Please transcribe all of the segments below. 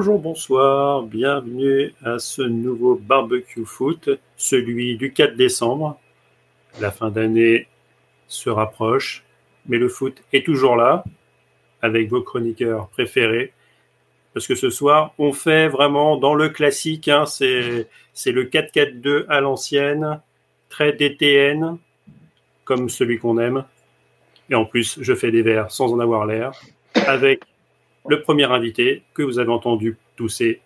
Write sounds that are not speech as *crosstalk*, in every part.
Bonjour, bonsoir, bienvenue à ce nouveau barbecue foot, celui du 4 décembre. La fin d'année se rapproche, mais le foot est toujours là, avec vos chroniqueurs préférés. Parce que ce soir, on fait vraiment dans le classique, hein, c'est le 4-4-2 à l'ancienne, très DTN, comme celui qu'on aime. Et en plus, je fais des verres sans en avoir l'air, avec le premier invité que vous avez entendu tousser,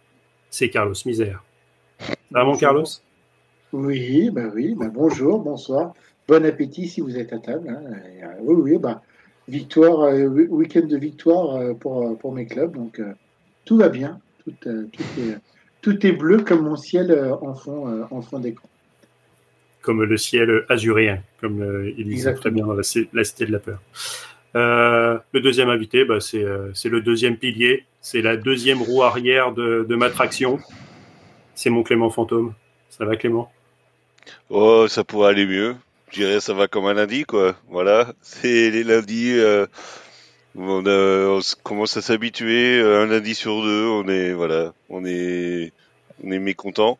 c'est Carlos Misère. Ça va, Carlos? Oui, bah oui, bah bonjour, bonsoir. Bon appétit si vous êtes à table. Hein. Euh, oui, oui, bah, victoire, euh, week-end de victoire euh, pour, pour mes clubs. Donc, tout va bien. Tout, est, tout est bleu comme mon ciel en fond, en fond d'écran. Comme le ciel azurien, comme il disait très bien dans la, la Cité de la Peur. Euh, le deuxième invité, bah, euh, c'est le deuxième pilier, c'est la deuxième roue arrière de, ma traction. C'est mon Clément Fantôme. Ça va Clément? Oh, ça pourrait aller mieux. Je dirais ça va comme un lundi, quoi. Voilà, c'est les lundis. Euh, on, commence à s'habituer. Un lundi sur deux, on est voilà, on est on est mécontent.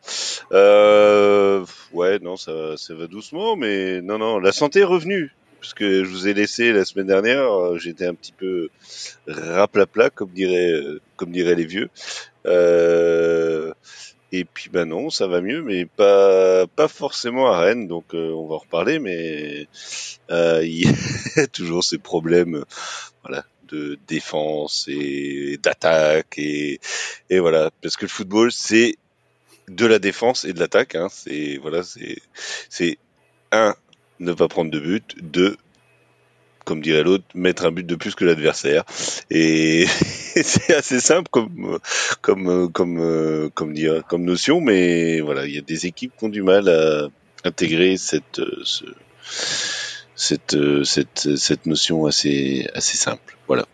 Ouais, non, ça, ça va doucement, mais non, non, la santé est revenue puisque je vous ai laissé la semaine dernière, euh, j'étais un petit peu raplapla, comme dirait, euh, comme diraient les vieux. Euh, et puis ben non, ça va mieux, mais pas pas forcément à Rennes, donc on va en reparler, mais il y a *laughs* toujours ces problèmes, voilà, de défense et d'attaque et et voilà, parce que le football c'est de la défense et de l'attaque, hein, c'est voilà, c'est c'est un ne pas prendre de but, deux, comme dirait l'autre, mettre un but de plus que l'adversaire. Et *laughs* c'est assez simple comme comme comme notion, mais voilà, il y a des équipes qui ont du mal à intégrer cette ce, cette cette cette notion assez assez simple. Voilà.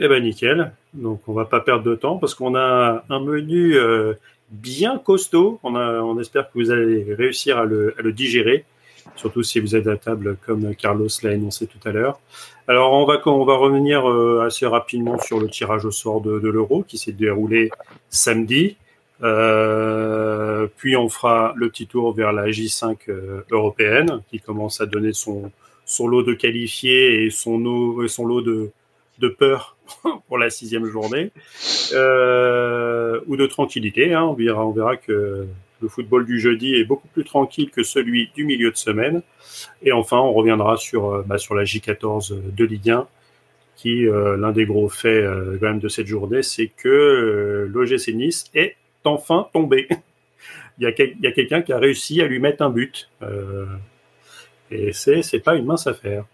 Eh ben nickel. Donc on va pas perdre de temps parce qu'on a un menu euh, bien costaud. On, a, on espère que vous allez réussir à le, à le digérer surtout si vous êtes à table comme Carlos l'a énoncé tout à l'heure. Alors on va, on va revenir euh, assez rapidement sur le tirage au sort de, l'euro qui s'est déroulé samedi. Euh, puis on fera le petit tour vers la J5 euh, européenne qui commence à donner son, son lot de qualifiés et son, son lot de, de peur *laughs* pour la sixième journée ou de tranquillité. Hein. On verra, on verra que le football du jeudi est beaucoup plus tranquille que celui du milieu de semaine. Et enfin, on reviendra sur, euh, bah, sur la J14 de Ligue 1, qui, euh, l'un des gros faits euh, quand même de cette journée, c'est que l'OGC Nice est enfin tombé. *laughs* il y a, quelqu'un qui a réussi à lui mettre un but. et c'est pas une mince affaire.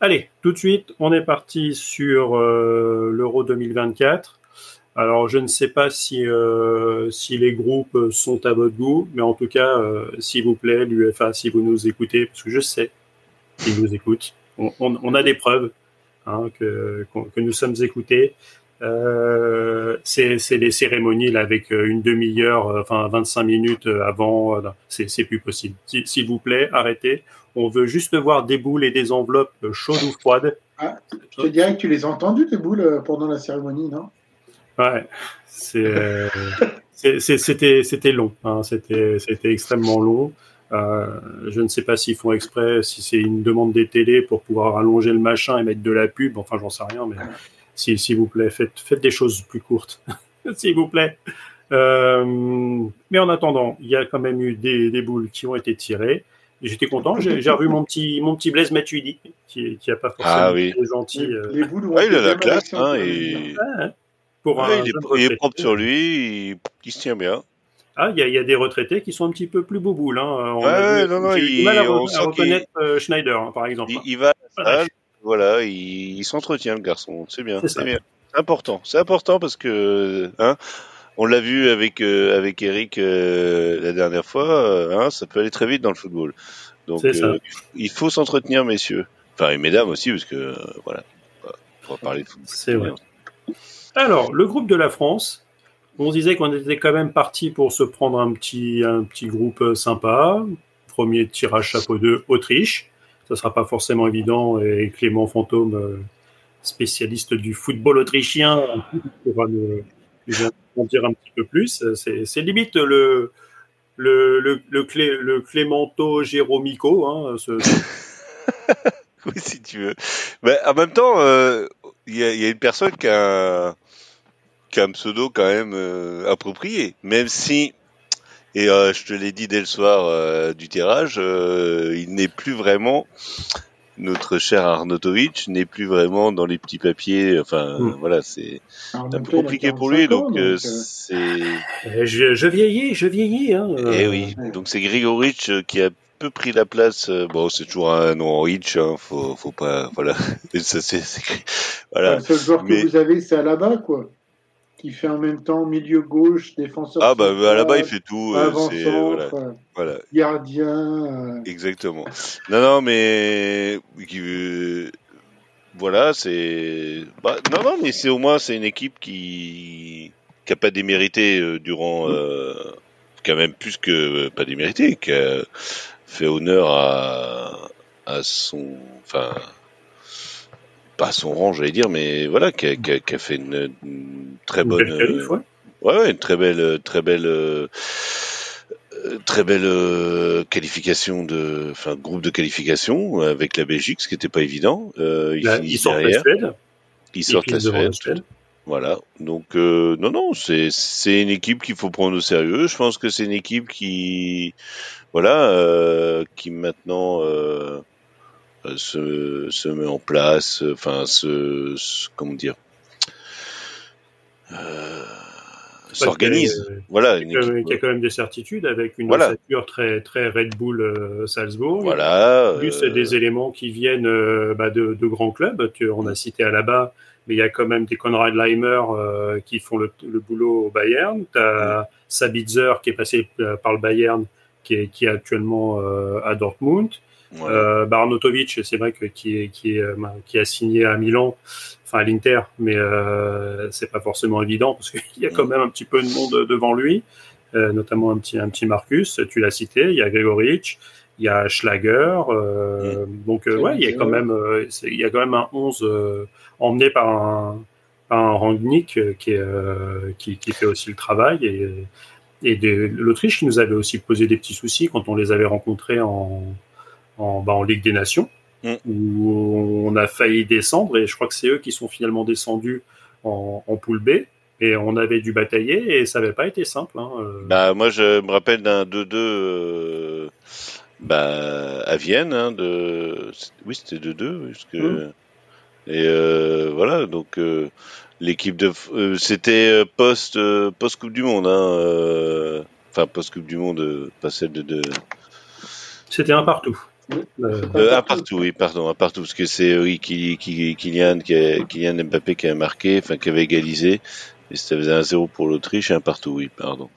Allez, tout de suite, on est parti sur l'Euro 2024. Alors, je ne sais pas si, euh, si les groupes sont à votre goût, mais en tout cas, euh, s'il vous plaît, l'UFA, si vous nous écoutez, parce que je sais qu'ils nous écoutent, on, a des preuves hein, que, que, nous sommes écoutés. Euh, c'est les cérémonies là, avec une demi-heure, enfin 25 minutes avant, c'est plus possible. S'il vous plaît, arrêtez. On veut juste voir des boules et des enveloppes chaudes ou froides. Ah, je te dirais que tu les as entendues, tes boules, pendant la cérémonie, non? Ouais, euh, c'était c'était long, hein, c'était c'était extrêmement long. Euh, je ne sais pas s'ils font exprès, si c'est une demande des télés pour pouvoir allonger le machin et mettre de la pub. Enfin, j'en sais rien, mais s'il vous plaît, faites faites des choses plus courtes, *laughs* s'il vous plaît. Euh, mais en attendant, il y a quand même eu des, des boules qui ont été tirées. J'étais content. J'ai revu mon petit, mon petit Blaise Matuidi, qui, qui a pas forcément ah, oui. été gentil. Les, boules ah, il a la classe, hein, et... hein il, est, propre sur lui, il, se tient bien. Ah, il y, a des retraités qui sont un petit peu plus bouboules. Hein. On ouais, non, non, il, mal à, reconnaître euh, Schneider, hein, par exemple. Il, va voilà, il, s'entretient, le garçon. C'est bien, c'est bien. Important. C'est important parce que, hein, on l'a vu avec euh, avec Eric euh, la dernière fois. Hein, ça peut aller très vite dans le football. Donc, il faut s'entretenir, messieurs. Enfin, et mesdames aussi, parce que voilà, on va parler de football. C'est vrai. Alors, le groupe de la France, on disait qu'on était quand même parti pour se prendre un petit, un petit groupe euh, sympa. Premier tirage chapeau 2, Autriche. Ça sera pas forcément évident et Clément Fantôme euh, spécialiste du football autrichien, pourra nous, en dire un petit peu plus. C'est limite le, le, le, Clé, le Clémento Jéromico. Hein, *laughs* oui, si tu veux. Mais en même temps, euh, il y, a, une personne qui a, qui a un pseudo quand même euh, approprié, même si et euh, je te l'ai dit dès le soir euh, du tirage, euh, il n'est plus vraiment notre cher Arnautovic n'est plus vraiment dans les petits papiers. Enfin, mm. voilà, c'est un peu compliqué pour lui. Donc, donc c'est. Je, je, vieillis, je vieillis. Hein, eh oui. Donc c'est Grigoric qui a peu pris la place. Bon, c'est toujours un nom en hitch. Hein, faut, faut pas. Voilà. *laughs* Ça, c'est, voilà. Le seul joueur que vous avez, c'est à la bas, quoi qui fait en même temps milieu gauche, défenseur. Ah bah, bah là-bas il fait tout. Euh, voilà, voilà. Gardien. Euh. Exactement. Non non mais euh, voilà c'est bah, non non mais c'est au moins c'est une équipe qui qui a pas démérité durant euh, a même plus que pas démérité qui a fait honneur à à son enfin pas son rang, j'allais dire, mais voilà, qui a, qui a, qui a fait une, une, très bonne, euh, ouais. ouais. une très belle, très belle, euh, très belle euh, qualification de, enfin, groupe de qualification avec la Belgique, ce qui n'était pas évident. Euh, Là, ils sortent la Suède. Ils sortent la Suède. Voilà. Donc euh, non, non, c'est c'est une équipe qu'il faut prendre au sérieux. Je pense que c'est une équipe qui, voilà, euh, qui maintenant euh, euh, se, se met en place, euh, enfin se, se, comment dire, euh, s'organise. voilà, il y, a, quand même des certitudes avec une voilà. très très Red Bull euh, Salzbourg. Voilà. Plus euh... des éléments qui viennent euh, bah, de, de, grands clubs. Tu, on a cité à la bas, mais il y a quand même des Konrad Leimer euh, qui font le, le, boulot au Bayern. Tu as mm. Sabitzer qui est passé par le Bayern, qui est, qui est actuellement à Dortmund. Voilà. Euh, Barnotovic, c'est vrai que qui est qui est euh, qui a signé à Milan, enfin à l'Inter, mais euh, c'est pas forcément évident parce qu'il *laughs* y a quand même un petit peu de monde devant lui, euh, notamment un petit un petit Marcus. Tu l'as cité, il y a Gregoric, il y a Schlager, mmh. donc ouais, il y a quand même il y a quand même un 11 emmené par un par un Rangnick qui est qui, qui fait aussi le travail et et l'Autriche qui nous avait aussi posé des petits soucis quand on les avait rencontrés en en, bah, en Ligue des Nations, mm. où on a failli descendre, et je crois que c'est eux qui sont finalement descendus en, en poule B. Et on avait dû batailler et ça n'avait pas été simple. Hein. Euh. Bah, moi, je me rappelle d'un 2-2 euh, bah, à Vienne. Hein, de... Oui, c'était 2-2. Que... Mmh. Et euh, voilà, donc euh, l'équipe de. Euh, c'était post, post Coupe du Monde. Hein, enfin, post Coupe du Monde, pas celle de. de... C'était un partout. Euh, un partout, oui, pardon, un partout, parce que c'est oui, Kylian, Kylian Mbappé qui a marqué, enfin qui avait égalisé, et ça faisait un zéro pour l'Autriche et un partout, oui, pardon.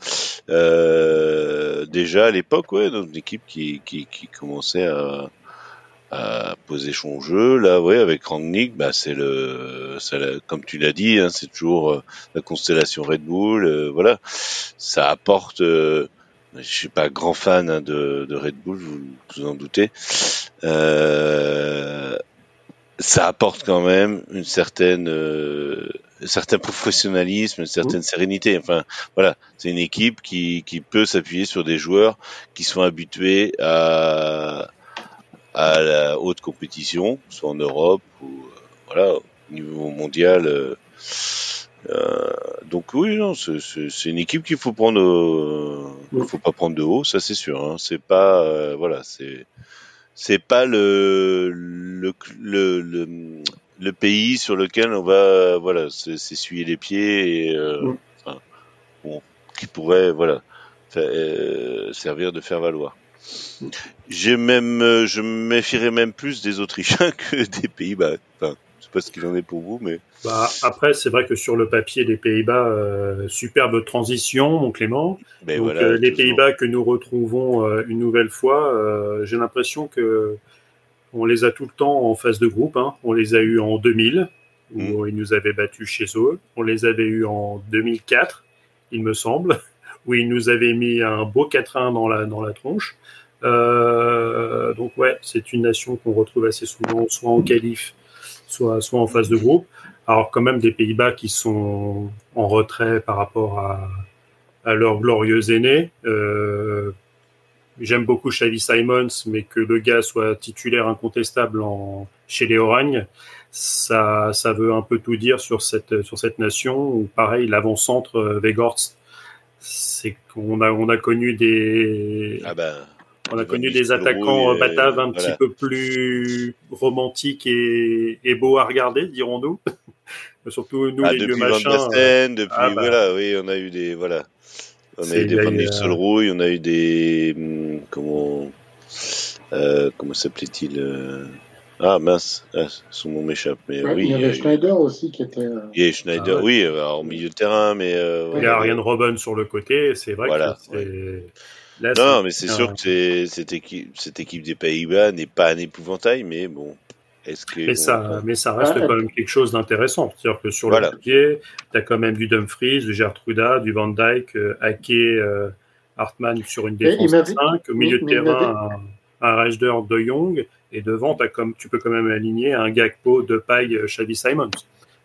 Euh, déjà à l'époque, ouais, donc une équipe qui, qui, qui commençait à, à poser son jeu. Là, ouais, avec Rangnick, bah c'est le, la, comme tu l'as dit, hein, c'est toujours euh, la constellation Red Bull. Euh, voilà, ça apporte euh, je suis pas grand fan hein, de, de, Red Bull, vous vous en doutez. Euh, ça apporte quand même une certaine, euh, un certain professionnalisme, une certaine mmh. sérénité. Enfin, voilà, c'est une équipe qui, qui peut s'appuyer sur des joueurs qui sont habitués à, à la haute compétition, soit en Europe ou euh, voilà, au niveau mondial. Euh, donc oui, non, c'est une équipe qu'il faut prendre, euh, il faut pas prendre de haut, ça c'est sûr. Hein. C'est pas, euh, voilà, c'est c'est pas le le, le le, le pays sur lequel on va, voilà, s'essuyer les pieds et euh, enfin, bon, qui pourrait, voilà, faire, servir de faire valoir. J'ai même, je me méfierais même plus des Autrichiens *laughs* que des Pays-Bas. Enfin, sais pas ce qu'il en est pour vous, mais. Bah, après, c'est vrai que sur le papier, les Pays-Bas, euh, superbe transition, mon Clément. Mais Donc, voilà, euh, les Pays-Bas que nous retrouvons euh, une nouvelle fois, j'ai l'impression que on les a tout le temps en phase de groupe. Hein. On les a eu en 2000, où mm. ils nous avaient battus chez eux. On les avait eu en 2004, il me semble, où ils nous avaient mis un beau 4-1 dans la, dans la tronche. Euh, donc ouais, c'est une nation qu'on retrouve assez souvent, soit en qualif, soit, en phase de groupe. Alors quand même des Pays-Bas qui sont en retrait par rapport à, à leur glorieux aîné. Euh, J'aime beaucoup Xavi Simons, mais que le gars soit titulaire incontestable en, chez les Oragnes, ça, ça veut un peu tout dire sur cette, sur cette nation. Ou pareil, l'avant-centre euh, Vegorst, c'est qu'on a, on a connu des, Ah ben, on a connu des Nistelrooy, attaquants euh, et- bataves un voilà. petit peu plus romantiques et, et beaux à regarder, dirons-nous. *laughs* Surtout nous, ah, les vieux depuis machins. euh, Basten, depuis ah, bah. voilà, oui, on a eu des voilà, on a eu des Van eu, euh, Nistelrooy, on a eu des hum, comment euh, comment s'appelait-il euh, Ah mince, ah, son nom m'échappe, mais Ouais, oui, il y avait eu- Schneider aussi qui était. euh, il y a Schneider, Ah ouais. oui, alors, au milieu de terrain, mais euh, Il y a Ryan Robben sur le côté, c'est vrai Voilà, que c'est. Là, Non, mais c'est sûr que c'est- cette équipe, cette équipe des Pays-Bas n'est pas un épouvantail, mais bon, est-ce que Mais ça, mais ça reste Ah, quand même quelque chose d'intéressant. C'est-à-dire que sur Voilà. le papier, tu as quand même du Dumfries, du Gertruda, du Van Dyke, euh, Ake, euh, Hartmann sur une défense à m'avait- 5, au milieu mais- de mais terrain, un, un Rajder de Young, et devant, as comme, tu peux quand même aligner un Gakpo, de paille, Xavi Simons.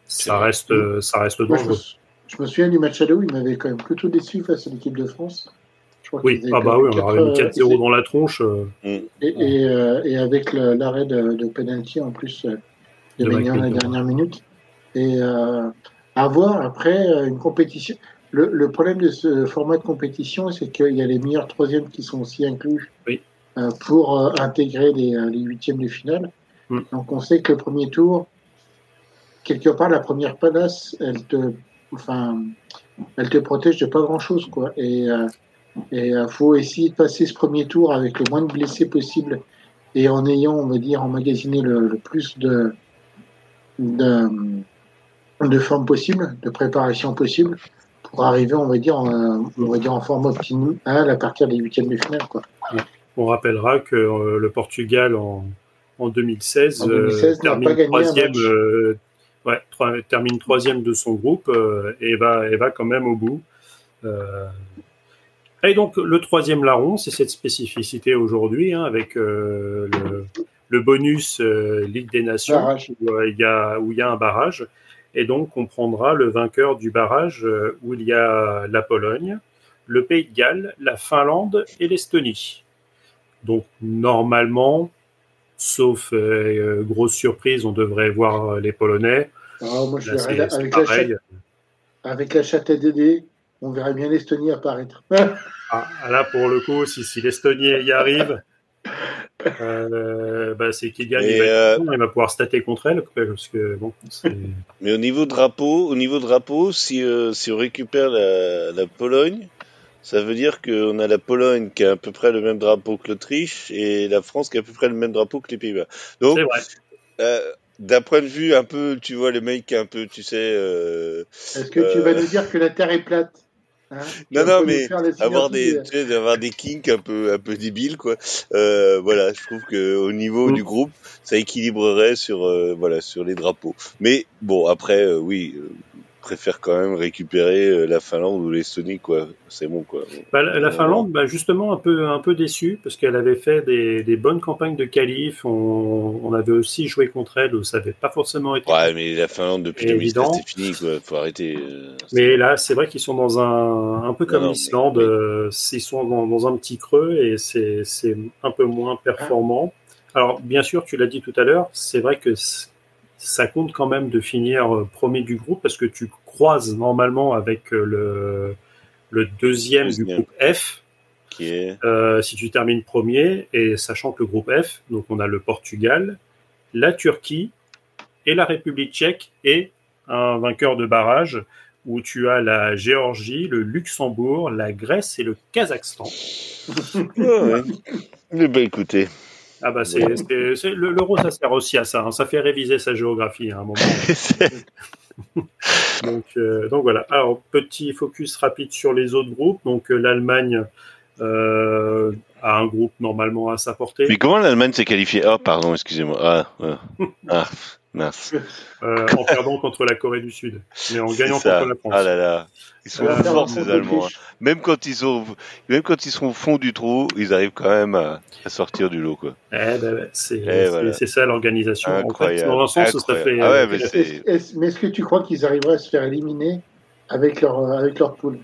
Ça reste, euh, ça reste Moi, je, me, dangereux. je me souviens du match à l'eau, il m'avait quand même plutôt déçu face à l'équipe de France. Crois Oui, ah bah oui, on leur avait mis quatre, 4-0 euh, dans la tronche. euh, Et, et, euh, et avec l'arrêt de, de penalty en plus de Maignan à la dernière minute. Et euh, à voir après une compétition. Le, le problème de ce format de compétition, c'est qu'il y a les meilleurs troisièmes qui sont aussi inclus Oui. euh, pour euh, intégrer les, les huitièmes de finale. Mm. Donc on sait que le premier tour, quelque part, la première place, elle te, enfin, elle te protège de pas grand chose, quoi. Et euh, et euh, faut essayer de passer ce premier tour avec le moins de blessés possible et en ayant, on va dire, emmagasiné le, le plus de, de, de forme possible, de préparation possible, pour arriver, on va dire, en, on va dire en forme optimale à partir des huitièmes de finale, quoi. On rappellera que euh, le Portugal en, en 2016, En euh, 2016 n'a termine, pas gagné un troisième, euh, ouais, termine troisième de son groupe euh, et, va, et va quand même au bout. Et donc le troisième larron, c'est cette spécificité aujourd'hui hein, avec euh, le, le bonus euh, Ligue des Nations où euh, il y a où il y a un barrage. Et donc on prendra le vainqueur du barrage où il y a la Pologne, le Pays de Galles, la Finlande et l'Estonie. Donc normalement, sauf euh, grosse surprise, on devrait voir les Polonais. Alors, moi, je Là, la- avec, la avec la on verrait bien l'Estonie apparaître. *laughs* Ah, là, pour le coup, si, si l'Estonie y arrive, euh, bah, c'est qu'il gagne. Il, va euh, il va pouvoir stater contre elle. Parce que, bon, Mais au niveau drapeau, au niveau drapeau, si, euh, si on récupère la, la Pologne, ça veut dire qu'on a la Pologne qui a à peu près le même drapeau que l'Autriche et la France qui a à peu près le même drapeau que les Pays-Bas. Donc, d'un point de vue un peu, tu vois, les mecs un peu, tu sais, euh, Est-ce que tu vas nous dire que la Terre est plate? Hein Non, non, mais faire des avoir des, tu sais, d'avoir des kinks un peu, un peu débiles, quoi. Euh, voilà, je trouve que au niveau Mm. du groupe, ça équilibrerait sur, euh, voilà, sur les drapeaux. Mais bon, après, euh, oui, préfère quand même récupérer euh, la Finlande ou l'Estonie, quoi. C'est bon, quoi. Bah, la la Finlande, bah, justement, un peu, un peu déçue parce qu'elle avait fait des, des bonnes campagnes de qualif. On, on avait aussi joué contre elle où ça n'avait pas forcément été. Ouais, mais la Finlande depuis Et 2013, évident. c'est fini, quoi. Faut arrêter. euh, Mais là, c'est vrai qu'ils sont dans un, un peu comme l'Islande, mais- euh, ils sont dans, dans un petit creux et c'est un peu moins performant. Alors, bien sûr, tu l'as dit tout à l'heure, c'est vrai que ça compte quand même de finir euh, premier du groupe parce que tu croises normalement avec euh, le, le deuxième, du groupe F Qui est, euh, si tu termines premier, et sachant que le groupe F, donc on a le Portugal, la Turquie et la République tchèque et un vainqueur de barrage où tu as la Géorgie, le Luxembourg, la Grèce et le Kazakhstan. Ouais, ouais. Eh ben, écoutez. Ah bah c'est, c'est- c'est- le- l'euro ça sert aussi à ça, hein. ça fait réviser sa géographie à un moment. *laughs* Donc, euh, donc voilà. Alors petit focus rapide sur les autres groupes. Donc euh, l'Allemagne euh, a un groupe normalement à sa portée. Mais comment l'Allemagne s'est qualifiée? Ah, pardon, excusez-moi. Ah, ouais. ah, Mince. euh, en perdant contre la Corée du Sud, mais en gagnant contre la France. Ah là là. Ils sont faire forts ces Allemands. hein. Même quand ils sont, même quand ils sont au fond du trou, ils arrivent quand même à, à sortir du lot quoi. Eh ben, c'est Eh, c'est- voilà. ça l'organisation. En fait, Incroyable. dans un sens, ça serait fait. Incroyable. Ah ouais, euh, mais Est-ce- est-ce- Mais est-ce que tu crois qu'ils arriveraient à se faire éliminer avec leur, avec leur poule?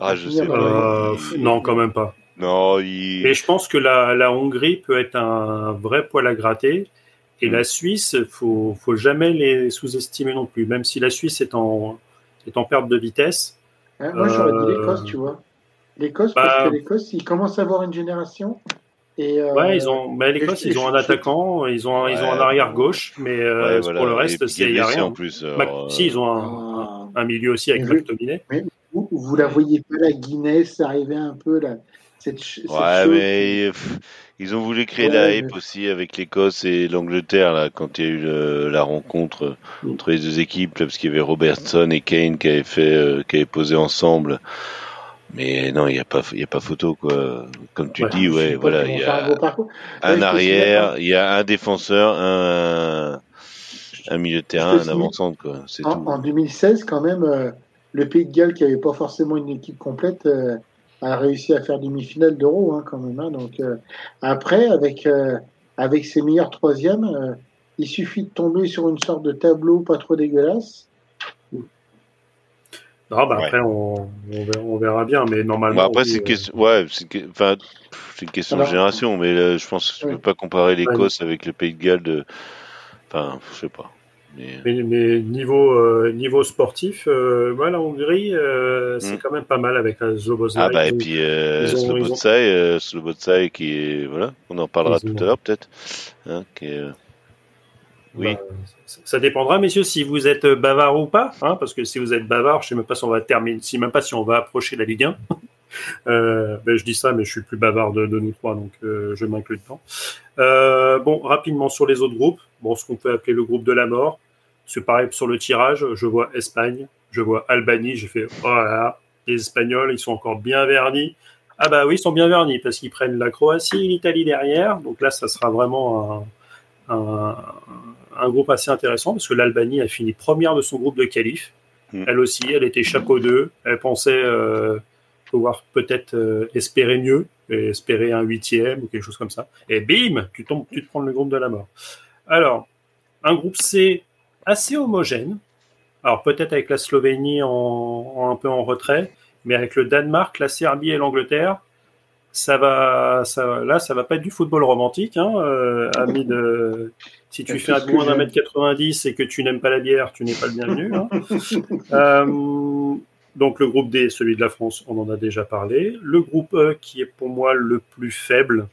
Ah je sais pas. euh, non, quand même pas. Non, ils... Et je pense que la, la Hongrie peut être un vrai poil à gratter. Et Mm. la Suisse, faut, faut jamais les sous-estimer non plus. Même si la Suisse est en, est en perte de vitesse. Hein, Moi, j'aurais dit Euh, l'Écosse, tu vois. L'Écosse, bah- parce que l'Écosse, ils commencent à avoir une génération. Et, euh, Ouais, ils ont, l'Écosse, ils ont un attaquant, ils ont, un- ils ont un arrière gauche, mais euh, Ouais, voilà. pour le reste, c'est il y a rien. en plus. Mac- si, ils ont un, Ah. un milieu aussi avec McTominay. vous, vous la voyez pas, la Guinness, arriver un peu, là, cette, cette Ouais, chose mais ils ont voulu créer Ouais, la mais- hype aussi avec l'Écosse et l'Angleterre là quand il y a eu le- la rencontre Mm. entre les deux équipes là, parce qu'il y avait Robertson et Kane qui avaient fait euh, qui avaient posé ensemble. Mais non, il y a pas il y a pas photo quoi. Comme tu Ouais, dis, ouais, voilà, il y un a un arrière, il y a un défenseur, un un milieu de terrain, te un avant-centre quoi. C'est En, tout. en 2016, quand même, euh, le Pays de Galles, qui avait pas forcément une équipe complète, euh, a réussi à faire demi-finale d'Euro, hein, quand même. hein. donc euh, après, avec euh, avec ses meilleurs troisièmes, euh, il suffit de tomber sur une sorte de tableau pas trop dégueulasse. Ah, bah, Ouais. après, on, on, verra, on verra bien, mais normalement. Bah, après, c'est une euh, question, ouais, c'est une que- enfin, une question Alors- de génération, mais là, je pense que tu Ouais. peux pas comparer l'Écosse avec le Pays de Galles de, enfin, je sais pas. Mais... Mais, mais niveau, euh, niveau sportif, euh, ouais, la Hongrie, euh, c'est Mm. quand même pas mal avec la Zlobozlai. Ah bah et puis euh, ils ont- euh, qui est voilà, on en parlera tout à l'heure peut-être. Hein, qui euh, Oui. Bah, ça- dépendra, messieurs, si vous êtes bavard ou pas, hein, parce que si vous êtes bavard, je sais même pas si on va terminer, si même pas si on va approcher la Ligue 1. *laughs* Euh, ben, je dis ça, mais je suis le plus bavard de, de nous trois, donc euh, je m'inclus dedans. Euh, bon, rapidement sur les autres groupes, bon, ce qu'on peut appeler le groupe de la mort. C'est pareil sur le tirage. Je vois Espagne, je vois Albanie. J'ai fait oh là là, les Espagnols, ils sont encore bien vernis. Ah bah oui, ils sont bien vernis parce qu'ils prennent la Croatie et l'Italie derrière. Donc là, ça sera vraiment un, un, un groupe assez intéressant parce que l'Albanie a fini première de son groupe de qualif. Mm. Elle aussi, elle était chapeau 2. Elle pensait euh, pouvoir peut-être euh, espérer mieux, et espérer un huitième ou quelque chose comme ça. Et bim, tu tombes, tu te prends le groupe de la mort. Alors, un groupe C assez homogène. Alors peut-être avec la Slovénie en, en un peu en retrait, mais avec le Danemark, la Serbie et l'Angleterre, ça va, ça, là, ça va pas être du football romantique, hein, euh, ami de. Si tu fais un moins d'un mètre 90 et que tu n'aimes pas la bière, tu n'es pas le bienvenu. hein. *laughs* Euh, donc le groupe D, celui de la France, on en a déjà parlé. Le groupe E, qui est pour moi le plus faible,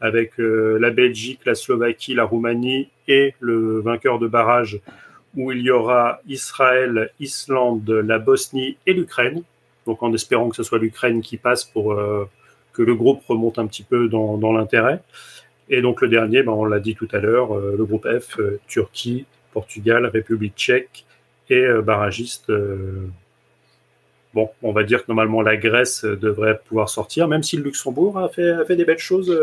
avec euh, la Belgique, la Slovaquie, la Roumanie et le vainqueur de barrage, où il y aura Israël, Islande, la Bosnie et l'Ukraine. Donc en espérant que ce soit l'Ukraine qui passe pour euh, que le groupe remonte un petit peu dans, dans l'intérêt. Et donc le dernier, ben, on l'a dit tout à l'heure, euh, le groupe F, euh, Turquie, Portugal, République tchèque et barragiste. bon, on va dire que normalement la Grèce devrait pouvoir sortir, même si le Luxembourg a fait, a fait des belles choses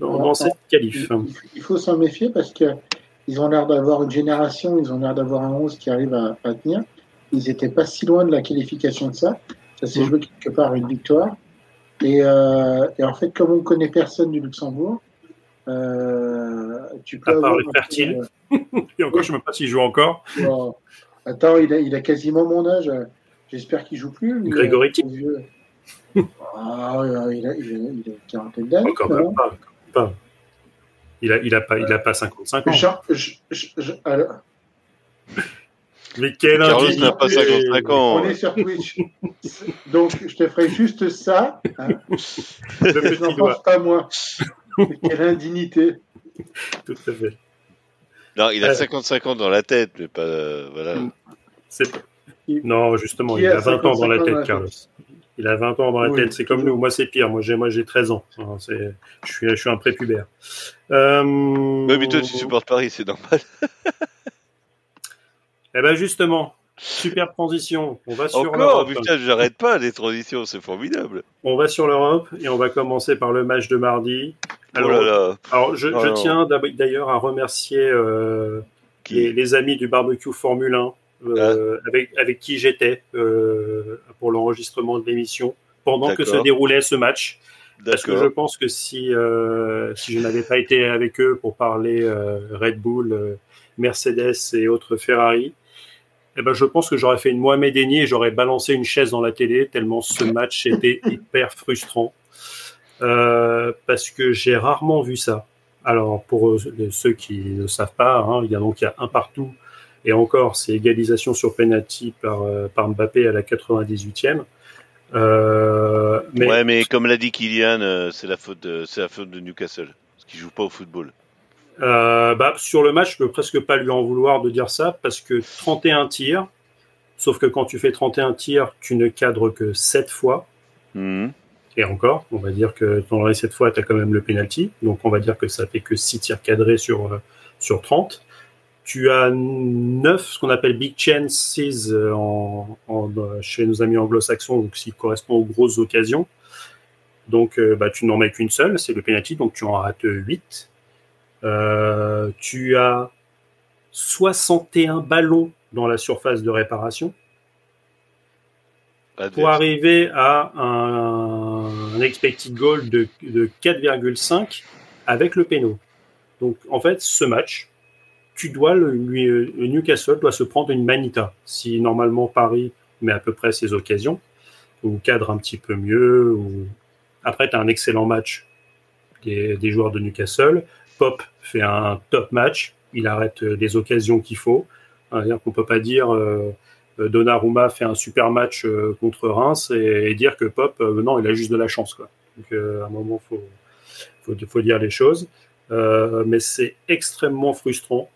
dans, Alors, dans cette qualif. il- il faut s'en méfier parce que ils ont l'air d'avoir une génération, ils ont l'air d'avoir un 11 qui arrive à, à tenir. Ils n'étaient pas si loin de la qualification de ça. Ça s'est Mm. joué quelque part une victoire. Et, euh, et en fait, comme on ne connaît personne du Luxembourg, euh, tu peux À part les fertiles. euh, *laughs* Et encore, je ne sais même pas s'il joue encore. Attends, il a, il a quasiment mon âge. J'espère qu'il joue plus. Grégory. Ah, il a, il a, il a une quarantaine d'années. quand même pas. Il a, il a pas, il a pas 55 ans. Jean- je- je- je- alors, Mais quel Carlos n'a pas 55 ans. on est sur Twitch. Donc, je te ferai juste ça. Hein, Le je petit n'en doigt, pense pas moins. Quelle indignité. tout à fait. Non, il a Euh. 55 ans dans la tête, mais pas euh, voilà. Non, justement, il a a 20 ans dans la 55 ans dans tête, la Carlos. Il a 20 ans dans la Oui, tête, c'est comme nous. Moi, c'est pire. Moi, j'ai, moi, j'ai 13 ans. Hein, c'est, je suis, je suis un prépubère. Euh... Ouais, mais toi, tu supportes Paris, c'est normal. Eh ben, justement, super transition. On va sur Encore, l'Europe. putain, j'arrête pas les transitions, c'est formidable. On va sur l'Europe et on va commencer par le match de mardi. Alors, oh là là. alors je, Oh je tiens d'ailleurs à remercier euh, les, amis du barbecue Formule 1, euh, ah. avec, avec qui j'étais euh, pour l'enregistrement de l'émission pendant que se déroulait ce match. Parce que je pense que si, euh, si je n'avais pas été avec eux pour parler Red Bull, Mercedes et autres Ferrari, eh ben, je pense que j'aurais fait une Mohamed Eni et j'aurais balancé une chaise dans la télé tellement ce match *laughs* était hyper frustrant. parce que j'ai rarement vu ça. Alors, pour ceux qui ne savent pas, hein, il y a donc il y a un partout. Et encore, c'est égalisation sur penalty par, euh, par Mbappé à la 98e. Euh, mais... Ouais, mais comme l'a dit Kylian, euh, c'est la faute de, c'est la faute de Newcastle, parce qu'il joue pas au football. Euh, bah, sur le match, je peux presque pas lui en vouloir de dire ça, parce que 31 tirs, sauf que quand tu fais 31 tirs, tu ne cadres que 7 fois. Mmh. Et encore, on va dire que dans les 7 fois, tu as quand même le penalty. Donc, on va dire que ça fait que 6 tirs cadrés sur, sur 30. Tu as 9, ce qu'on appelle big chances euh, en, chez nos amis anglo-saxons, donc qui correspond aux grosses occasions. Donc, euh, bah, tu n'en mets qu'une seule, c'est le penalty, donc tu en rates 8. tu as 61 ballons dans la surface de réparation pour arriver à un, expected goal de, 4,5 avec le péno. Donc en fait, ce match, tu dois le, Newcastle doit se prendre une manita. Si normalement Paris met à peu près ses occasions, ou cadre un petit peu mieux, ou après tu as un excellent match des, joueurs de Newcastle. Pop fait un top match, il arrête les occasions qu'il faut. C'est-à-dire qu'on peut pas dire euh, euh, Donnarumma fait un super match euh, contre Reims et, dire que Pop, euh, non, il a juste de la chance. Quoi. Donc à un moment, il faut, faut, dire les choses. mais c'est extrêmement frustrant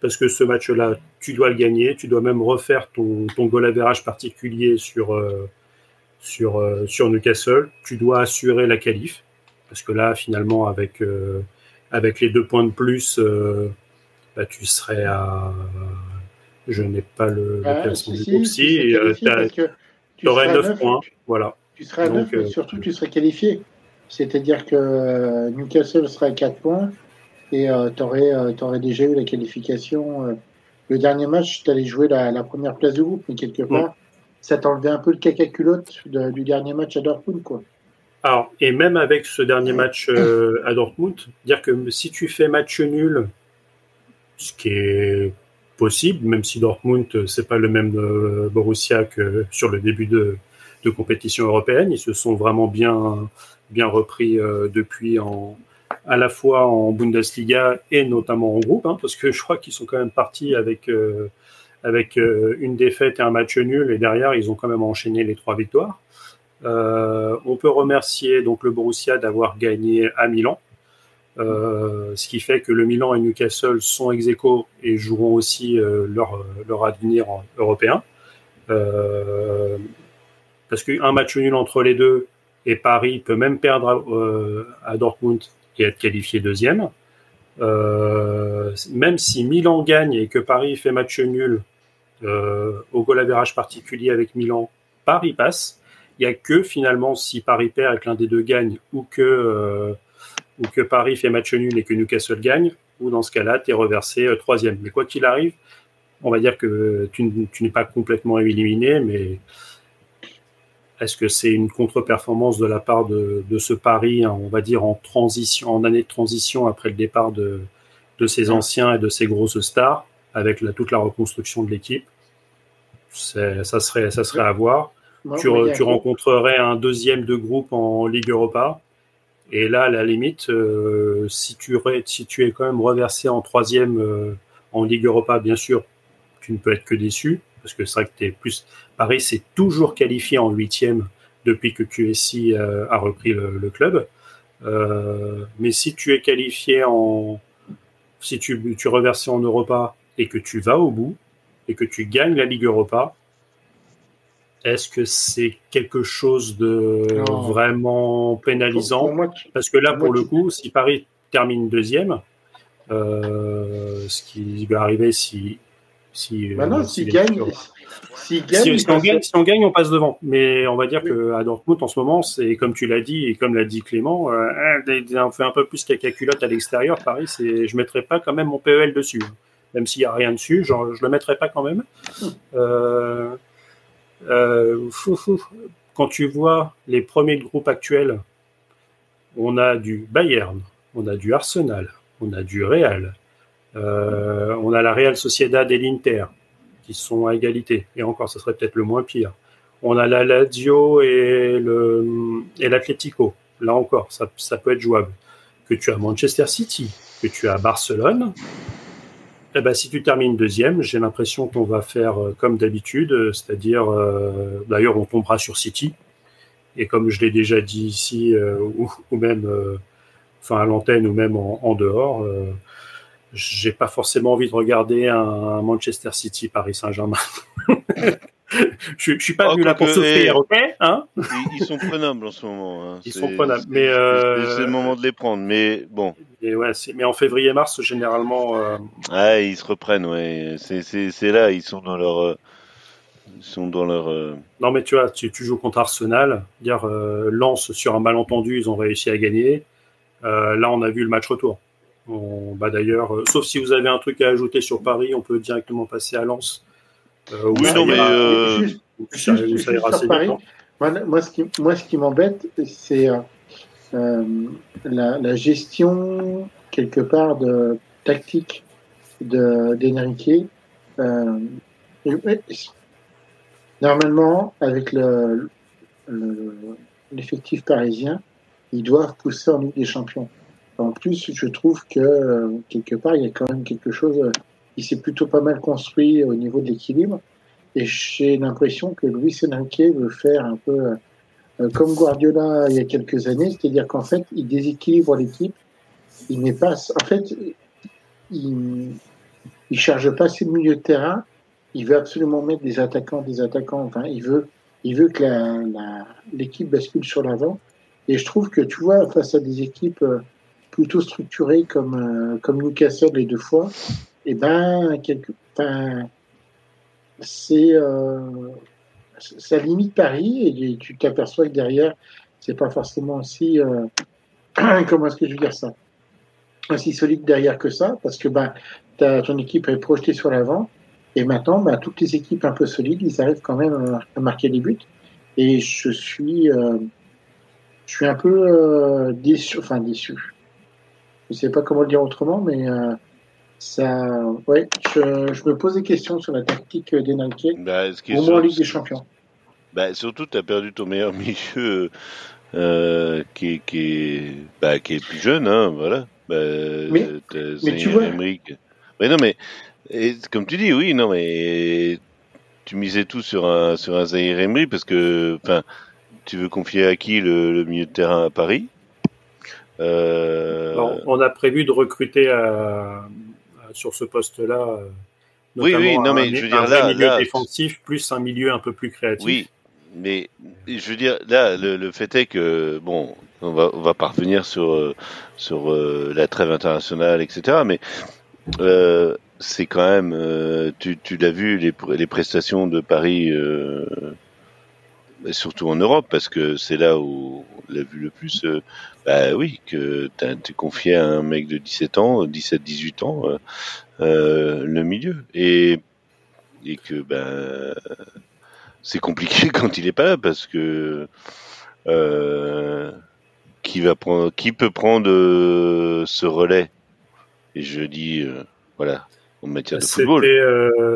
parce que ce match-là, tu dois le gagner, tu dois même refaire ton, ton goal average particulier sur, sur, sur Newcastle, tu dois assurer la qualif, parce que là, finalement, avec, avec les deux points de plus, bah, tu serais à je n'ai pas le, classement du groupe si, tu aurais 9 points. Voilà. Tu serais à 9, mais euh, surtout tu serais qualifié. C'est-à-dire que euh, Newcastle serait à 4 points et euh, tu aurais, déjà eu la qualification. le dernier match, tu allais jouer la, première place du groupe, mais quelque part, ça t'enlevait un peu le caca culotte du dernier match à Dortmund. Quoi. Alors, et même avec ce dernier match à Dortmund, dire que si tu fais match nul, ce qui est possible, même si Dortmund, euh, c'est pas le même euh, Borussia que sur le début de, de, compétition européenne. Ils se sont vraiment bien, bien repris euh, depuis en, à la fois en Bundesliga et notamment en groupe, hein, parce que je crois qu'ils sont quand même partis avec, avec une défaite et un match nul, et derrière, ils ont quand même enchaîné les trois victoires. on peut remercier donc le Borussia d'avoir gagné à Milan, euh, ce qui fait que le Milan et Newcastle sont ex aequo et joueront aussi euh, leur, leur avenir européen. Euh, parce qu'un match nul entre les deux et Paris peut même perdre à, Dortmund et être qualifié deuxième. même si Milan gagne et que Paris fait match nul au goal average particulier avec Milan, Paris passe. Il n'y a que finalement si Paris perd et que l'un des deux gagne ou que que Paris fait match nul et que Newcastle gagne, ou dans ce cas-là, tu es reversé euh, troisième. Mais quoi qu'il arrive, on va dire que tu, n'es pas complètement éliminé, mais est-ce que c'est une contre-performance de la part de, ce Paris, hein, on va dire en transition, en année de transition après le départ de, de ses anciens et de ses grosses stars, avec toute la reconstruction de l'équipe? Ça serait, ça serait à voir. tu, tu rencontrerais un deuxième de groupe en Ligue Europa. Et là, à la limite, euh, si, tu si tu es quand même reversé en troisième euh, en Ligue Europa, bien sûr, tu ne peux être que déçu, parce que c'est vrai que tu es plus. Paris c'est toujours qualifié en huitième depuis que QSI euh, a repris le, club. mais si tu es qualifié en. Si tu, tu en Europa et que tu vas au bout, et que tu gagnes la Ligue Europa, est-ce que c'est quelque chose de vraiment pénalisant? Parce que là, pour, le coup, si Paris termine deuxième, euh, ce qui va arriver si. Si bah non, s'il gagne, si, on gagne, si on gagne, on passe devant. Mais on va dire qu'à Dortmund, en ce moment, c'est comme tu l'as dit et comme l'a dit Clément, euh, on fait un peu plus caca culotte à l'extérieur. Paris, c'est, je mettrais pas quand même mon PEL dessus. même s'il n'y a rien dessus, genre, je le mettrai pas quand même. Euh, quand tu vois les premiers groupes actuels, on a du Bayern, on a du Arsenal, on a du Real, on a la Real Sociedad et l'Inter qui sont à égalité. Et encore, ce serait peut-être le moins pire. On a la Lazio et l'Atlético. Là encore, ça, peut être jouable. Que tu as Manchester City, que tu as Barcelone, eh ben, si tu termines deuxième, j'ai l'impression qu'on va faire euh, comme d'habitude, euh, c'est-à-dire, euh, d'ailleurs, on tombera sur City. Et comme je l'ai déjà dit ici, *laughs* ou, même, enfin à l'antenne ou même en dehors, j'ai pas forcément envie de regarder un Manchester City Paris Saint-Germain. *laughs* je, je suis pas venu là pour souffrir, ok hein? Ils, sont prenables en ce moment. Hein. Ils sont prenables, mais euh... c'est le moment de les prendre. Mais bon. Et ouais, mais en février-mars, généralement. Euh... Ah, ils se reprennent, ouais. C'est là, ils sont dans leur. Euh, ils sont dans leur. Euh, non, mais tu vois, tu, tu joues contre Arsenal. Dire Lance sur un malentendu, ils ont réussi à gagner. là, on a vu le match retour. On, bah d'ailleurs, sauf si vous avez un truc à ajouter sur Paris, on peut directement passer à Lens. Euh, oui, non, mais. Euh... Juste, Paris, moi, ce qui, moi, ce qui m'embête, c'est euh, la, la, gestion, quelque part, de tactique d'Enrique. Euh, normalement, avec le, l'effectif parisien, ils doivent pousser en Ligue des Champions. En plus, je trouve que quelque part, il y a quand même quelque chose il s'est plutôt pas mal construit au niveau de l'équilibre. Et j'ai l'impression que Luis Enrique veut faire un peu euh, comme Guardiola il y a quelques années, c'est-à-dire qu'en fait, il déséquilibre l'équipe. Il n'est pas, en fait, il, charge pas ses milieux de terrain. Il veut absolument mettre des attaquants, des attaquants. Enfin, il veut, il veut que l'équipe bascule sur l'avant. Et je trouve que tu vois, face à des équipes euh, plutôt structurées comme euh, comme Newcastle les deux fois, et eh ben, quelque, c'est euh, ça limite Paris et tu t'aperçois que derrière, c'est pas forcément aussi euh, *clears throat* comment est-ce que je veux dire ça? Aussi solide derrière que ça parce que ben ton équipe est projetée sur l'avant et maintenant ben, toutes les équipes un peu solides ils arrivent quand même à, marquer des buts. Et je suis je suis un peu déçu enfin déçu je sais pas comment le dire autrement mais euh, ça, ouais, je, je, me pose des questions sur la tactique d'Enrique, bah, au moins en Ligue des Champions. Bah, surtout, tu as perdu ton meilleur *laughs* milieu euh, qui, qui, est, bah, qui est plus jeune, hein, voilà. Bah, mais, mais tu vois... Mais non, mais et, comme tu dis, oui, non, mais tu misais tout sur un sur un Zahir Emery parce que, enfin, tu veux confier à qui le, le milieu de terrain à Paris? Euh... on a prévu de recruter à, sur ce poste-là. Euh, oui, oui, non, mais je veux dire, là, milieu défensif plus un milieu un peu plus créatif. Oui, mais je veux dire, là, le, fait est que, bon, on va, on va parvenir sur, euh, sur euh, la trêve internationale, etc. Mais euh, c'est quand même, tu, tu l'as vu, les, les prestations de Paris, surtout en Europe, parce que c'est là où on l'a vu le plus. Bah oui, que tu confié à un mec de 17 ans, 17-18 ans, euh, euh, le milieu. Et, et que ben c'est compliqué *laughs* quand il est pas là parce que euh, qui va prendre, qui peut prendre euh, ce relais? Et je dis euh, voilà en matière de football.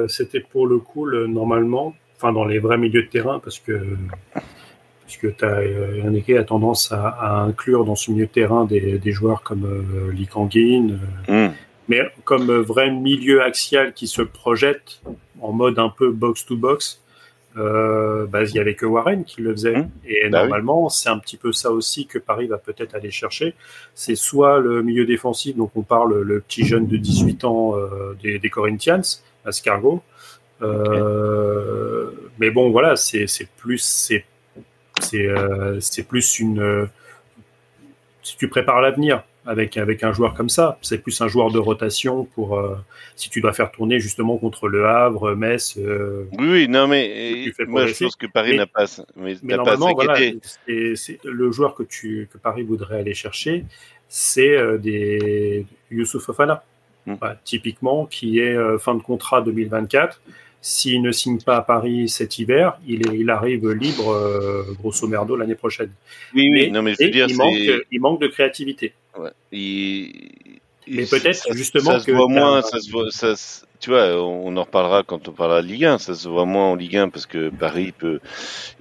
C'était pour le coup le, normalement, enfin dans les vrais milieux de terrain parce que puisque tu as euh, a tendance à, inclure dans ce milieu de terrain des, joueurs comme euh, Lee euh, mm. mais comme vrai milieu axial qui se projette en mode un peu box-to-box, bah, il y avait que Warren qui le faisait. Mm. Et bah normalement, c'est un petit peu ça aussi que Paris va peut-être aller chercher. C'est soit le milieu défensif, donc on parle le petit jeune de 18 ans des, des, Corinthians, Ascargo. Mais bon, voilà, c'est plus, c'est c'est euh, c'est plus une euh, si tu prépares l'avenir avec avec un joueur comme ça, c'est plus un joueur de rotation pour euh, si tu dois faire tourner justement contre le Havre, Metz. oui, oui, non mais moi je pense que Paris n'a pas mais, mais normalement voilà, c'est le joueur que tu que Paris voudrait aller chercher, c'est des Youssouf Fofana. Hmm. Bah, typiquement, qui est euh, fin de contrat 2024. S'il ne signe pas à Paris cet hiver, il, est, il arrive libre, euh, grosso merdo, l'année prochaine. Oui, oui, Mais- non, mais je veux dire, il, manque, c'est. il manque de créativité. Ouais. Il- Mais peut-être justement ça se que voit moins, ça se voit, ça se- tu vois, on en reparlera quand on parlera de Ligue 1, ça se voit moins en Ligue 1 parce que Paris peut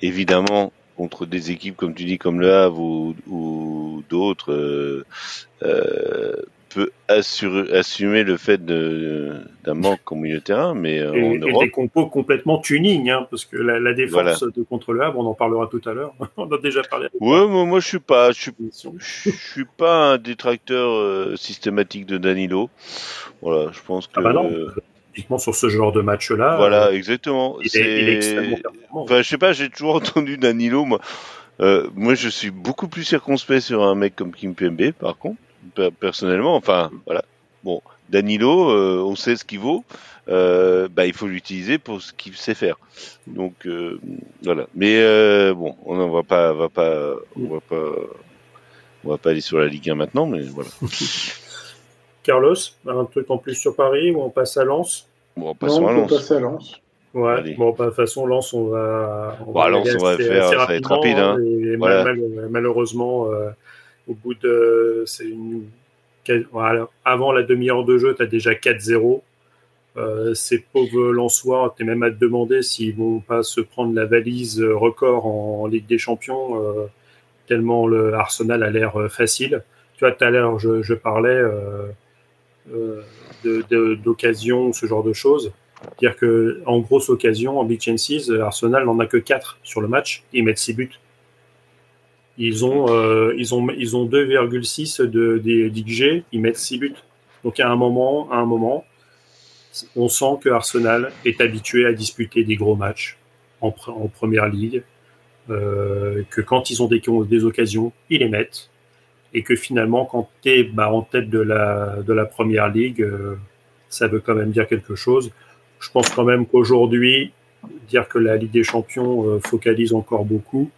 évidemment contre des équipes comme tu dis comme le Havre ou, ou d'autres euh, euh, peut assurer, assumer le fait d'un manque au milieu de terrain, mais euh, Et, en et Europe, des compos complètement tuning, hein, parce que la, la défense Voilà. de contre le Havre, on en parlera tout à l'heure. *laughs* on a déjà parlé. ouais, moi, moi je suis pas, je suis l'émission. Je suis pas un détracteur euh, systématique de Danilo. Voilà, je pense que. Ah bah non, sur ce genre de match-là, Voilà, euh, exactement. il, est, il est extrêmement. Enfin, je sais pas, j'ai toujours *laughs* entendu Danilo. Moi, Euh, moi, je suis beaucoup plus circonspect sur un mec comme Kim Pembe, par contre, personnellement. Enfin, voilà. Bon, Danilo, euh, on sait ce qu'il vaut. Euh, bah, il faut l'utiliser pour ce qu'il sait faire. Donc, euh, voilà. Mais euh, bon, on ne va pas, va pas, on va pas, on va pas aller sur la Ligue 1 maintenant, mais voilà. *laughs* Carlos, un truc en plus sur Paris ou on passe à Lens? Bon, Non, passons à on peut Lens. passer à Lens. Ouais, Allez. bon, bah, de toute façon, Lens, on va. On Bah, y Lens, on va faire- assez ça va être rapide, hein. et Voilà. mal- mal- malheureusement, euh, au bout de. C'est une. Voilà, avant la demi-heure de jeu, tu as déjà 4-0. Euh, ces pauvres Lensois, tu es même à te demander s'ils vont pas se prendre la valise euh, record en, Ligue des Champions, euh, tellement le Arsenal a l'air euh, facile. Tu vois, tout à l'heure, je, parlais d'occasion, ce genre de choses. Dire que en grosse occasion, en big chances, Arsenal n'en a que 4 sur le match. Ils mettent 6 buts. Ils ont, euh, ils ont, ils ont 2,6 de, des d'XG, ils mettent 6 buts. Donc à un moment, à un moment, on sent que Arsenal est habitué à disputer des gros matchs en, en première ligue, euh, que quand ils ont des, des occasions, ils les mettent, et que finalement, quand tu es bah, en tête de la, de la première ligue, euh, ça veut quand même dire quelque chose. Je pense quand même qu'aujourd'hui, dire que la Ligue des Champions euh, focalise encore beaucoup,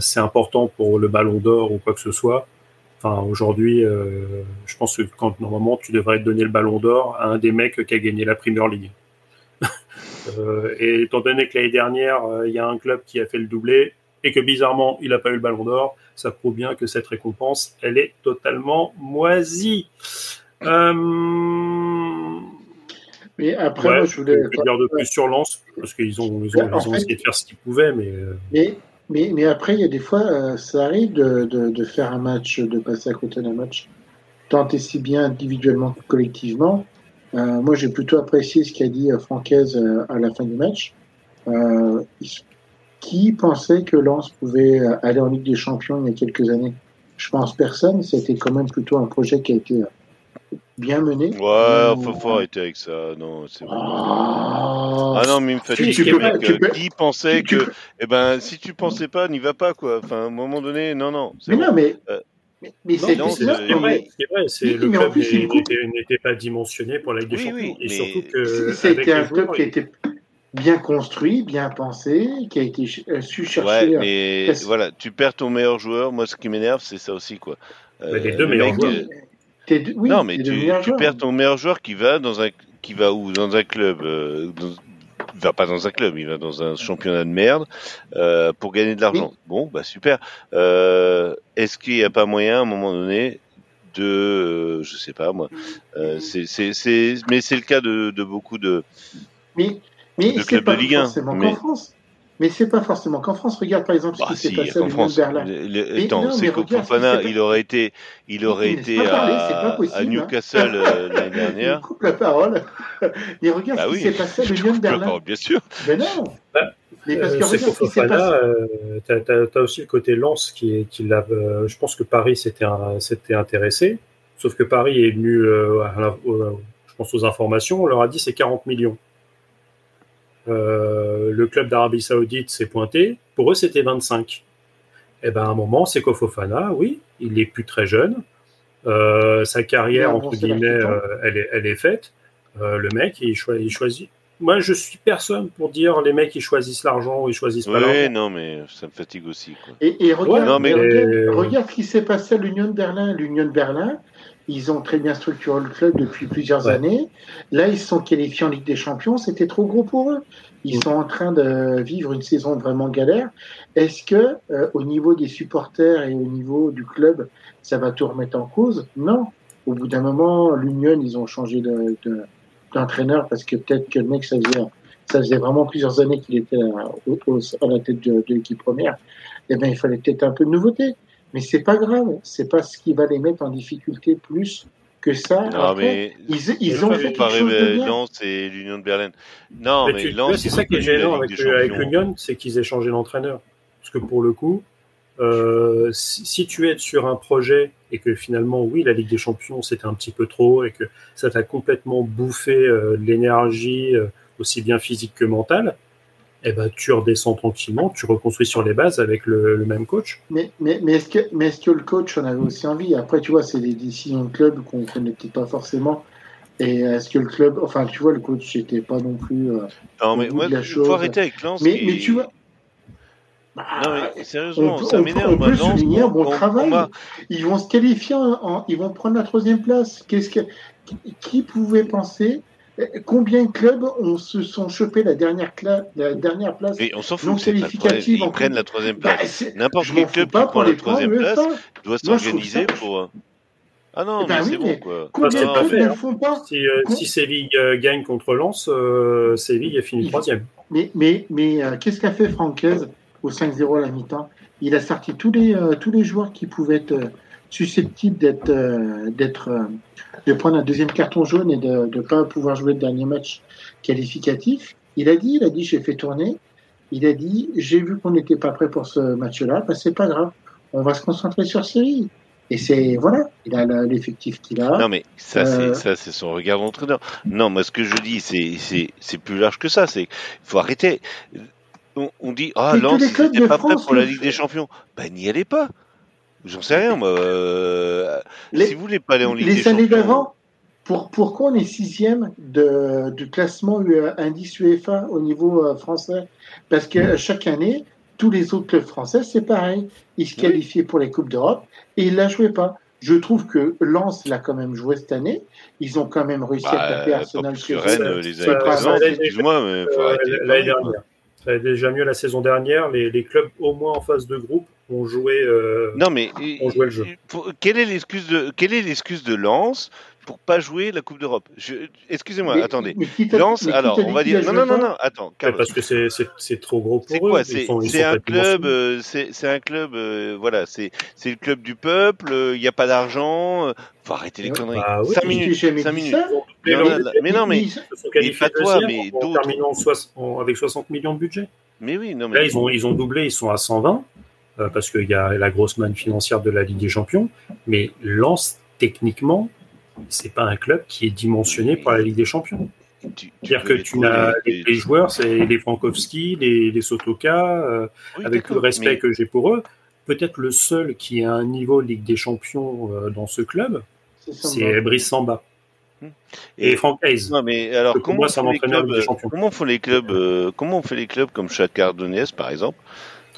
c'est important pour le Ballon d'Or ou quoi que ce soit. Enfin, aujourd'hui, euh, je pense que quand normalement tu devrais donner le Ballon d'Or à un des mecs qui a gagné la Premier League. *laughs* Euh, et étant donné que l'année dernière, euh, il y a un club qui a fait le doublé et que bizarrement, il n'a pas eu le Ballon d'Or, ça prouve bien que cette récompense, elle est totalement moisie. Euh, Mais après, Ouais, moi, je voulais. je dire de plus sur Lens, parce qu'ils ont, ils ont, En ils ont fait- essayé de faire ce qu'ils pouvaient, mais euh, Mais, mais, mais après, il y a des fois, euh, ça arrive de, de, de faire un match, de passer à côté d'un match, tant et si bien individuellement que collectivement. Euh, moi, j'ai plutôt apprécié ce qu'a dit euh, Francaise euh, à la fin du match. Euh, qui pensait que Lens pouvait aller en Ligue des Champions il y a quelques années? Je pense personne. C'était quand même plutôt un projet qui a été bien mené. Ouais, Euh, faut, faut arrêter avec ça. Non, c'est bon. Ah, Ah non, mais il me fatigue. tu peux tu euh, peux- Qui pensait tu- tu que, eh ben, si tu pensais pas, n'y va pas, quoi. Enfin, à un moment donné, non, non. mais bon. non, mais, Euh, mais, c'est non, c'est c'est- c'est vrai, c'est vrai, c'est Oui, le club n'était n'était pas dimensionné pour la Ligue des Champions. oui, et surtout que C'était un club qui a été bien construit, bien pensé, qui a été euh, su chercher. Ouais, à- mais voilà, tu perds ton meilleur joueur. Moi, ce qui m'énerve, c'est ça aussi, quoi. Mais les Euh, deux le meilleurs joueurs. Euh, oui, non, mais tu, perds ton meilleur joueur qui va dans un, qui va où? Dans un club. euh, dans- il va pas dans un club, il va dans un championnat de merde euh, pour gagner de l'argent. Bon, bah super. Euh, Est-ce qu'il n'y a pas moyen à un moment donné de, euh, je sais pas moi, euh, c'est, mais c'est le cas de, de beaucoup de. Mais de c'est clubs pas de Ligue 1, forcément mais- qu'en France. Mais c'est pas forcément qu'en France. Regarde par exemple ce Ah qui s'est si, passé à France. de Berlin. le- le- Mais attends, c'est que Fofana, il aurait été, il aurait été à, possible, à hein. Newcastle euh, l'année *laughs* Il dernière. coupe la parole. *laughs* Mais regarde Bah ce oui, qui s'est passé à je l'Union de coupe la Berlin. parole, bien sûr. Mais non. Bah, Mais parce que Euh, c'est regarde ce qui s'est Fofana, passé. euh, t'as- t'as t'as aussi le côté Lens qui, est- qui l'a. euh, je pense que Paris s'était un- s'était intéressé, sauf que Paris est venu, euh, à la- au- je pense aux informations, on leur a dit c'est 40 millions. Euh, le club d'Arabie Saoudite s'est pointé, pour eux c'était 25. Et ben à un moment, c'est Fofana, oui, il est plus très jeune, euh, sa carrière entre guillemets, tombe. euh, elle est, elle est faite. Euh, le mec, il, choi- il choisit. moi, je suis personne pour dire les mecs ils choisissent l'argent ou ils choisissent pas l'argent. Oui, non, mais ça me fatigue aussi. Quoi. Et, et regarde, Ouais, non, mais- regarde, Et- regarde ce qui s'est passé à l'Union de Berlin. L'Union de Berlin, ils ont très bien structuré le club depuis plusieurs Ouais. années. Là, ils se sont qualifiés en Ligue des Champions. C'était trop gros pour eux. Ils sont en train de vivre une saison vraiment galère. Est-ce que, euh, au niveau des supporters et au niveau du club, ça va tout remettre en cause? Non. Au bout d'un moment, l'Union, ils ont changé de- de- d'entraîneur parce que peut-être que le mec, ça faisait, ça faisait vraiment plusieurs années qu'il était à, la tête de, de l'équipe première. Eh ben, il fallait peut-être un peu de nouveauté. Mais c'est pas grave. C'est pas ce qui va les mettre en difficulté plus que ça. Non, Après, mais ils, ils ont fait quelque chose de bien. Lens et l'Union de Berlin. Non, Mais Lens, c'est ça qui est gênant avec, l'Union, c'est qu'ils aient changé d'entraîneur. Parce que pour le coup, euh, si, si tu es sur un projet et que finalement, oui, la Ligue des Champions, c'était un petit peu trop et que ça t'a complètement bouffé euh, de l'énergie, euh, aussi bien physique que mentale, eh ben, tu redescends tranquillement, tu reconstruis sur les bases avec le, le même coach. Mais, mais, mais est-ce que, mais est-ce que le coach en avait aussi envie? Après, tu vois, c'est des décisions de club qu'on ne connaît peut-être pas forcément. Et est-ce que le club, enfin, tu vois, le coach n'était pas non plus. euh, Non, mais chose. faut arrêter avec Lens. Mais, qui- mais tu vois. Bah, Non, mais on sérieusement, ça on peut- m'énerve. on moi, peut Lens, souligner un on- bon on- on travail. Ils vont se qualifier, en, en- ils vont prendre la troisième place. Qu'est-ce que, qui, qui pouvait penser Combien de clubs ont, se sont chopés la dernière, cla- la dernière place Mais on s'en non fout, c'est pas le problème. qualificative en Ils prennent la troisième Bah, place. c'est- N'importe Je quel club qui pas prend pour la troisième place doit s'organiser pour. Ah non, Eh ben mais oui, c'est bon, quoi. Combien c'est de pas clubs fait, ne hein. le font pas Si, euh, si Séville euh, gagne contre Lens, euh, Séville a fini troisième. Mais, mais, mais euh, qu'est-ce qu'a fait Francaise au 5-0 à la mi-temps? Il a sorti tous les, euh, tous les joueurs qui pouvaient être euh, susceptibles d'être, euh, d'être, euh, de prendre un deuxième carton jaune et de ne pas pouvoir jouer le dernier match qualificatif. Il a dit, il a dit, j'ai fait tourner. Il a dit, j'ai vu qu'on n'était pas prêt pour ce match-là, ben, c'est pas grave. On va se concentrer sur Séville. Et c'est, voilà, il a l'effectif qu'il a. Non, mais ça, Euh, c'est ça, c'est son regard d'entraîneur. Non, moi, ce que je dis, c'est c'est c'est plus large que ça. C'est il faut arrêter. On, on dit ah tous Lens, de pas France pour la Ligue des Champions. Ben n'y allez pas. J'en sais rien, moi. Euh, Les- si vous voulez pas aller en Ligue les des années d'avant, pour, pourquoi on est sixième de, du classement UE indice UEFA au niveau euh, français? Parce que euh, chaque année, tous les autres clubs français, c'est pareil. Ils se Oui. qualifiaient pour les Coupes d'Europe et ils ne la jouaient pas. Je trouve que Lens l'a quand même joué cette année. Ils ont quand même réussi à bah, taper Arsenal. eux. Rennes les Excuse-moi, mais faut Euh, arrêter. les L'année dernière. Ça allait déjà mieux la saison dernière. Les, les clubs, au moins en phase de groupe, ont joué. euh, Non, mais On jouait le jeu. pour- quelle est l'excuse de quelle est l'excuse de Lens pour pas jouer la Coupe d'Europe? Excusez-moi, Mais- attendez. mais Lens, mais alors on va dire non non jouait non non attends parce que c'est- trop gros pour C'est eux. quoi C'est ils c'est un club, euh, c'est c'est un club, euh, voilà, c'est c'est le club du peuple. euh, Il n'y a pas d'argent. euh, faut arrêter les conneries. Bah oui, 5 Je t'ai minutes. jamais cinq dit minutes. ça. Mais, Mais on non, mais non, mais qualifiés pas toi, mais en d'autres. terminant en- avec 60 millions de budget. mais oui, non mais Là, ils ont, ils ont doublé, ils sont à 120, euh, parce qu'il y a la grosse manne financière de la Ligue des Champions. Mais Lens, techniquement, c'est pas un club qui est dimensionné pour la Ligue des Champions. C'est-à-dire que tu et- les, les joueurs, c'est les Frankowski, les, les Sotoka, euh, oui, avec tout le respect mais- que j'ai pour eux. Peut-être le seul qui a un niveau Ligue des Champions euh, dans ce club, c'est Brice Samba et- et Frank Hayes. Non mais alors comment moi, c'est un font clubs, des euh, Champions. comment font les clubs, euh, comment on fait les clubs comme Shakhtar Donetsk par exemple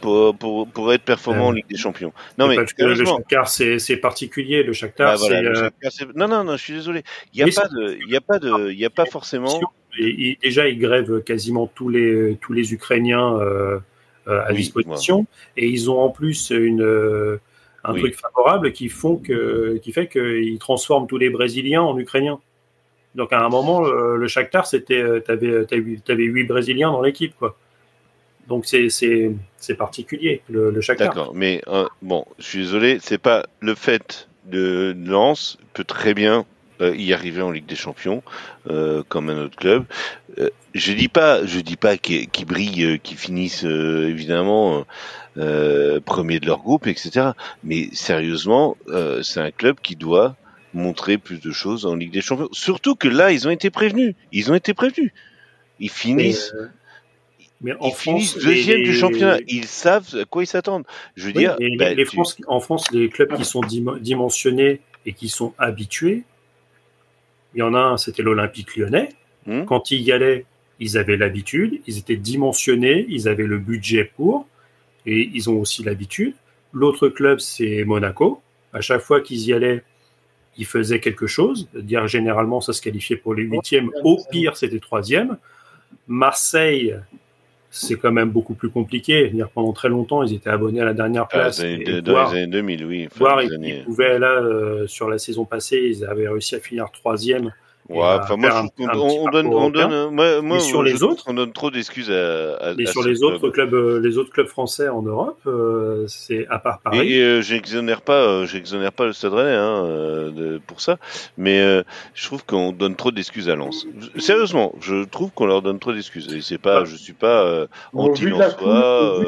pour pour pour être performant en Ligue des Champions Non mais parce que le Shakhtar, c'est c'est particulier. Le Shakhtar, bah, voilà, c'est le euh, Shakhtar, non non non, je suis désolé. Il y a pas c'est- de, il y a pas de, il y a pas forcément. Et, et déjà, ils grèvent quasiment tous les, tous les Ukrainiens euh, euh, à Oui, disposition. Et ils ont en plus une, euh, un Oui. truc favorable qui, font que, qui fait qu'ils transforment tous les Brésiliens en Ukrainiens. Donc à un moment, le, Shakhtar, c'était, tu avais, huit Brésiliens dans l'équipe. quoi. Donc c'est, c'est, c'est particulier, le, le Shakhtar. D'accord, mais euh, bon, je suis désolé, c'est pas le fait de Lens peut très bien euh, y arriver en Ligue des Champions euh, comme un autre club. Euh, je dis pas, je dis pas qu'ils brillent, qu'ils finissent euh, évidemment euh, premier de leur groupe, etc. Mais sérieusement, euh, c'est un club qui doit montrer plus de choses en Ligue des Champions. Surtout que là, ils ont été prévenus. Ils ont été prévenus. Ils finissent. Mais, euh, mais en Ils finissent France, deuxième les- du championnat. Ils savent à quoi ils s'attendent. Je veux Oui, dire, bah, les tu- France, en France, les clubs qui sont dim- dimensionnés et qui sont habitués, il y en a un, c'était l'Olympique lyonnais. Hmm. Quand il y allait, Ils avaient l'habitude, ils étaient dimensionnés, ils avaient le budget pour, et ils ont aussi l'habitude. L'autre club, c'est Monaco. À chaque fois qu'ils y allaient, ils faisaient quelque chose. Dire généralement, ça se qualifiait pour les huitièmes. Au pire, c'était troisième. Marseille, c'est quand même beaucoup plus compliqué. Dire pendant très longtemps, ils étaient abonnés à la dernière ah, place. dans les années 2000, oui. Voir, ils, pouvaient là euh, sur la saison passée, ils avaient réussi à finir troisième Ouais, enfin moi, on, donne, on donne, moi, moi sur les autres, on donne trop d'excuses à, à, Et sur les autres clubs, euh, les autres clubs français en Europe, euh, c'est à part Paris. Et, euh, j'exonère pas, euh, j'exonère pas le Stade Rennais hein, de, pour ça, mais je trouve qu'on donne trop d'excuses à Lens. Sérieusement, je trouve qu'on leur donne trop d'excuses. Et c'est pas, je suis pas anti lensois,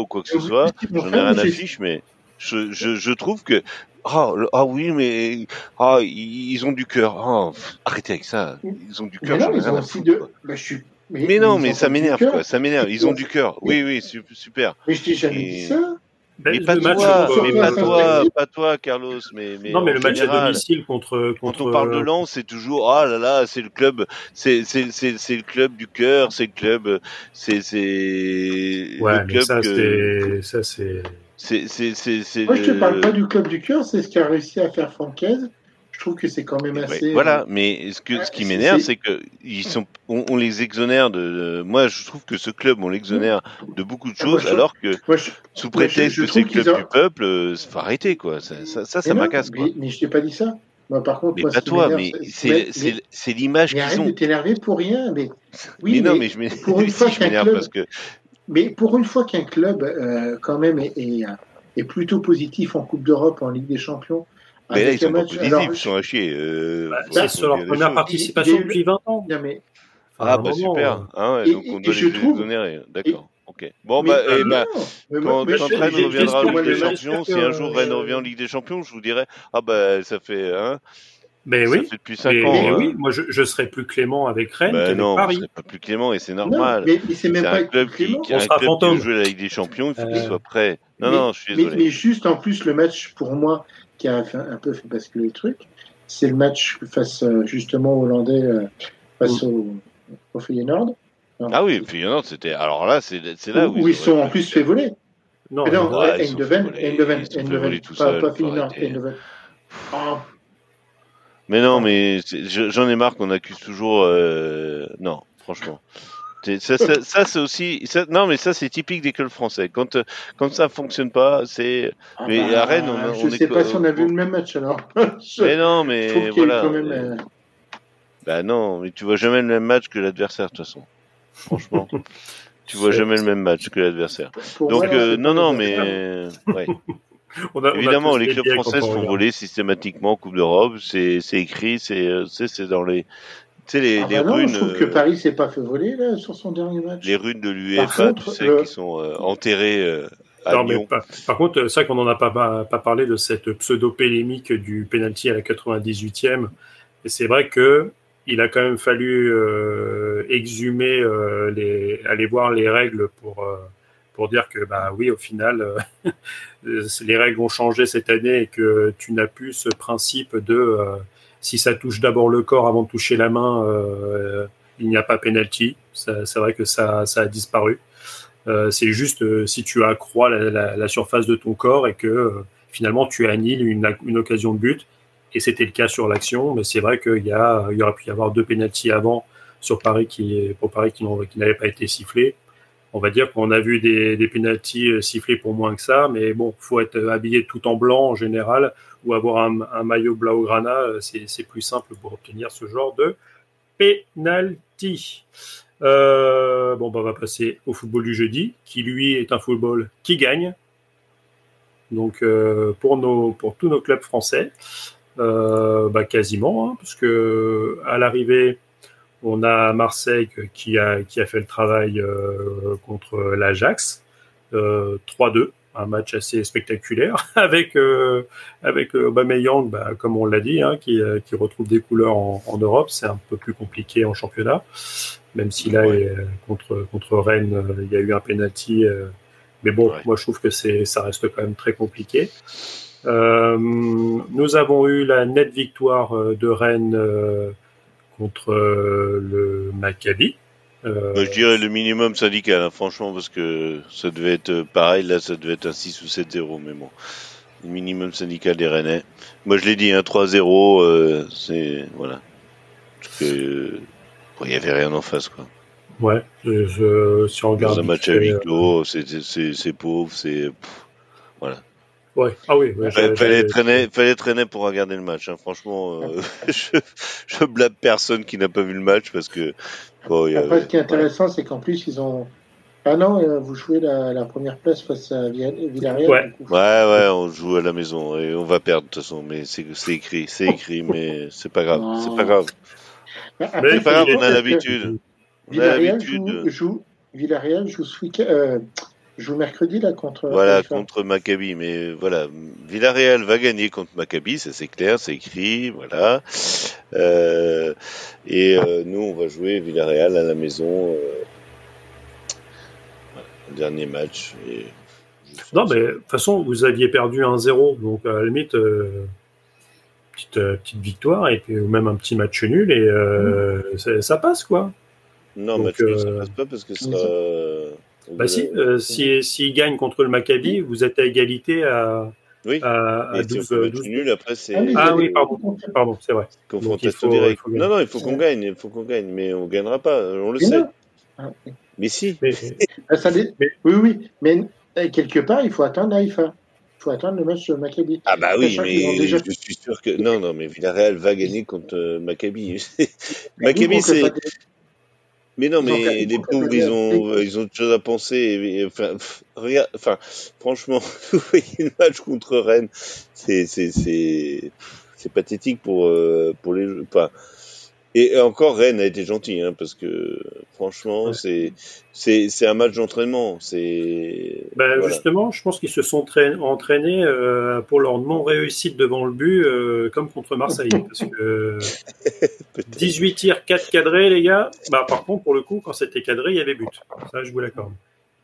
ou quoi que ce soit. J'en ai rien à fiche, mais je, je, je trouve que ah, ah oui, mais ah, ils ont du cœur. Oh, arrêtez avec ça. Ils ont du cœur. Mais, non, de... bah, je suis... mais, mais, non, mais ça m'énerve, quoi. Ça m'énerve. Ils ont du cœur. Oui, oui, super. Mais je t'ai jamais dit ça. Mais pas toi, mais pas toi, pas toi, Carlos. Mais, mais non, mais le match à domicile contre, contre. Quand on parle de euh, Lens, c'est toujours ah là là, c'est le club, c'est c'est c'est c'est le club du cœur, c'est le club, c'est c'est. Ouais, le club ça que... ça c'est c'est, c'est, c'est, Moi, je te parle pas du club du cœur, c'est ce qu'a réussi à faire Francaise. Je trouve que c'est quand même assez. voilà, euh, mais ce, que, ce qui m'énerve, c'est que ils sont, on, les exonère de, Moi, je trouve que ce club, on l'exonère de beaucoup de ah, choses, alors que sous prétexte que c'est le club du peuple, euh, faut arrêter, quoi. Ça, ça, ça, ça m'agace, quoi. Mais, je t'ai pas dit ça. Moi, par contre, mais pas toi, mais c'est l'image qu'ils ont. Mais arrête de t'énerver pour rien. Mais *laughs* oui, mais non, mais, je *laughs* m'énerve parce que mais pour une fois qu'un club, euh, quand même, est, est, plutôt positif en Coupe d'Europe, en Ligue des Champions. Mais là, ils sont pas positifs, ils sont à chier. Euh, bah, c'est sur leur première participation depuis 20 ans. mais... Ah, bah super. Euh, ah ouais, donc on doit les exonérer. D'accord. Ok. Bon, bah, et bah, quand, quand Rennes reviendra en Ligue des Champions, si un jour Rennes revient en Ligue des Champions, je vous dirais, ah bah, ça fait, hein, mais oui. depuis 5 ans. Mais hein. oui, moi je, je serais plus clément avec Rennes ben non, Paris. Non, pas plus clément et c'est normal. mais, mais c'est même pas un club qui, qui, un club qui veut jouer la Ligue des Champions, il faut qu'il euh, soit prêt. Non, mais, non, je suis désolé. Mais, juste en plus, le match pour moi qui a fait, un peu fait basculer le truc, c'est le match face euh, justement aux Hollandais euh, face au, au Feyenoord. Ah oui, Feyenoord, c'était. Alors là, c'est là où, où ils, sont en plus fait voler. Non, non Eindhoven, Eindhoven, Eindhoven, pas, pas Feyenoord, Eindhoven. Mais non, mais j'en ai marre qu'on accuse toujours. Euh... Non, franchement. Ça, ça, ça c'est aussi. Ça, non, mais ça, c'est typique des clubs français. Quand, quand ça fonctionne pas, c'est. Ah mais bah, à Rennes, on, on Je sais pas si on a vu le même match alors. *laughs* mais non, mais voilà. Même, euh... Bah non, mais tu vois jamais le même match que l'adversaire, de toute façon. Franchement. *laughs* tu vois jamais le même match que l'adversaire. Donc, euh, non, non, mais. Ouais. *laughs* Évidemment, les clubs français font voler systématiquement en Coupe d'Europe. C'est écrit, c'est c'est dans les tu sais, les, ah les bah non, runes. Je trouve que euh, Paris s'est pas fait voler là, sur son dernier match. Les runes de l'UEFA, tu sais, qui sont euh, enterrées euh, à non, Lyon. Par, par, contre, c'est vrai qu'on n'en a pas, pas, parlé de cette pseudo-pélémique du penalty à la 98e. Et c'est vrai que il a quand même fallu euh, exhumer, euh, les, aller voir les règles pour pour dire que bah oui, au final, euh, les règles ont changé cette année et que tu n'as plus ce principe de euh, si ça touche d'abord le corps avant de toucher la main, euh, il n'y a pas penalty. C'est vrai que ça, a disparu. c'est juste si tu accrois la, surface de ton corps et que finalement tu annihiles une, occasion de but. Et c'était le cas sur l'action, mais c'est vrai qu'il y, a, aurait pu y avoir deux penalties avant sur Paris qui, pour Paris qui n'avaient pas été sifflés on va dire qu'on a vu des, des pénalties euh, sifflés pour moins que ça, mais bon, faut être habillé tout en blanc en général ou avoir un, un maillot blaugrana, euh, c'est plus simple pour obtenir ce genre de penalty. Euh, bon, bah, on va passer au football du jeudi, qui lui est un football qui gagne. Donc euh, pour tous nos clubs français, euh, bah, quasiment, hein, parce que à l'arrivée, on a Marseille qui a, qui a fait le travail euh, contre l'Ajax, euh, 3-2, un match assez spectaculaire *laughs* avec euh, avec Aubameyang, bah, comme on l'a dit, hein, qui, euh, qui retrouve des couleurs en, en Europe. C'est un peu plus compliqué en championnat, même si là ouais. contre contre Rennes, il y a eu un penalty. mais bon, ouais. moi je trouve que c'est ça reste quand même très compliqué. Euh, nous avons eu la nette victoire de Rennes contre le Maccabi. je dirais le minimum syndical, hein, franchement, parce que ça devait être pareil, là ça devait être un 6 ou 7-0, mais bon. Le minimum syndical des Rennais. Moi je l'ai dit, un hein, 3-0, c'est. Voilà. Parce que. Il n'y avait rien en face, quoi. Ouais, je, si on regarde. Dans un match à huis clos, c'est pauvre, c'est. Voilà. Ouais. Ah oui. Ouais, fallait, traîner, fallait traîner pour regarder le match. Hein. Franchement, euh, *laughs* je, je blâme personne qui n'a pas vu le match parce que. Bon, Après, ce qui est intéressant, c'est qu'en plus, ils ont. Ah non, euh, vous jouez la, la première place face à Villarreal. Ouais. ouais, ouais, on joue à la maison et on va perdre de toute façon. Mais c'est écrit, c'est écrit, *laughs* mais c'est pas grave. C'est pas grave. Après, c'est pas grave, on a l'habitude. Villarreal joue, joue, Villarreal joue ce week-end. Euh, joue mercredi là contre. Voilà contre Maccabi, mais voilà Villarreal va gagner contre Maccabi, ça c'est clair, c'est écrit, voilà. Euh, et euh, nous on va jouer Villarreal à la maison. Euh, voilà, dernier match. Et non mais de toute façon vous aviez perdu 1-0, donc à la limite. Petite, petite victoire et puis, ou même un petit match nul et mmh. ça, ça passe quoi. Non, Donc, match ça passe pas parce que ça. Bah si, euh, si, s'il gagne contre le Maccabi, vous êtes à égalité à, oui. à, à 12, si 12 nul, après c'est. Ah, ah oui, pardon, pardon, c'est vrai. Confrontation directe. Non, non, il faut qu'on gagne, il faut qu'on gagne, mais on gagnera pas, on le mais sait. Ah, mais si. Mais, *laughs* ah, ça dé... mais, oui, oui, mais euh, quelque part, il faut attendre Haïfa. Il faut attendre le match Maccabi. Ah bah oui, mais déjà... je suis sûr que non, non, mais Villarreal va gagner contre euh, Maccabi. *laughs* Maccabi, c'est mais non, mais les pauvres, ils ont, ils ont autre chose à penser. enfin, regarde, enfin, franchement, *laughs* vous voyez le match contre Rennes, c'est, c'est, c'est, c'est pathétique pour, euh, pour les, enfin, et encore, Rennes a été gentil, hein, parce que franchement, c'est c'est un match d'entraînement. C'est ben, justement, je pense qu'ils se sont entraînés euh, pour leur non réussite devant le but, euh, comme contre Marseille, *laughs* parce que 18 tirs, 4 cadrés, les gars. Bah, par contre, pour le coup, quand c'était cadré, il y avait but. Ça, je vous l'accorde.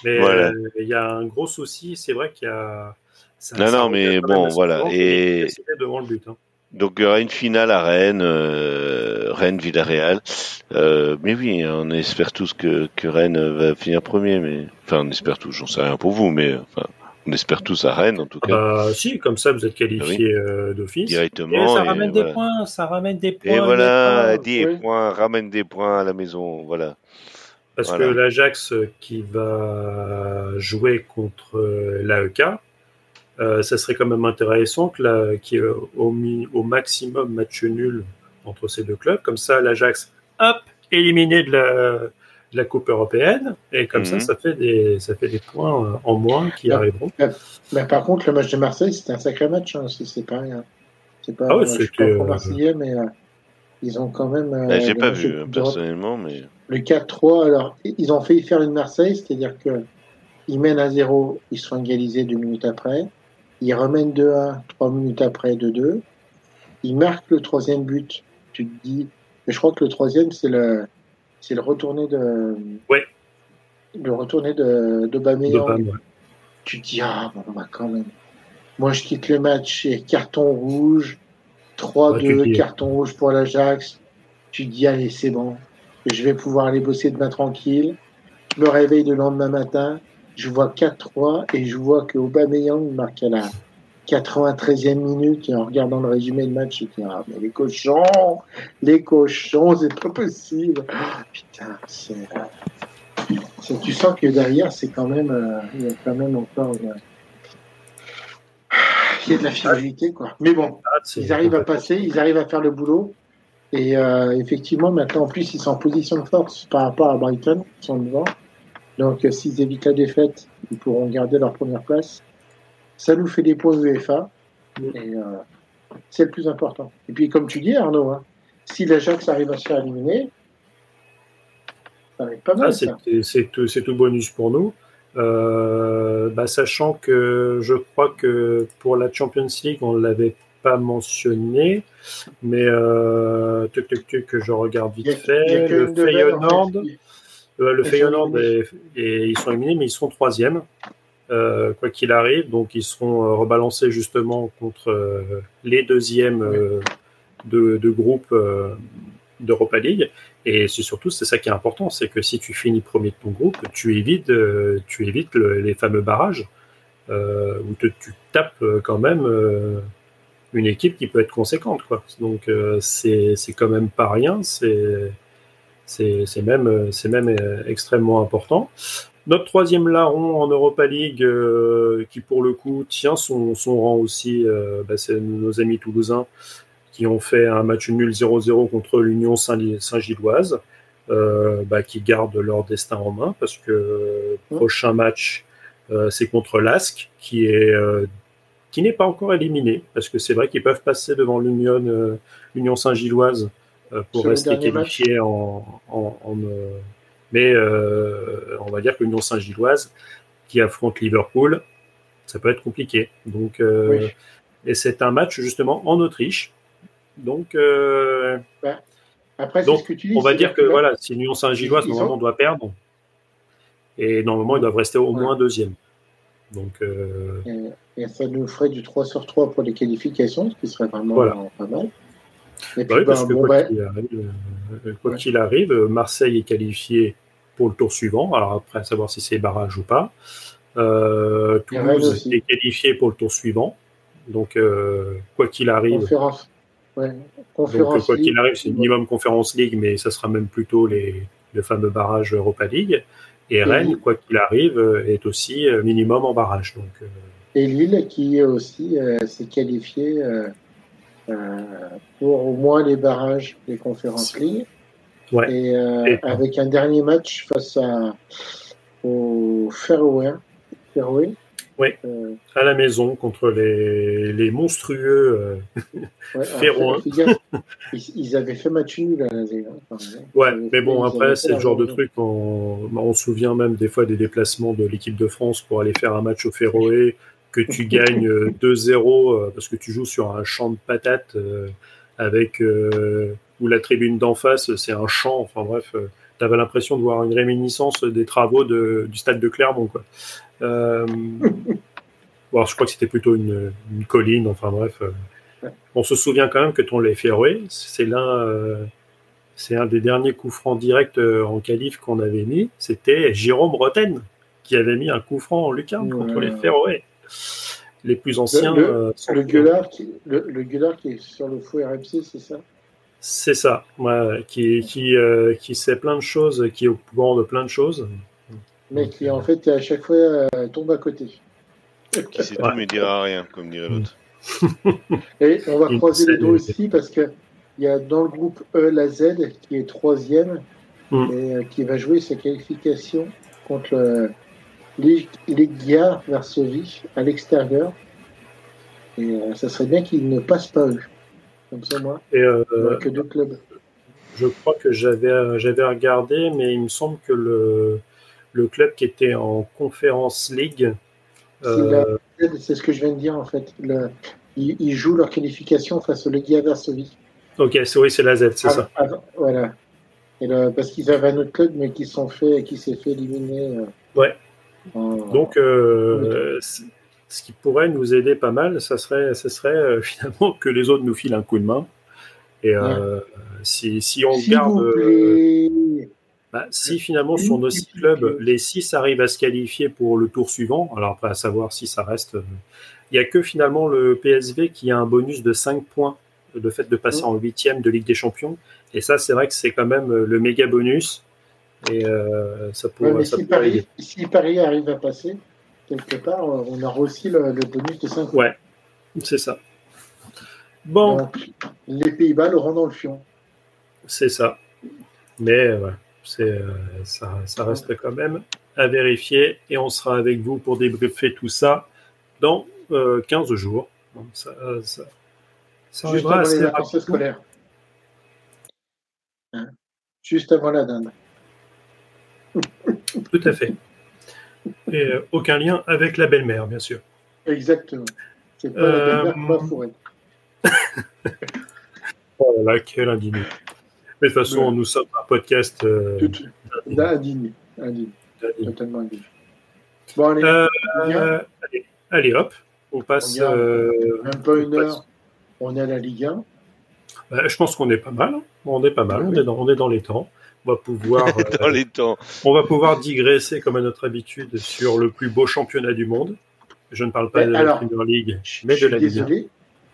Mais euh, il y a un gros souci. C'est vrai qu'il y a. Ça, non, non, mais bon, voilà. Et devant le but. Hein. Donc il y aura une finale à Rennes, euh, Rennes Villarreal. Euh, mais oui, on espère tous que, que Rennes va finir premier. Mais enfin, on espère tous. J'en sais rien pour vous, mais enfin, on espère tous à Rennes en tout cas. Euh, si, comme ça vous êtes qualifié euh, d'office. Directement. Et ça ramène des points, ça ramène des points. Et voilà, des points, ramène des points à la maison, voilà. Parce que l'Ajax qui va jouer contre l'AEK, euh, ça serait quand même intéressant qu'il y ait au, au, maximum match nul entre ces deux clubs. Comme ça, l'Ajax, hop, éliminé de la, de la Coupe européenne. Et comme ça, mhm. ça fait, des, ça fait des points euh, en moins qui arriveront. Mais, par contre, le match de Marseille, c'était un sacré match. Hein, c'est pas rien. C'est pas, ah ouais, euh, Marseillais, mais ils ont quand même. Bah, J'ai pas vu, personnellement, mais. Le 4-3, alors, ils ont fait faire une Marseille, c'est-à-dire que ils mènent à zéro, ils sont égalisés deux minutes après. Il remène 2-1, trois minutes après 2-2. Il marque le troisième but. Tu te dis, mais je crois que le troisième, c'est le, c'est le retourné de. Ouais. Le retourné de, de Tu te dis, ah, bon, bah, quand même. Moi, je quitte le match et carton rouge. 3-2, carton rouge pour l'Ajax. Tu te dis, allez, c'est bon. Je vais pouvoir aller bosser demain tranquille. Je me réveille le lendemain matin je vois 4-3 et je vois que Aubameyang marque à la 93e minute et en regardant le résumé de match, je dis ah mais les cochons, les cochons, c'est pas possible. putain, c'est, tu sens que derrière c'est quand même, euh, il y a quand même encore il y a de la fidélité quoi. Mais bon, ah, ils arrivent à passer, ils arrivent à faire le boulot. Et euh, effectivement, maintenant en plus, ils sont en position de force par rapport à Brighton, ils sont devant. Donc, euh, s'ils évitent la défaite, ils pourront garder leur première place. Ça nous fait des points UEFA. Et euh, c'est le plus important. Et puis, comme tu dis, Arnaud, hein, si l'Ajax arrive à se faire éliminer, ça va être pas mal. Ah, c'est tout, bonus pour nous. Euh, bah, sachant que je crois que pour la Champions League, on ne l'avait pas mentionné, mais euh, que je regarde vite fait. Le Feyenoord. Euh, le Feyenoord, et, ils sont éliminés, mais ils seront troisième, euh, quoi qu'il arrive. Donc, ils seront euh, rebalancés justement contre les deuxièmes de, de, groupe d'Europa League. Et c'est surtout, c'est ça qui est important, c'est que si tu finis premier de ton groupe, tu évites, euh, tu évites les fameux barrages euh, où tu tapes quand même une équipe qui peut être conséquente. Quoi. Donc c'est quand même pas rien, c'est c'est même, même extrêmement important. Notre troisième larron en Europa League, qui pour le coup tient son, son rang aussi, bah, c'est nos amis toulousains qui ont fait un match nul 0-0 contre l'Union Saint-Gilloise, euh, bah, qui gardent leur destin en main parce que le prochain match, euh, c'est contre l'ASC, qui est euh, qui n'est pas encore éliminé, parce que c'est vrai qu'ils peuvent passer devant l'Union l'Union Saint-Gilloise pour rester qualifiés en, en, mais on va dire que l'Union Saint-Gilloise qui affronte Liverpool, ça peut être compliqué. Donc, et c'est un match justement en Autriche. Donc, euh, bah, après, donc ce que tu dis, on va dire que voilà, si Lyon Saint-Gilloise, normalement, doit perdre. Et normalement, ils doivent rester au moins deuxième. Donc, euh, et, ça nous ferait du 3 sur 3 pour les qualifications, ce qui serait vraiment pas mal. Et bah oui, parce que quoi qu'il arrive, euh, Marseille est qualifié pour le tour suivant. Alors après, à savoir si c'est barrage ou pas. Toulouse est qualifié pour le tour suivant. Donc, quoi qu'il arrive, donc, quoi qu'il arrive, c'est minimum Conférence League, mais ça sera même plutôt les, le fameux barrage Europa League. Et Rennes, quoi qu'il arrive, est aussi euh, minimum en barrage. Donc, euh, Et Lille, qui aussi euh, s'est qualifié pour au moins les barrages des Conférences League. Et, avec un dernier match face à, au Fairway. Fairway oui, euh, à la maison contre les, les monstrueux euh, *laughs* Féroins. ils, avaient fait match nul à la hein, Ouais, mais bon, après, c'est le genre de truc, on, on se souvient même des fois des déplacements de l'équipe de France pour aller faire un match au Féroé, que tu gagnes 2-0 euh, parce que tu joues sur un champ de patates avec où la tribune d'en face, c'est un champ, enfin bref tu avais l'impression de voir une réminiscence des travaux de, du stade de Clermont. Quoi. Euh, bon, je crois que c'était plutôt une, colline, enfin bref. Euh. On se souvient quand même que ton les Féroé, c'est l'un, euh, c'est un des derniers coups francs directs en qualif qu'on avait mis. C'était Jérôme Bretagne qui avait mis un coup franc en lucarne contre les Féroé. Les plus anciens. Le, le, gueulard qui, le, le qui est sur le faux RMC, c'est ça? C'est ça, qui, qui, qui sait plein de choses, qui est au courant de plein de choses mais qui en fait à chaque fois euh, tombe à côté. Qui sait tout mais dira rien, comme dirait l'autre. *laughs* Et on va croiser les deux aussi parce que il y a dans le groupe E la Z qui est troisième mm. et euh, qui va jouer sa qualification contre le Legia Varsovie à l'extérieur. Et euh, ça serait bien qu'il ne passe pas eux. Comme ça, moi. Et que deux clubs. Je crois que j'avais j'avais regardé, mais il me semble que le le club qui était en Conférence League. Euh, c'est ce que je viens de dire en fait. ils, jouent leur qualification face au Legia Varsovie. Ok, oui, c'est la Z, c'est ça. voilà. parce qu'ils avaient un autre club, mais qui sont fait, qui s'est fait éliminer. Euh, ouais. Donc, euh, ce qui pourrait nous aider pas mal, ça serait, ça serait finalement que les autres nous filent un coup de main. Et si, si, on garde. Bah, si finalement sur nos six clubs, les six arrivent à se qualifier pour le tour suivant, alors après à savoir si ça reste, euh, il n'y a que finalement le PSV qui a un bonus de 5 points, le fait de passer en huitième de Ligue des Champions. Et ça, c'est vrai que c'est quand même euh, le méga bonus. Et euh, ça pourrait. si, Paris, si, Paris, arrive à passer, quelque part, on aura aussi le, bonus de 5 points. Ouais, c'est ça. Bon. les Pays-Bas l'auront dans le fion. C'est ça. Mais voilà c'est, euh, ça, reste quand même à vérifier et on sera avec vous pour débriefer tout ça dans 15 euh, jours. ça, ça, ça Juste avant les vacances scolaires. Hein? Juste avant la dinde. Tout à fait. Et euh, aucun lien avec la belle-mère, bien sûr. Exactement. C'est pas la belle-mère, *laughs* oh là là, quel indigne. Mais de toute façon, nous sommes un podcast. Euh. Totalement indigne. Bon, allez, euh, allez, hop, on passe. Euh, même pas une heure, on est à la Ligue 1. Bah, je pense qu'on est pas mal. On est pas mal. On, est dans, on est dans les temps. On va pouvoir. *laughs* dans euh, les temps. On va pouvoir digresser, comme à notre habitude, sur le plus beau championnat du monde. Je ne parle pas Mais de alors, la Premier League, mais je de la suis Ligue 1. désolé.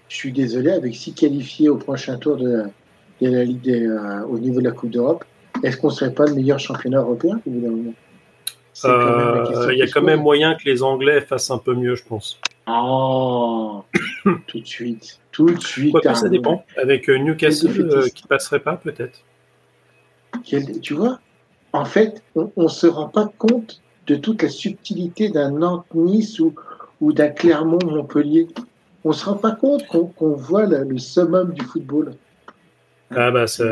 Je suis désolé, avec six qualifiés au prochain tour de, de la Ligue des, euh, au niveau de la Coupe d'Europe, est-ce qu'on ne serait pas le meilleur championnat européen Euh, Il y a quand même moyen que les Anglais fassent un peu mieux, je pense. Oh, *coughs* tout de suite, tout de suite. Ça un- dépend. Avec Newcastle, euh, qui passerait pas, peut-être. Quel- Tu vois, en fait, on ne se rend pas compte de toute la subtilité d'un Nantes-Nice ou, ou d'un Clermont-Montpellier. On ne se rend pas compte qu'on voit le, le summum du football. Ah bah ça,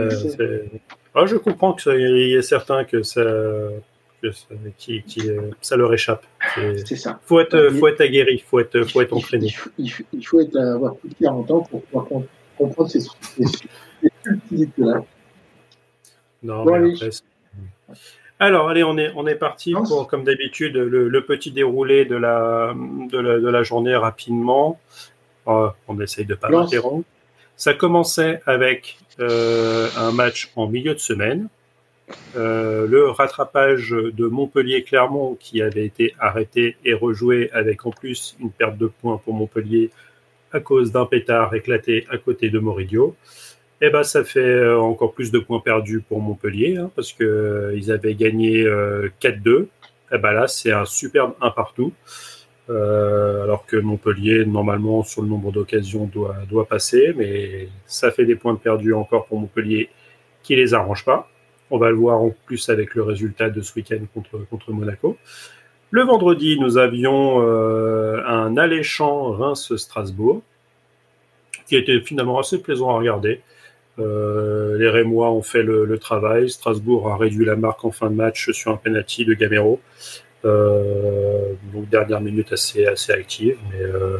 Ah, je comprends que ça- il y a certains que ça, que ça, qui, qui, euh, ça leur échappe. C'est- ça. Faut être, faut être aguerri, faut être, faut être entraîné. il faut- il faut- il faut être, avoir plus de 40 ans pour pouvoir com- comprendre ces, ces, ces subtilités-là. Non, Bon, mais après, Alors, allez, on est, on est parti pour, comme d'habitude, le, le petit déroulé de la, de la, de la journée rapidement. Euh, on essaye de pas Lance. m'interrompre. Ça commençait avec euh, un match en milieu de semaine. Euh, le rattrapage de Montpellier-Clermont qui avait été arrêté et rejoué avec en plus une perte de points pour Montpellier à cause d'un pétard éclaté à côté de Moridio. Eh ben, ça fait euh, encore plus de points perdus pour Montpellier hein, parce que euh, avaient gagné euh, 4-2. Eh ben là, c'est un superbe un partout. Euh, alors que Montpellier, normalement, sur le nombre d'occasions, doit, passer, mais ça fait des points perdus encore pour Montpellier qui les arrange pas. On va le voir en plus avec le résultat de ce week-end contre, contre Monaco. Le vendredi, nous avions euh, un alléchant Reims-Strasbourg qui était finalement assez plaisant à regarder. Euh, les Rémois ont fait le, le travail. Strasbourg a réduit la marque en fin de match sur un penalty de Gamero. Euh, donc dernière minute assez assez active, mais euh,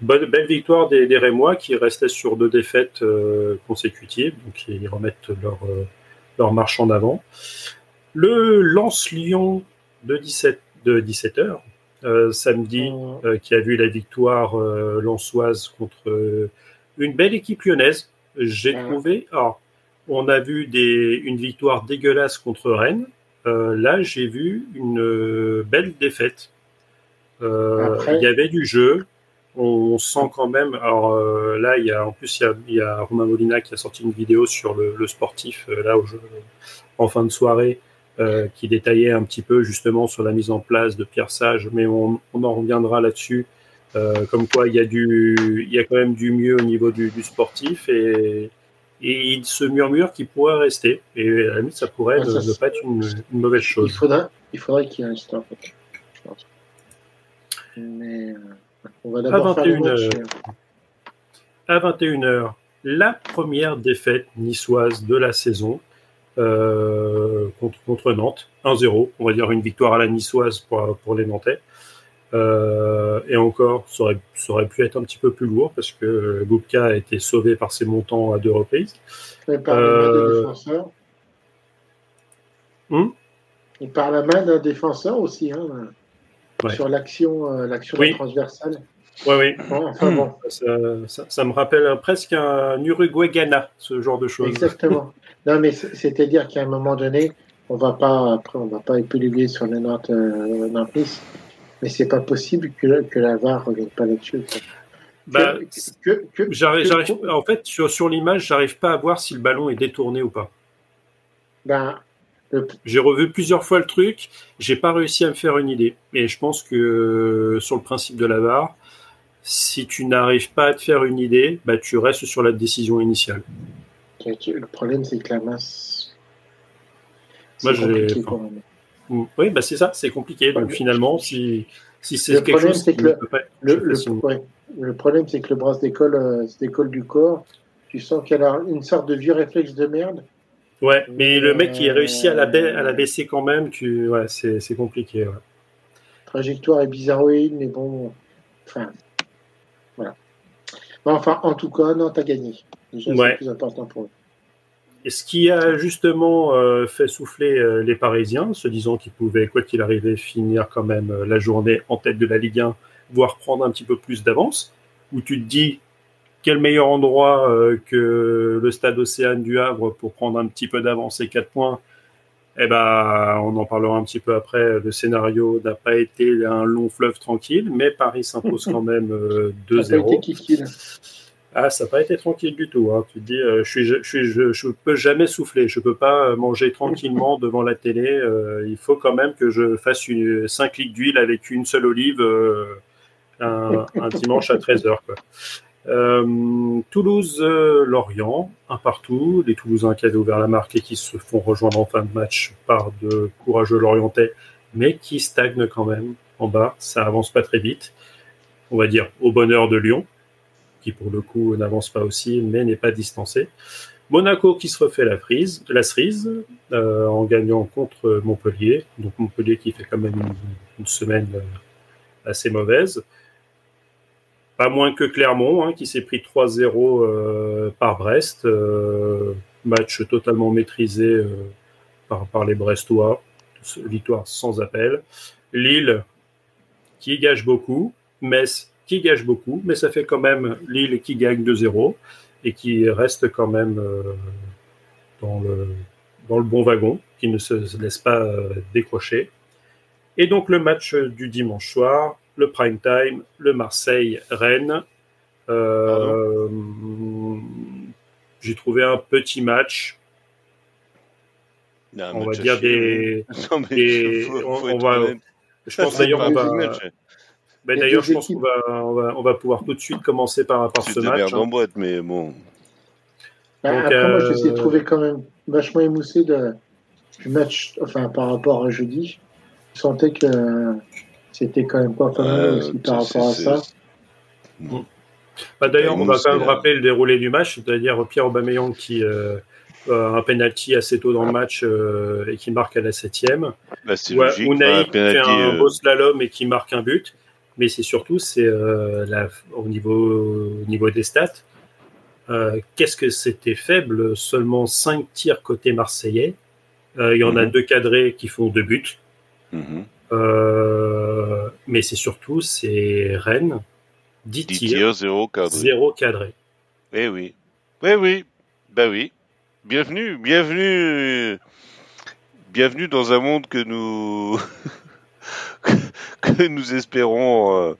bonne belle victoire des, des Rémois qui restaient sur deux défaites consécutives, donc ils remettent leur leur marche en avant. Le Lance Lyon de 17 de 17 heures euh, samedi euh, qui a vu la victoire lançoise contre une belle équipe lyonnaise. J'ai Ouais. trouvé. Alors, on a vu des, une victoire dégueulasse contre Rennes. Euh, là, j'ai vu une euh, belle défaite. Euh, Après- il y avait du jeu. On sent quand même. Alors euh, là, il y a en plus il y a, il y a Romain Molina qui a sorti une vidéo sur le, le sportif là au jeu, en fin de soirée qui détaillait un petit peu justement sur la mise en place de Pierre Sage, mais on, on en reviendra là-dessus. Euh, comme quoi, il y a du, il y a quand même du mieux au niveau du, du sportif et, et il se murmure qu'il pourrait rester. Et à la limite, ça pourrait Ouais, ne, ça, ne pas être une, une mauvaise Il chose. faudrait, il faudrait qu'il reste en fait, je pense. Mais euh, on va d'abord À faire le 21 match. heures. à 21h, la première défaite niçoise de la saison euh, contre, contre Nantes. 1-0, on va dire une victoire à la niçoise pour, pour les Nantais. Euh, et encore, ça aurait, ça aurait pu être un petit peu plus lourd parce que Boubka a été sauvé par ses montants à deux reprises. Et par la main Euh, des défenseurs. Hum Et par la main d'un défenseur aussi, hein, Ouais. sur l'action euh, l'action Oui. transversale. Oui, oui. Enfin bon, Ça, ça- ça me rappelle presque un Uruguay-Ghana, ce genre de choses. exactement. *laughs* non, mais c'est- c'est-à-dire qu'à un moment donné, on va pas, après, on va pas épiloguer sur le Nantes, euh, Nantes Nice, mais c'est pas possible que, la- que la VAR revienne pas là-dessus. Bah, que, que, que- en fait, sur, sur l'image, j'arrive pas à voir si le ballon est détourné ou pas. ben, le- J'ai revu plusieurs fois le truc, j'ai pas réussi à me faire une idée. Et je pense que euh, sur le principe de la VAR, si tu n'arrives pas à te faire une idée, bah, tu restes sur la décision initiale. le problème, c'est que la masse. Moi, j'ai- enfin. Oui, bah c'est ça, c'est compliqué. Donc finalement, si, si c'est quelque problème, chose qui que le- peut pas Le, le, ouais. Le problème, c'est que le bras se décolle, euh, se décolle du corps. Tu sens qu'elle a une sorte de vieux réflexe de merde. Ouais, mais le mec qui a réussi à la, ba- Euh, à la baisser quand même, tu... ouais, c'est c'est compliqué. ouais. Trajectoire est bizarroïde, mais bon. Enfin. Voilà. Enfin, en tout cas, non, t'as gagné. Déjà, c'est le plus important pour eux. Et ce qui a justement euh, fait souffler euh, les Parisiens, se disant qu'ils pouvaient, quoi qu'il arrivait, finir quand même euh, la journée en tête de la Ligue 1, voire prendre un petit peu plus d'avance, où tu te dis, quel meilleur endroit que le stade Océane du Havre pour prendre un petit peu d'avance et 4 points Eh ben, on en parlera un petit peu après. Le scénario n'a pas été un long fleuve tranquille, mais Paris s'impose *laughs* quand même 2-0. Ah, ça n'a pas été tranquille du tout. Hein. Tu te dis, euh, je, suis, je, suis, je, je, peux jamais souffler, je peux pas manger *laughs* tranquillement devant la télé. Euh, il faut quand même que je fasse une, 5 litres d'huile avec une seule olive euh, un, un, dimanche à 13h. Euh, Toulouse-Lorient, un partout. Les Toulousains qui avaient ouvert la marque et qui se font rejoindre en fin de match par de courageux Lorientais, mais qui stagnent quand même en bas. Ça avance pas très vite. On va dire au bonheur de Lyon qui pour le coup n'avance pas aussi, mais n'est pas distancé. Monaco qui se refait la, frise, la cerise euh, en gagnant contre Montpellier. Donc Montpellier qui fait quand même une, semaine euh, assez mauvaise. Pas moins que Clermont hein, qui s'est pris 3-0 euh, par Brest. Match totalement maîtrisé par, par les Brestois. Victoire sans appel. Lille qui gâche beaucoup. Metz qui gâche beaucoup, mais ça fait quand même Lille qui gagne 2-0 et qui reste quand même euh, dans, le, dans le bon wagon, qui ne se laisse pas euh, décrocher. Et donc le match du dimanche soir, le prime time, le Marseille-Rennes. Euh, J'ai trouvé un petit match. *laughs* Non, on va dire des. Non, des faut, on, faut on être va, honnête. je pense d'ailleurs pas on un va. Ben, d'ailleurs, je pense qu'on va, on va, on va pouvoir tout de suite commencer par, par ce match. merdes en hein. boîte, mais bon. Bah, Donc, après, moi, euh, j'ai essayé de trouver quand même vachement émoussé de, du match, enfin, par rapport à jeudi. Je sentais que euh, c'était quand même pas fameux aussi par rapport à ça. Bah, D'ailleurs, on va quand même rappeler le déroulé du match, c'est-à-dire Pierre Aubameyang qui euh, a un penalty assez tôt dans le match euh, et qui marque à la septième. Bah, Ouais, logique. Unai un qui fait un euh, beau slalom et qui marque un but. Mais c'est surtout c'est euh, au niveau au niveau des stats. euh, Qu'est-ce que c'était faible? Seulement 5 tirs côté marseillais. Euh, Il y en a Mhm. deux cadrés qui font deux buts. mhm. Mais c'est surtout c'est Rennes 10 10 tirs, tirs, 0 cadre. zéro cadré. Eh oui. Eh oui. Bah oui. Bienvenue, bienvenue. Bienvenue dans un monde que nous *laughs* *laughs* que nous espérons euh,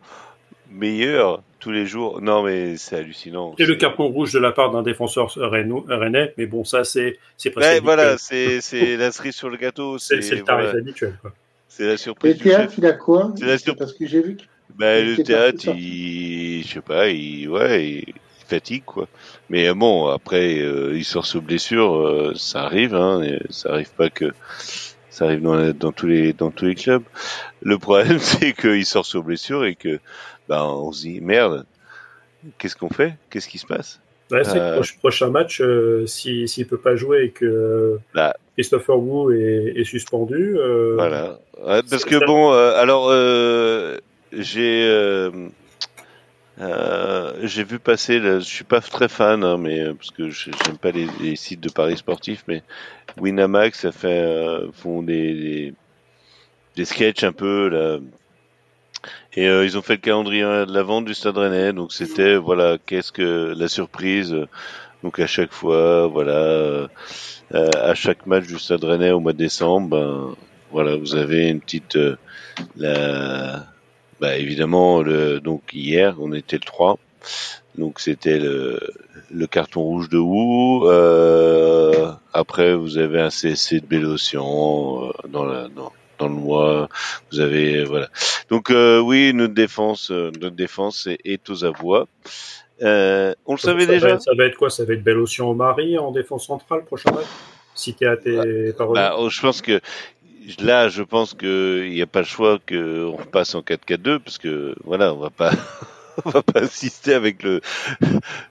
meilleur tous les jours. Non mais c'est hallucinant. Et le C'est- carton rouge de la part d'un défenseur rennais, mais bon, ça, c'est c'est presque habituel. voilà, c'est c'est la cerise sur le gâteau, *laughs* c'est c'est le tarif voilà, habituel. C'est la surprise le théâtre, il a quoi C'est la surprise. Parce que j'ai vu que Il le théâtre, il, je sais pas, il, ouais, il fatigue quoi. Mais euh, bon, après, euh, il sort sous blessure, euh, ça arrive, hein, ça arrive pas que, ça arrive dans, dans tous les, dans tous les clubs. Le problème, *laughs* c'est qu'il sort sous blessure et que, bah, on se dit merde, qu'est-ce qu'on fait, qu'est-ce qui se passe? Ouais, c'est Euh, le proche- prochain match, euh, s'il s'il peut pas jouer et que Bah. Christopher Wu est, est suspendu. euh, Voilà. Ouais, parce que bon, euh, alors euh, j'ai euh, j'ai vu passer, là, je suis pas très fan, hein, mais euh, parce que j'aime pas les, sites de paris sportifs, mais Winamax, ça fait euh, font des, des des sketchs un peu là. Et ils ont fait le calendrier de la vente du Stade Rennais, donc c'était voilà qu'est-ce que la surprise. Donc à chaque fois, voilà, à chaque match du Stade Rennais au mois de décembre, ben, voilà, vous avez une petite, la, bah évidemment le, donc hier on était le 3, donc c'était le, le carton rouge de Wu. Euh, après vous avez un CSC de Bélocian euh, dans la dans, dans le mois. Vous avez voilà. Donc euh, oui, notre défense, euh, notre défense est, est aux avoirs. Euh, on le ça, savait va déjà. être- ça va être quoi? Ça va être Bellocian au Mari en défense centrale, prochain match? Si t'es à tes paroles. Bah, oh, je pense que là, je pense que il n'y a pas le choix que on repasse en 4-4-2 parce que voilà, on va pas *laughs* on va pas insister avec le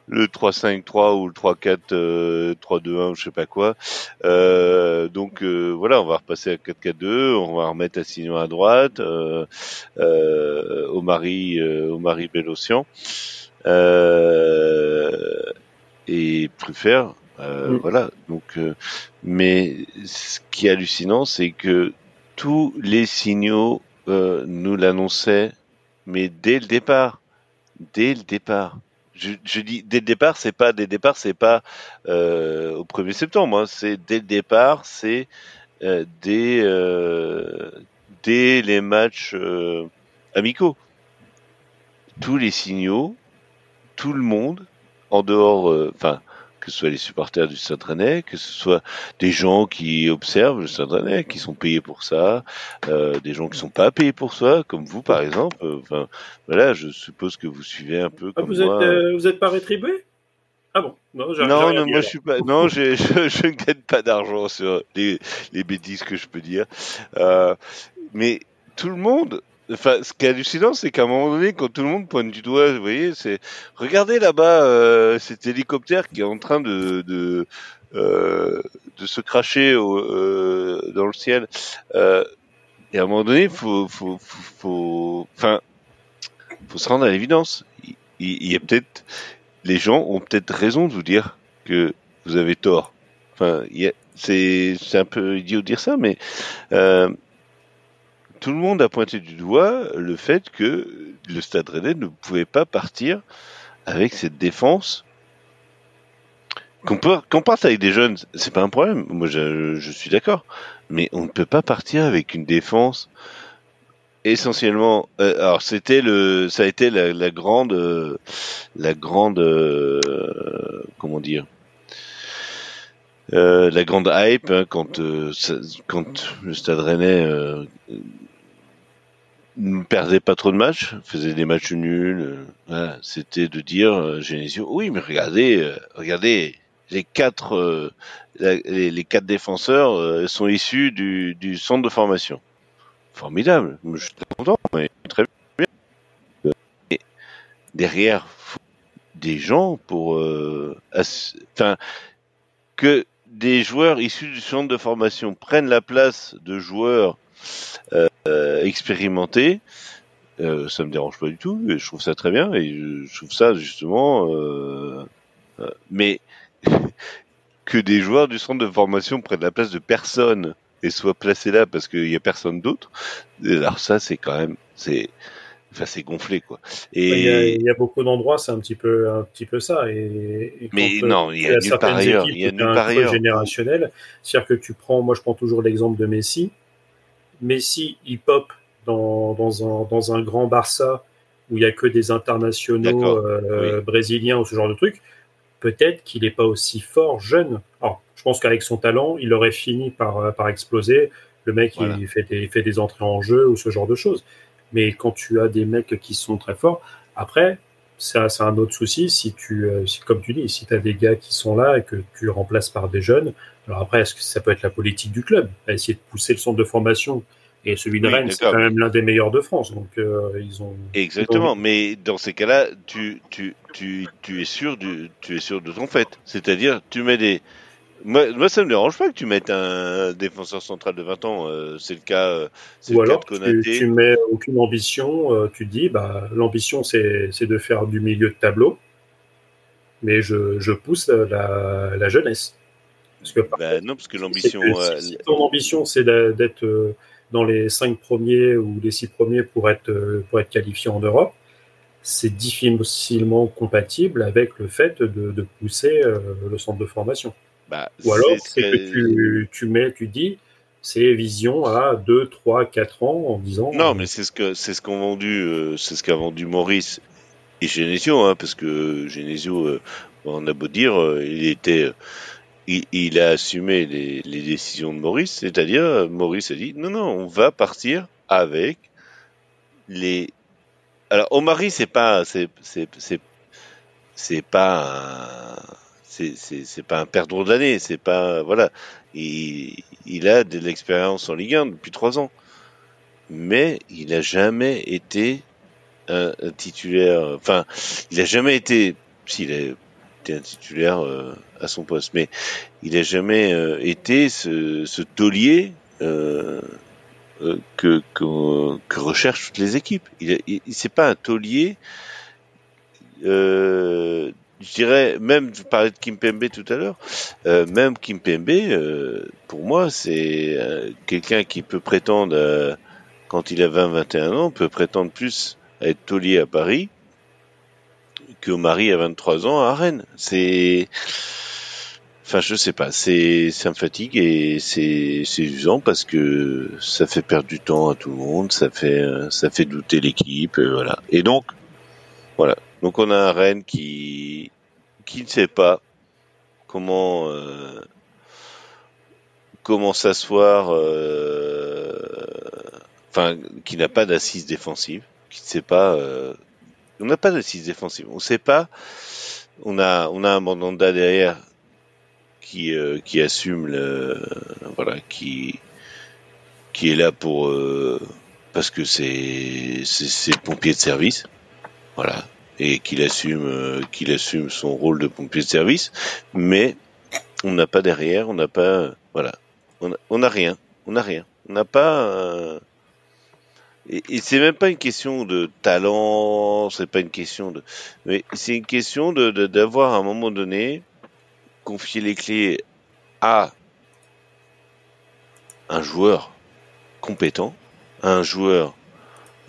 le 3-5-3 ou le 3-4 euh, 3-2-1 je sais pas quoi. Euh, donc euh, voilà, on va repasser à 4-4-2, on va remettre Assignon à droite, euh, euh, au mari euh. Euh, et Truffert, euh, voilà. Donc, euh, mais ce qui est hallucinant, c'est que tous les signaux euh, nous l'annonçaient, mais dès le départ, dès le départ. je, dis dès le départ, c'est pas dès le départ, c'est pas au 1er septembre. Hein, c'est dès le départ, c'est dès, dès les matchs amicaux. Tous les signaux, tout le monde, en dehors, enfin, que ce soit les supporters du Stade Rennais, que ce soit des gens qui observent le Stade Rennais, qui sont payés pour ça, euh, des gens qui sont pas payés pour ça, comme vous par exemple. Enfin, voilà, je suppose que vous suivez un peu Ah, comme vous, êtes, moi. euh, vous êtes pas rétribué? Ah bon? Non, Non, moi je suis pas. Non, *laughs* je, je ne gagne pas d'argent sur les, les bêtises que je peux dire. Euh, mais tout le monde. Enfin, ce qui est hallucinant, c'est qu'à un moment donné, quand tout le monde pointe du doigt, vous voyez, c'est regardez là-bas euh, cet hélicoptère qui est en train de de, euh, de se cracher au, euh, dans le ciel. Euh, et à un moment donné, faut faut faut, enfin faut se rendre à l'évidence. Il, y a peut-être les gens ont peut-être raison de vous dire que vous avez tort. Enfin, c'est c'est un peu idiot de dire ça, mais euh, tout le monde a pointé du doigt le fait que le Stade Rennais ne pouvait pas partir avec cette défense. Qu'on parte avec des jeunes, c'est pas un problème. Moi, je, suis d'accord, mais on ne peut pas partir avec une défense essentiellement. euh, alors, c'était le, ça a été la, grande, euh, la grande, euh, comment dire, euh, la grande hype hein, quand euh, le Stade Rennais euh, ne perdait pas trop de matchs, faisait des matchs nuls. euh, voilà, c'était de dire euh, Genesio, oui, mais regardez, euh, regardez, les quatre, les, quatre défenseurs sont issus du, centre de formation. Formidable, je suis très content, mais très bien. Derrière, des gens pour, enfin, que des joueurs issus du centre de formation prennent la place de joueurs euh, expérimentés, euh, ça me dérange pas du tout. Et je trouve ça très bien et je, trouve ça justement. Euh, mais *laughs* que des joueurs du centre de formation prennent la place de personne et soient placés là parce qu'il y a personne d'autre. Alors ça, c'est quand même, c'est, enfin, c'est gonflé quoi. Il y, a, Et il y a beaucoup d'endroits, c'est un petit peu, un petit peu ça. Et, et mais non, il y a nulle part ailleurs. Il y a nulle part ailleurs. générationnel, c'est-à-dire que tu prends, moi je prends toujours l'exemple de Messi. Messi, il pop dans, dans, un, dans un grand Barça où il y a que des internationaux euh, brésiliens ou ce genre de truc. Peut-être qu'il n'est pas aussi fort jeune. Alors, je pense qu'avec son talent, il aurait fini par, euh, par exploser. Le mec, Voilà. il fait des, fait des entrées en jeu ou ce genre de choses. Mais quand tu as des mecs qui sont très forts, après, ça, c'est un autre souci. Si tu, euh, si, comme tu dis, si tu as des gars qui sont là et que tu remplaces par des jeunes, alors après, est-ce que ça peut être la politique du club à essayer de pousser le centre de formation? Et celui de Oui, Rennes, c'est quand même l'un des meilleurs de France. Donc, euh, ils ont. Exactement, mais dans ces cas-là, tu, tu, tu, tu es sûr du, tu es sûr de ton fait. C'est-à-dire, tu mets des, moi, moi, ça me dérange pas que tu mettes un défenseur central de 20 ans. euh, c'est le cas, euh, c'est Ou le cas alors, de tu, Konaté. tu mets aucune ambition, tu dis, bah, l'ambition, c'est c'est de faire du milieu de tableau, mais je, je pousse la, la jeunesse. Parce que, par Bah, non, parce que l'ambition, euh, si, si ton ambition, c'est d'être euh, dans les cinq premiers ou les six premiers pour être, euh, pour être qualifié en Europe, c'est difficilement compatible avec le fait de, de pousser euh, le centre de formation. bah, Ou alors, ce c'est que tu, tu mets, tu dis, c'est vision à 2, 3, 4 ans en disant. Non, mais c'est ce que c'est ce qu'ont vendu, euh, c'est ce qu'a vendu Maurice et Genesio, hein, parce que Genesio, euh, on a beau dire, euh, il était, euh, il, a assumé les, décisions de Maurice, c'est-à-dire euh, Maurice a dit non non, on va partir avec les. Alors Omari, c'est pas, c'est pas c'est pas un perdreau de l'année, c'est pas voilà, il il a de l'expérience en Ligue 1 depuis trois ans mais il a jamais été un, titulaire. Enfin, il a jamais été. S'il a un titulaire euh, à son poste, mais il a jamais euh, été ce, taulier euh, que, recherchent toutes les équipes. Il, il, c'est pas un taulier. Je dirais même, je parlais de Kimpembe tout à l'heure, même Kimpembe, euh, pour moi, c'est quelqu'un qui peut prétendre quand il a 20-21 ans, peut prétendre plus à être taulier à Paris que Marie a 23 ans à Rennes. C'est, enfin, je sais pas, c'est, ça me fatigue et c'est, c'est usant parce que ça fait perdre du temps à tout le monde, ça fait, ça fait douter l'équipe, voilà. Et donc, voilà. Donc on a un Rennes qui, qui ne sait pas comment, euh, comment s'asseoir, euh, enfin, qui n'a pas d'assise défensive, qui ne sait pas, euh, on n'a pas d'assise défensive, on ne sait pas, on a, on a un Mandanda derrière qui, euh, qui assume le, voilà, qui, qui est là pour, parce que c'est, c'est pompier de service, voilà, et qu'il assume, qu'il assume son rôle de pompier de service, mais on n'a pas derrière, on n'a pas, voilà, on n'a rien, on n'a rien, on n'a pas. Et, et c'est même pas une question de talent, c'est pas une question de, mais c'est une question de d'avoir à un moment donné confié les clés à un joueur compétent, un joueur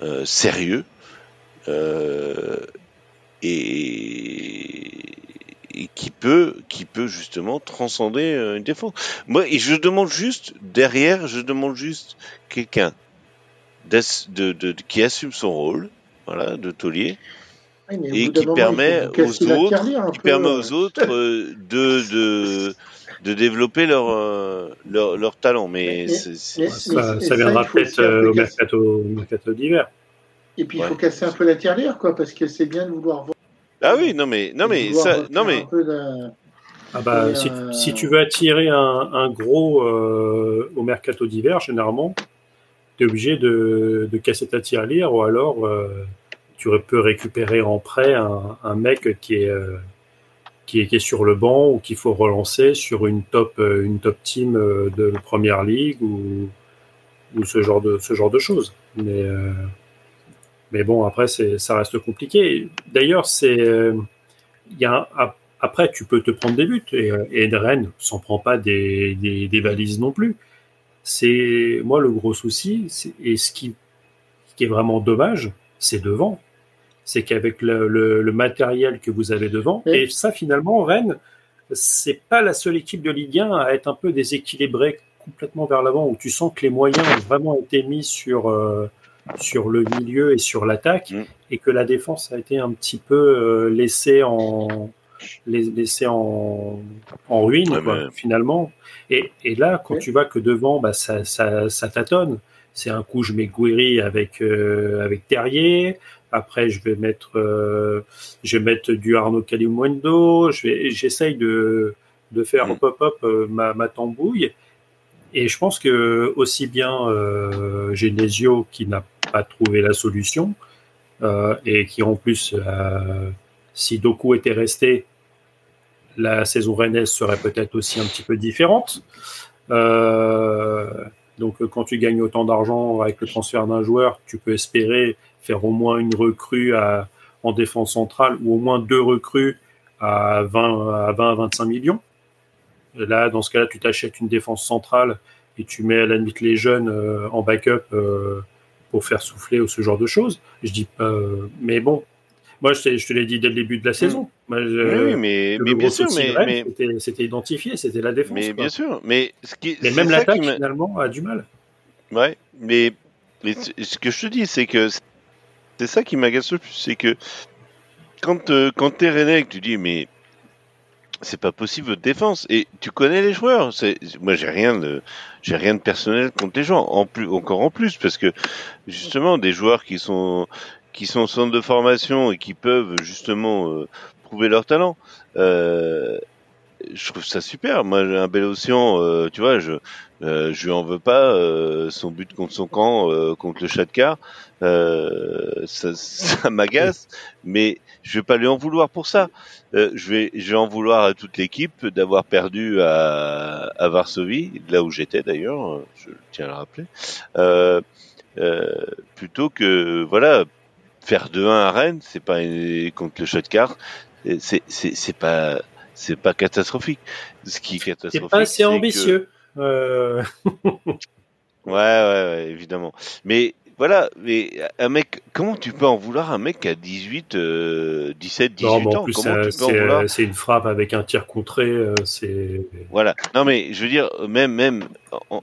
euh, sérieux euh, et qui peut, qui peut justement transcender euh, une défense. Moi, je demande juste derrière, je demande juste quelqu'un de, de, qui assume son rôle, voilà, de taulier, oui, et qui permet, aux autres, qui permet aux autres de, de de développer leur euh, leur, leur talent. Mais, mais, mais ça, ça, viendra peut-être au mercato, mercato d'hiver. Et puis il ouais. faut casser un peu la tirelire, quoi, parce que c'est bien de vouloir voir ah oui, non mais non mais ça, non mais. Ah bah, si, euh... si, tu veux attirer un, un gros euh, au mercato d'hiver, généralement, obligé de, casser ta tirelire ou alors euh, tu peux récupérer en prêt un, mec qui est, euh, qui est, qui est sur le banc ou qu'il faut relancer sur une top, une top team de première ligue ou, ou ce genre de ce genre de choses. Mais mais bon, après, ça reste compliqué. D'ailleurs, c'est, il après, tu peux te prendre des buts et, et Rennes s'en prend pas des, des, valises non plus. C'est moi le gros souci, et ce qui, ce qui est vraiment dommage, c'est devant. C'est qu'avec le, le, le, matériel que vous avez devant, oui. et ça finalement, Rennes, c'est pas la seule équipe de Ligue 1 à être un peu déséquilibrée complètement vers l'avant, où tu sens que les moyens ont vraiment été mis sur euh, sur le milieu et sur l'attaque, mmh. et que la défense a été un petit peu euh, laissée en laissée en, en ruine ouais, quoi, mais... finalement. Et, et, là, quand ouais. tu vois que devant, bah, ça, ça, ça tâtonne. C'est un coup, je mets Guéry avec euh, avec Terrier. Après, je vais mettre euh, je vais mettre du Arnaud Calimundo. Je vais j'essaye de de faire mmh. hop hop hop ma, ma tambouille. Et je pense que aussi bien euh, Genesio qui n'a pas trouvé la solution euh, et qui en plus, euh, si Doku était resté, la saison rennaise serait peut-être aussi un petit peu différente. Euh, donc quand tu gagnes autant d'argent avec le transfert d'un joueur, tu peux espérer faire au moins une recrue à, en défense centrale ou au moins deux recrues à 20 à 20 à 25 millions. Là, dans ce cas-là, tu t'achètes une défense centrale et tu mets à la limite les jeunes euh, en backup euh, pour faire souffler ou ce genre de choses. Je dis euh, mais bon, moi je, je te l'ai dit dès le début de la saison. Moi, je, oui, mais, mais bien sûr, mais, mais... c'était identifié, c'était la défense. Mais quoi. bien sûr, mais ce qui, mais même l'attaque finalement a du mal. Ouais, mais, mais ce que je te dis, c'est que c'est ça qui m'agace le plus, c'est que quand euh, quand t'es René, tu dis mais c'est pas possible votre défense et tu connais les joueurs c'est moi j'ai rien de j'ai rien de personnel contre les gens en plus encore en plus parce que justement des joueurs qui sont qui sont au centre de formation et qui peuvent justement euh, prouver leur talent. Euh, je trouve ça super. Moi un bel océan euh, tu vois je euh, je lui en veux pas euh, son but contre son camp euh, contre le Chatcar ça, *laughs* ça m'agace mais je vais pas lui en vouloir pour ça. Euh, je vais je vais en vouloir à toute l'équipe d'avoir perdu à, à Varsovie, là où j'étais d'ailleurs, je tiens à le rappeler, euh, euh, plutôt que voilà faire 2-1 à Rennes, c'est pas contre le shot card, c'est c'est c'est pas c'est pas catastrophique. Ce qui est catastrophique, c'est pas assez ambitieux. Que... *laughs* ouais, ouais, ouais, évidemment. Mais voilà, mais un mec, comment tu peux en vouloir un mec a 18, 17, 18 Non, ans? plus, Comment tu c'est une frappe avec un tir contré. euh, C'est Voilà. Non, mais je veux dire, même, même, en-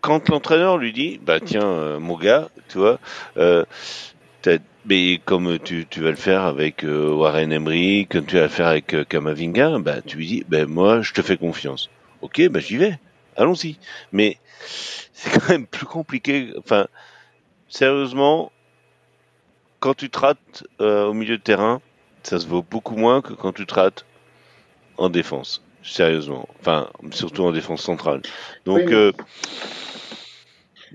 quand l'entraîneur lui dit, bah tiens, euh, mon gars, tu vois, euh, mais comme tu, tu vas le faire avec euh, Warren Emery, comme tu vas le faire avec euh, Kamavinga, bah tu lui dis, ben moi, je te fais confiance. Ok, bah j'y vais. Allons-y. Mais c'est quand même plus compliqué. Enfin, sérieusement, quand tu te rates euh, au milieu de terrain, ça se vaut beaucoup moins que quand tu te rates en défense. Sérieusement. Enfin, surtout en défense centrale. Donc, Oui, mais- euh,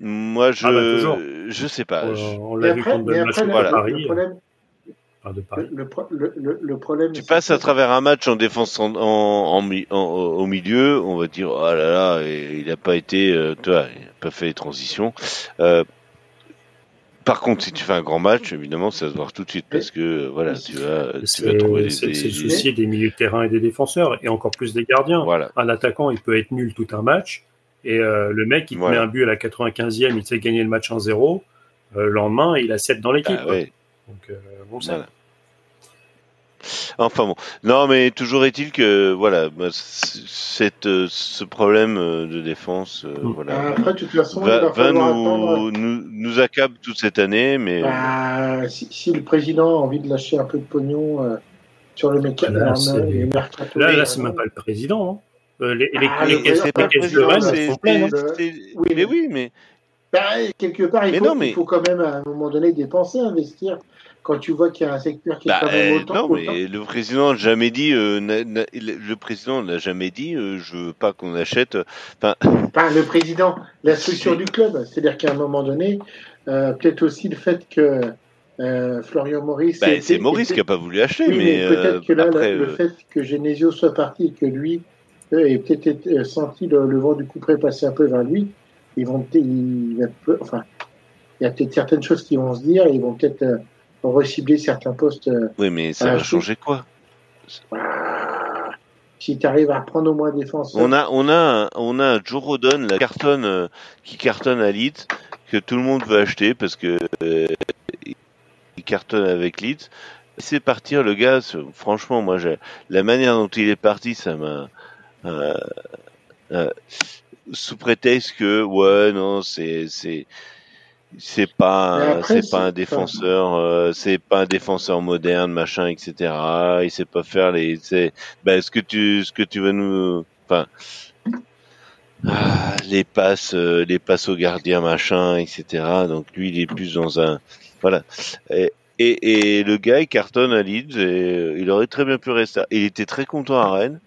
moi, je, Ah bah, je sais pas. on, l'a vu après, contre le après, Voilà. Paris. le problème, enfin, de le, Paris. le pro- le- le- le problème, tu passes à travers un match en défense en, en, en mi- en- au milieu, on va dire, oh là là, il n'a pas été, euh, tu vois, il n'a pas fait les transitions. Euh, par contre, si tu fais un grand match, évidemment, ça se voit tout de suite parce que, euh, voilà, tu vas, tu vas trouver des, c'est- le des- souci des milieux de terrain et des défenseurs, et encore plus des gardiens. voilà. Un attaquant, il peut être nul tout un match, et euh, le mec, il te Voilà. met un but à la 95e, il te fait gagner le match 1-0. euh, le lendemain, il a 7 dans l'équipe. Ah ouais. Donc, euh, bon, ça. Voilà. Enfin bon, non mais toujours est-il que voilà, bah, cette, euh, ce problème de défense, euh, Mm. voilà, Après, de toute façon, il va, va va attendre. nous, nous nous accable toute cette année, mais Bah, si, si le président a envie de lâcher un peu de pognon euh, sur le mec, Là, Là, là c'est même pas le président. hein. Euh, les, Ah, caisses, caisses de Rennes, sont pleines. Oui, mais mais- oui, mais quelque part, il Mais faut, non, mais- il faut quand même à un moment donné dépenser, investir. Quand tu vois qu'il y a un secteur qui est Bah, quand même euh, autant. non, autant- mais le président n'a jamais dit, euh, n'a- n'a- le président n'a jamais dit, euh, je veux pas qu'on achète. Enfin, Enfin, le président, la structure du club. C'est-à-dire qu'à un moment donné, euh, peut-être aussi le fait que euh, Florian Maurice. bah, c'est Maurice était- qui a pas voulu acheter, Oui, mais, mais peut-être que là, après, le, euh, fait que Genesio soit parti et que lui ait peut-être euh, senti le, le vent du coup près passer un peu vers lui, ils vont il peu- enfin, il y a peut-être certaines choses qui vont se dire et ils vont peut-être euh, recibler certains postes. euh, oui, mais ça va changer quoi? Ah, si tu arrives à prendre au moins défenseur. On a, on a, on a Joe Rodon, la cartonne, euh, qui cartonne à Leeds, que tout le monde veut acheter parce que euh, il cartonne avec Leeds. C'est partir le gars. Franchement, moi, la manière dont il est parti, ça m'a. Euh, euh, sous prétexte que ouais non c'est c'est c'est pas c'est pas un défenseur euh, c'est pas un défenseur moderne machin etc il sait pas faire les c'est ben ce que tu ce que tu vas nous enfin ah, les passes euh, les passes au gardien machin etc donc lui il est plus dans un voilà. Et, et, et le gars il cartonne à Leeds et il aurait très bien pu rester. Il était très content à Rennes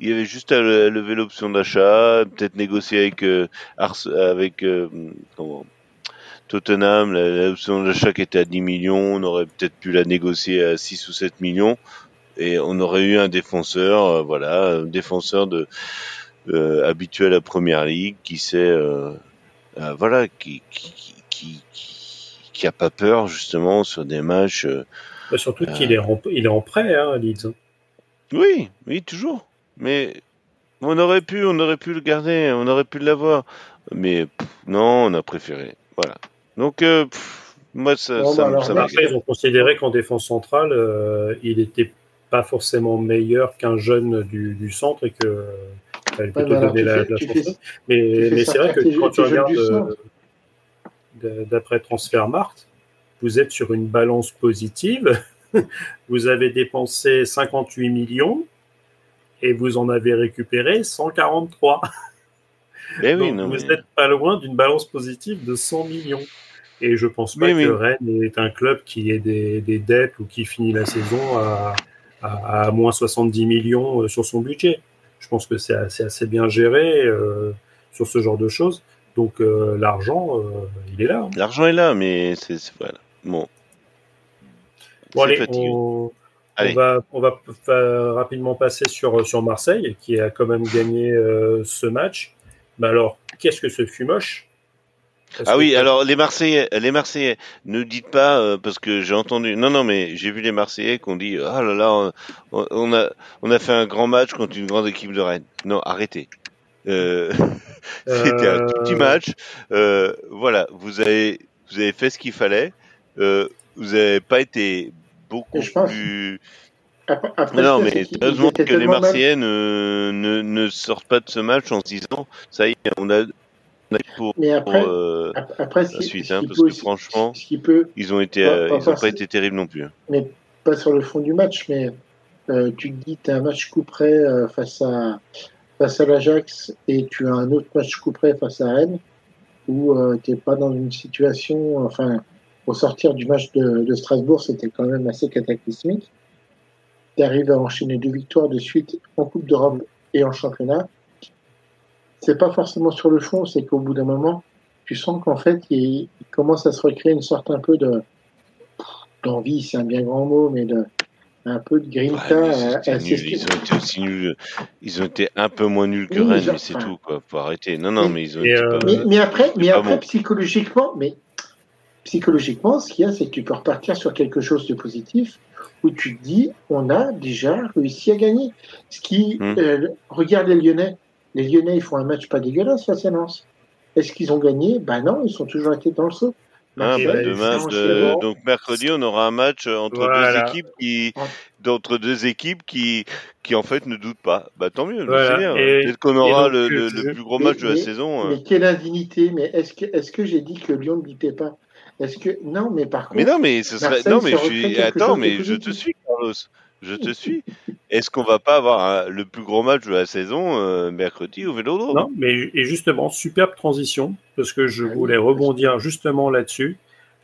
il y avait juste à le- lever l'option d'achat, peut-être négocier avec euh, Ars- avec euh, comment, Tottenham, l'option d'achat qui était à 10 millions, on aurait peut-être pu la négocier à 6 ou 7 millions et on aurait eu un défenseur, euh, voilà, un défenseur de habitué à la première ligue qui sait, voilà, qui qui, qui qui qui a pas peur justement sur des matchs. Bah, surtout qu'il est en, il est en prêt, hein, Leeds. Oui, oui, toujours. Mais on aurait pu, on aurait pu le garder, on aurait pu l'avoir. Mais pff, non, on a préféré. Voilà. Donc, euh, pff, moi, ça, Bon, ça, bah alors, ils ont considéré qu'en défense centrale, euh, il n'était pas forcément meilleur qu'un jeune du, du centre et que euh, plutôt donner la, fais- la tu chance. fais- Mais, c'est vrai que quand tu regardes euh, d'après Transfermarkt, vous êtes sur une balance positive. *laughs* vous avez dépensé 58 millions et vous en avez récupéré 143. *laughs* Eh oui, Donc, non, vous mais- n'êtes pas loin d'une balance positive de 100 millions. Et je pense pas que. Rennes est un club qui ait des, des dettes ou qui finit la saison à, à, à moins 70 millions euh, sur son budget. Je pense que c'est assez, assez bien géré euh, sur ce genre de choses. Donc euh, l'argent, euh, il est là. hein. L'argent est là, mais c'est voilà. Bon. Bon, allez. On, va, on va fa- rapidement passer sur, sur Marseille, qui a quand même gagné euh, ce match. Mais alors, qu'est-ce que ce fut moche? Ah oui, alors les Marseillais, les Marseillais, ne dites pas euh, parce que j'ai entendu. Non, non, mais j'ai vu les Marseillais qu'on dit ah là là, on, on a on a fait un grand match contre une grande équipe de Rennes. Non, arrêtez. Euh, *laughs* C'était un tout petit Euh, match. Euh, voilà, vous avez vous avez fait ce qu'il fallait. Euh, vous n'avez pas été beaucoup je pense- plus. Après, après, non, mais heureusement que les Marseillais ne, ne, ne sortent pas de ce match en se disant ça y est, on a, on a pour, Mais après, euh, ap- après, la suite, hein, parce peut que franchement, ce qui peut, ils ont été, Pas- euh, pas ils ont pas forcément. été terribles non plus. mais pas sur le fond du match, mais euh, tu te dis, tu as un match coup près euh, face à face à l'Ajax et tu as un autre match coup près face à Rennes où tu n'es pas dans une situation, enfin, au sortir du match de, de Strasbourg, c'était quand même assez cataclysmique. Tu arrives à enchaîner deux victoires de suite en Coupe d'Europe et en championnat. C'est pas forcément sur le fond, c'est qu'au bout d'un moment, tu sens qu'en fait, il, il commence à se recréer une sorte un peu de d'envie, c'est un bien grand mot, mais de un peu de Ouais, grinta. qui- Ils ont été aussi nuls. Ils ont été un peu moins nuls que Oui, Rennes, mais c'est enfin- tout, quoi. Faut arrêter. Non, non, mais ils ont été euh, pas Mais, mais après, mais après bon. psychologiquement, mais psychologiquement, ce qu'il y a, c'est que tu peux repartir sur quelque chose de positif où tu te dis, on a déjà réussi à gagner. Ce qui, Hmm. euh, regarde les Lyonnais. Les Lyonnais, ils font un match pas dégueulasse face à Lens. Est-ce qu'ils ont gagné? Ben non, ils sont toujours été dans le saut. Ah, bah, demain, de- bon. donc mercredi, on aura un match entre Voilà. deux équipes qui, d'entre deux équipes qui, qui en fait ne doutent pas. Bah tant mieux, Voilà. c'est bien. Et- Peut-être qu'on aura donc, le, le, je- le plus gros mais- match de la mais- saison. Mais quelle indignité Mais est-ce que, est-ce que j'ai dit que Lyon ne doutait pas? Est-ce que non Mais par contre, Mais non, mais ce serait. Marseille Non, mais je suis. Attends, mais je te suis, Carlos. Je te suis. Est-ce qu'on va pas avoir un- le plus gros match de la saison euh, mercredi au Vélodrome Non, mais et justement, superbe transition, parce que je Ah oui, voulais rebondir justement là-dessus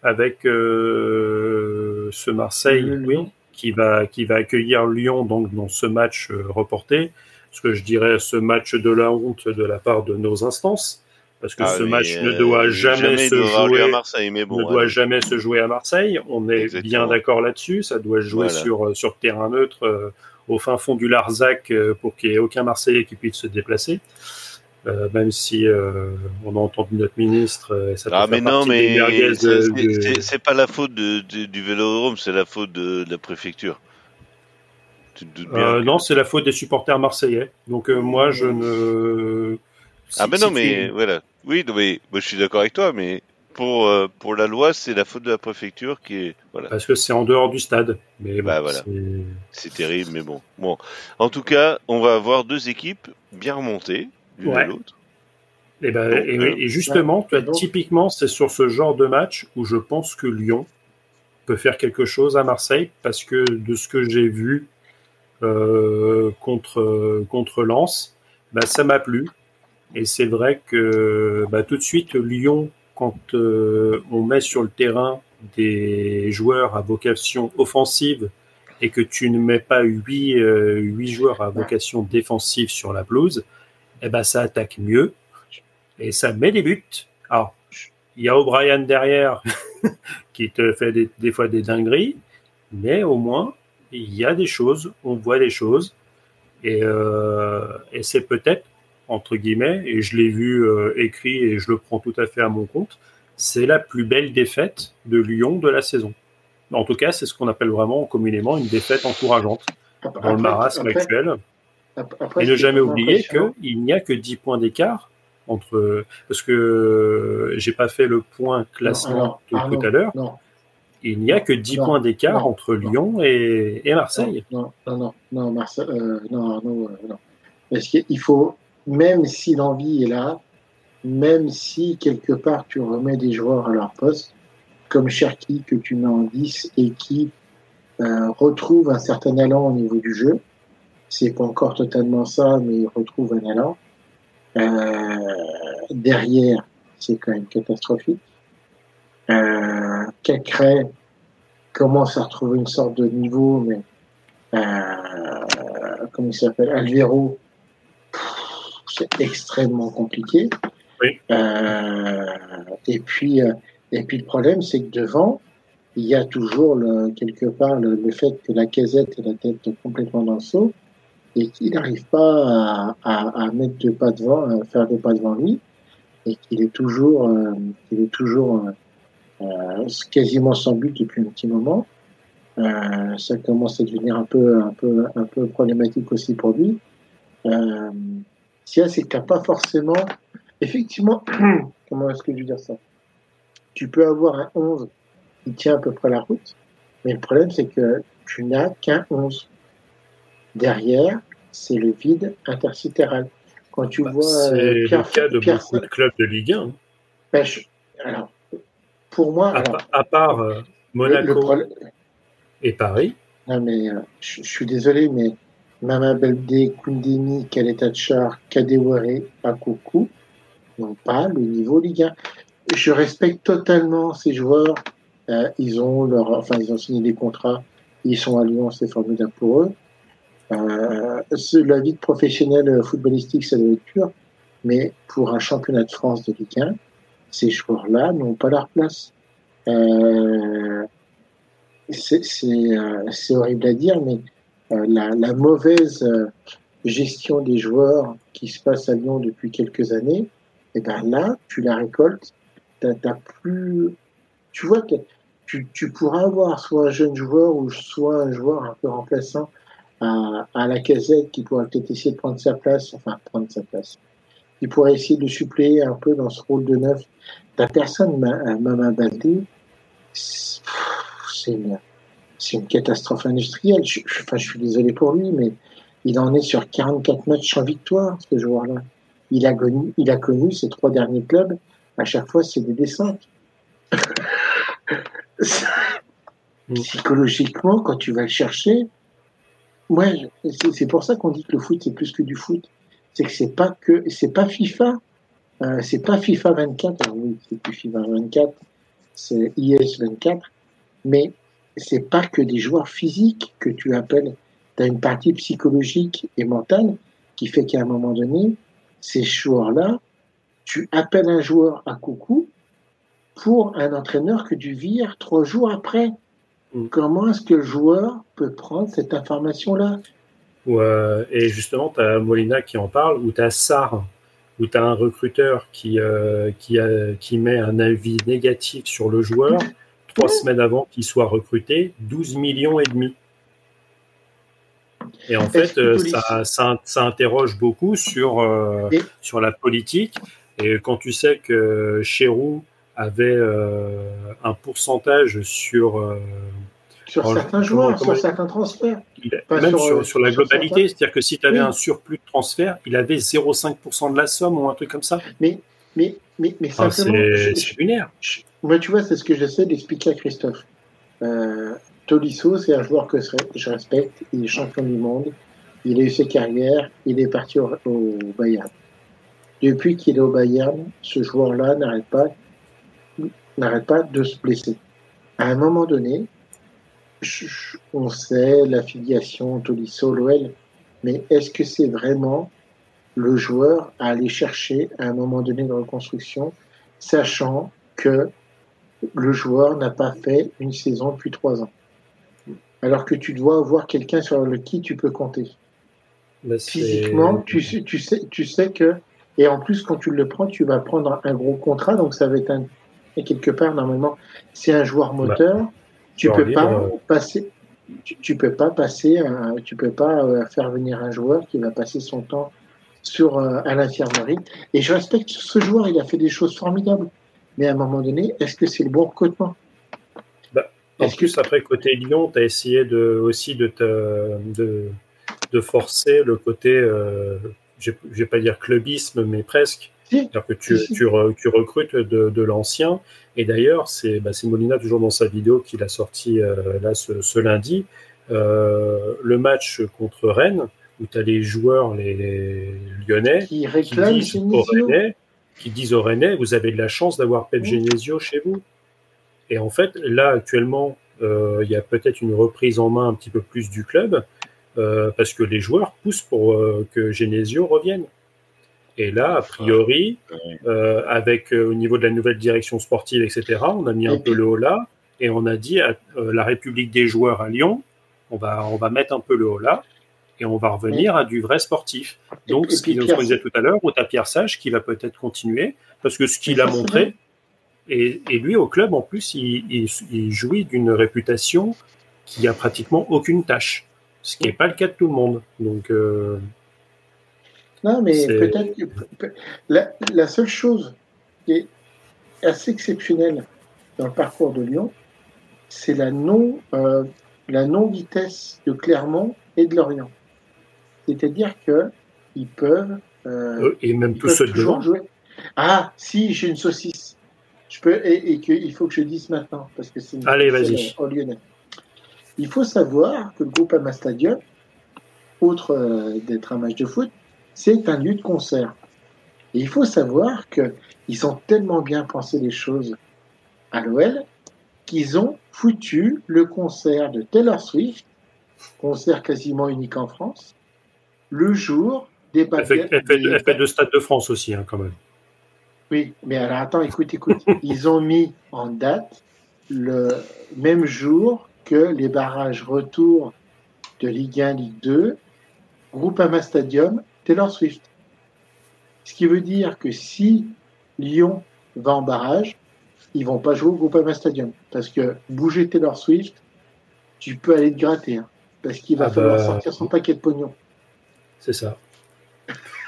avec euh, ce Marseille Le oui, qui va qui va accueillir Lyon donc dans ce match euh, reporté, ce que je dirais ce match de la honte de la part de nos instances, parce que Ah, ce match ne euh, doit jamais, se jouer à Marseille, mais bon. ne doit jamais se jouer à Marseille. On est Exactement. bien d'accord là-dessus. Ça doit se jouer Voilà. sur, euh, sur terrain neutre, euh, au fin fond du Larzac, euh, pour qu'il n'y ait aucun Marseillais qui puisse se déplacer. Euh, même si on a entendu notre ministre, ça Ah mais non, mais c'est- de- pas la faute de, de- du Vélodrome, c'est la faute de, la préfecture. Tu te doutes bien. Euh, non, c'est la faute des supporters marseillais. Donc euh, moi, je ne. Ah mais non, mais voilà. Oui, non, mais moi je suis d'accord avec toi, mais pour euh, pour la loi, c'est la faute de la préfecture qui est voilà. Parce que c'est en dehors du stade. Mais bon, Bah, voilà. c'est- terrible, mais bon. Bon, en tout cas, on va avoir deux équipes bien remontées l'une à l'autre. Et, ben, Donc, et, euh, et justement, tu vois, donc- typiquement, c'est sur ce genre de match où je pense que Lyon peut faire quelque chose à Marseille parce que de ce que j'ai vu euh, contre, contre Lens, bah, ça m'a plu. Et c'est vrai que bah, tout de suite, Lyon, quand euh, on met sur le terrain des joueurs à vocation offensive et que tu ne mets pas huit, euh, huit joueurs à vocation défensive sur la pelouse, eh ben, ça attaque mieux et ça met des buts. Alors, il y a O'Brien derrière *laughs* qui te fait des, des fois des dingueries, mais au moins, il y a des choses, on voit des choses, et, euh, et c'est peut-être, entre guillemets, et je l'ai vu euh, écrit et je le prends tout à fait à mon compte, c'est la plus belle défaite de Lyon de la saison. En tout cas, c'est ce qu'on appelle vraiment communément une défaite encourageante Après- dans le marasme après- actuel. après- Et ne jamais oublier qu'il n'y a que 10 points d'écart entre. Parce que j'ai pas fait le point classement alors, de Arnaud, tout à l'heure. Non, Il n'y a que 10 Non, points d'écart non, entre Lyon et, et Marseille. Non, non, non, non, Marcel, euh, non, Arnaud, euh, non. Parce qu'il faut, même si l'envie est là, même si quelque part tu remets des joueurs à leur poste, comme Cherki que tu mets en 10 et qui euh, retrouve un certain allant au niveau du jeu, c'est pas encore totalement ça, mais il retrouve un allant. Euh, derrière, c'est quand même catastrophique. Euh, Cacré commence à retrouver une sorte de niveau, mais euh, comment il s'appelle? Alvero, c'est extrêmement compliqué. Oui. Euh, et puis, euh, et puis le problème, c'est que devant, il y a toujours le, quelque part le, le fait que la casette est la tête complètement dans le seau et qu'il n'arrive pas à, à, à mettre deux pas devant, à faire deux pas devant lui, et qu'il est toujours, euh, qu'il est toujours euh, euh, quasiment sans but depuis un petit moment. Euh, ça commence à devenir un peu, un peu, un peu problématique aussi pour lui. Euh, si c'est que t'as pas forcément, effectivement, *clears throat* comment est-ce que je veux dire ça? Tu peux avoir un 11 qui tient à peu près la route, mais le problème, c'est que tu n'as qu'un 11. Derrière, c'est le vide intersidéral. Quand tu Bah, vois c'est euh, le cas de Pierre- beaucoup de clubs de Ligue 1. ben, je- alors, pour moi, À, alors, pa- à part euh, le- le Monaco et Paris, Non, mais euh, je, je suis désolé, mais Mama Belde, Koundéni, Kaletachar, Kadewere, Akoko n'ont pas le niveau Ligue 1. Je respecte totalement ces joueurs. Euh, ils ont leur, enfin, ils ont signé des contrats. Ils sont à Lyon, c'est formidable pour eux. Euh, la vie de professionnel euh, footballistique, ça doit être dur. Mais pour un championnat de France de Ligue 1, ces joueurs-là n'ont pas leur place. Euh, c'est euh, horrible à dire, mais la, la mauvaise euh, gestion des joueurs qui se passe à Lyon depuis quelques années, et ben là, tu la récoltes. T'as, t'as plus, tu vois, que tu, tu pourras avoir soit un jeune joueur ou soit un joueur un peu remplaçant à, à la casette qui pourra peut-être essayer de prendre sa place, enfin prendre sa place. Il pourrait essayer de suppléer un peu dans ce rôle de neuf. Ta personne, Mama Baldé, c'est une, c'est une catastrophe industrielle. Je, je- enfin, je suis désolé pour lui, mais il en est sur 44 matchs sans victoire, ce joueur-là. Il a connu, il a connu ses trois derniers clubs. À chaque fois, c'est des descentes. *laughs* Psychologiquement, quand tu vas le chercher, ouais, c'est pour ça qu'on dit que le foot c'est plus que du foot. C'est que c'est pas que c'est pas FIFA, euh, c'est pas FIFA 24. Alors oui, c'est plus FIFA 24, c'est IS 24, mais c'est pas que des joueurs physiques que tu appelles. Tu as une partie psychologique et mentale qui fait qu'à un moment donné, ces joueurs-là, tu appelles un joueur à coucou pour un entraîneur que tu vires trois jours après. Mm. Comment est-ce que le joueur peut prendre cette information-là? Euh, et justement, tu as Molina qui en parle, ou tu as Sarr, où tu as un recruteur qui, euh, qui met un avis négatif sur le joueur *laughs* trois semaines avant qu'il soit recruté, 12 millions et demi. Et en fait, euh, ça, ça, ça interroge beaucoup sur, euh, sur la politique. Et quand tu sais que Chéroux avait euh, un pourcentage sur, euh, sur Alors, certains joueurs, sur certains transferts il- même sur, sur, sur la globalité, c'est-à-dire que si tu avais Oui. un surplus de transfert, il avait 0,5% de la somme ou un truc comme ça. Mais, mais, mais, mais simplement, c'est lunaire. je- moi, tu vois, c'est ce que j'essaie d'expliquer à Christophe. Euh, Tolisso, c'est un joueur que je respecte. Il est champion du monde. Il a eu ses carrières. Il est parti au, Bayern. Depuis qu'il est au Bayern, ce joueur-là n'arrête pas, n'arrête pas de se blesser. À un moment donné, on sait l'affiliation Tolisso, l'OL, mais est-ce que c'est vraiment le joueur à aller chercher à un moment donné de reconstruction, sachant que le joueur n'a pas fait une saison depuis trois ans. Alors que tu dois avoir quelqu'un sur le qui tu peux compter. Bah, Physiquement, tu sais, tu sais, tu sais que, et en plus, quand tu le prends, tu vas prendre un gros contrat, donc ça va être un, et quelque part, normalement, c'est un joueur moteur. tu peux pas euh. passer, tu, tu peux pas passer, un- tu peux pas euh, faire venir un joueur qui va passer son temps sur euh, à l'infirmerie. Et je respecte ce joueur, il a fait des choses formidables. Mais à un moment donné, est-ce que c'est le bon recrutement? En Est-ce que plus, après, côté Lyon, tu as essayé de, aussi de, te, de, de forcer le côté, euh, je ne vais pas dire clubisme, mais presque. Si. C'est-à-dire que tu, Si, si. tu, re- tu recrutes de, de l'ancien. Et d'ailleurs, c'est bah, c'est Molina, toujours dans sa vidéo qu'il a sorti euh, là ce, ce lundi, euh, le match contre Rennes, où tu as les joueurs, les, les Lyonnais, qui qui réclame disent, qui disent aux Rennais, vous avez de la chance d'avoir Pep. Genesio chez vous. Et en fait, là, actuellement, euh, il y a peut-être une reprise en main un petit peu plus du club, euh, parce que les joueurs poussent pour euh, que Genesio revienne. Et là, a priori, euh, avec euh, au niveau de la nouvelle direction sportive, etc., on a mis un peu le haut là, et on a dit à euh, la République des joueurs à Lyon, on va, on va mettre un peu le haut là, et on va revenir à du vrai sportif. Donc, puis qu'il- ce qu'on disait tout à l'heure, as Pierre Sage qui va peut-être continuer, parce que ce qu'il a montré, et, et lui au club, en plus, il, il- il jouit d'une réputation qui a pratiquement aucune tâche, ce qui n'est pas le cas de tout le monde. Donc, euh, Non, mais peut-être la, la seule chose qui est assez exceptionnelle dans le parcours de Lyon, c'est la non, euh, la non-vitesse de Clermont et de Lorient. C'est-à-dire que ils peuvent. Euh, et même ceux devant. Jouer. Ah, si, j'ai une saucisse. Je peux, et, et qu'il faut que je dise maintenant, parce que c'est une Allez, vas-y. au Lyonnais. Il faut savoir que le groupe Ama Stadium, outre euh, d'être un match de foot, c'est un lieu de concert. Et il faut savoir qu'ils ont tellement bien pensé les choses à l'OL qu'ils ont foutu le concert de Taylor Swift, concert quasiment unique en France, le jour des. Elle, elle, fait, de Stade de France aussi, hein, quand même. Oui, mais alors attends, écoute, écoute. *laughs* Ils ont mis en date le même jour que les barrages retour de Ligue 1, Ligue 2, Groupama Stadium, Taylor Swift. Ce qui veut dire que si Lyon va en barrage, ils vont pas jouer au Groupama Stadium. Parce que bouger Taylor Swift, tu peux aller te gratter. Hein, parce qu'il va ah falloir bah, sortir son paquet de pognon. C'est ça.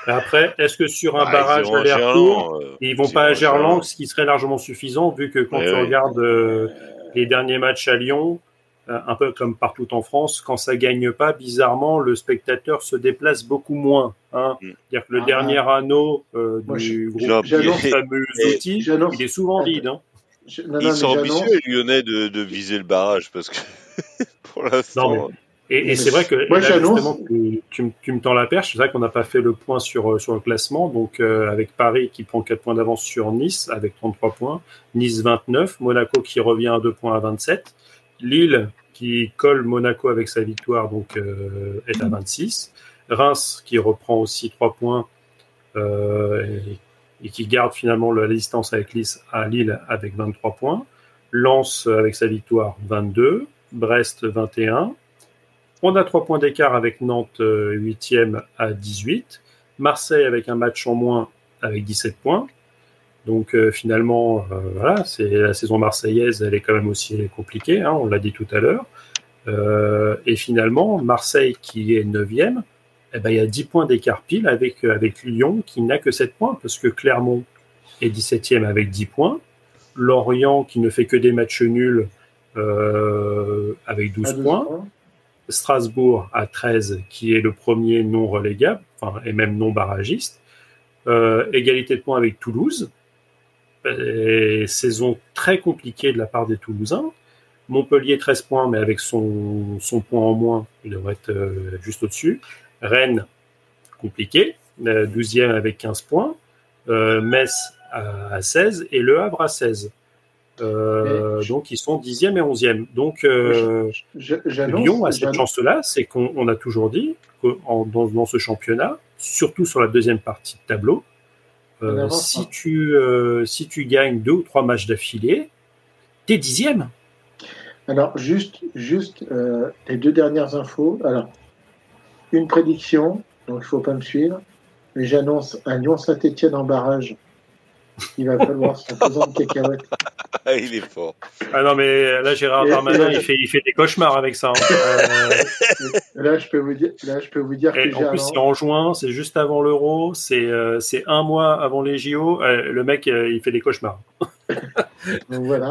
Après, est-ce que sur un ah, barrage aller-retour, euh, ils vont pas à Gerland, ce qui serait largement suffisant, vu que quand tu regardes euh, les derniers matchs à Lyon, euh, un peu comme partout en France, quand ça gagne pas, bizarrement, le spectateur se déplace beaucoup moins. Hein. Mm. C'est-à-dire que le ah, dernier anneau du groupe fameux outils, il est souvent vide. Hein. Ils sont ambitieux, les Lyonnais, de, de, viser le barrage, parce que *laughs* pour l'instant... Et, c'est vrai que Moi, justement, tu, tu, me tends la perche. C'est vrai qu'on n'a pas fait le point sur, euh, sur le classement. Donc, euh, avec Paris qui prend 4 points d'avance sur Nice avec 33 points, Nice 29, Monaco qui revient à 2 points à 27, Lille qui colle Monaco avec sa victoire, donc euh, est à 26, Reims qui reprend aussi 3 points et, et, qui garde finalement la distance avec Nice à Lille avec 23 points, Lens avec sa victoire 22, Brest 21. On a trois points d'écart avec Nantes 8e euh, à 18. Marseille avec un match en moins avec 17 points. Donc euh, finalement, euh, voilà, c'est la saison marseillaise, elle est quand même aussi compliquée, hein, on l'a dit tout à l'heure. et finalement, Marseille qui est 9e, eh ben, il y a 10 points d'écart pile avec, avec Lyon qui n'a que 7 points, parce que Clermont est 17e avec 10 points. Lorient qui ne fait que des matchs nuls avec 12 points. Strasbourg à 13, qui est le premier non relégable, enfin, et même non barragiste. Euh, égalité de points avec Toulouse. saison très compliquée de la part des Toulousains. Montpellier 13 points, mais avec son, point en moins, il devrait être euh, juste au-dessus. Rennes, compliqué, 12e avec 15 points. Euh, Metz à, à, 16 et Le Havre à 16. Euh, donc ils sont 10e et 11e. Donc euh, Lyon a cette chance-là, c'est qu'on a toujours dit que dans, ce championnat, surtout sur la deuxième partie de tableau, euh, si, tu, si tu gagnes deux ou trois matchs d'affilée, t'es dixième. Alors juste, juste les deux dernières infos. Alors une prédiction, donc il faut pas me suivre, mais j'annonce un Lyon Saint-Etienne en barrage il va falloir se *laughs* faisant de cacahuètes. *laughs* il est fort. Ah non, mais là, Gérard Darmanin, il fait, il fait des cauchemars avec ça. Hein. Euh, là, je peux vous dire, là, je peux vous dire que En plus, c'est en juin, c'est juste avant l'Euro, c'est euh, c'est un mois avant les JO. Euh, le mec, il fait des cauchemars. *laughs* Donc voilà.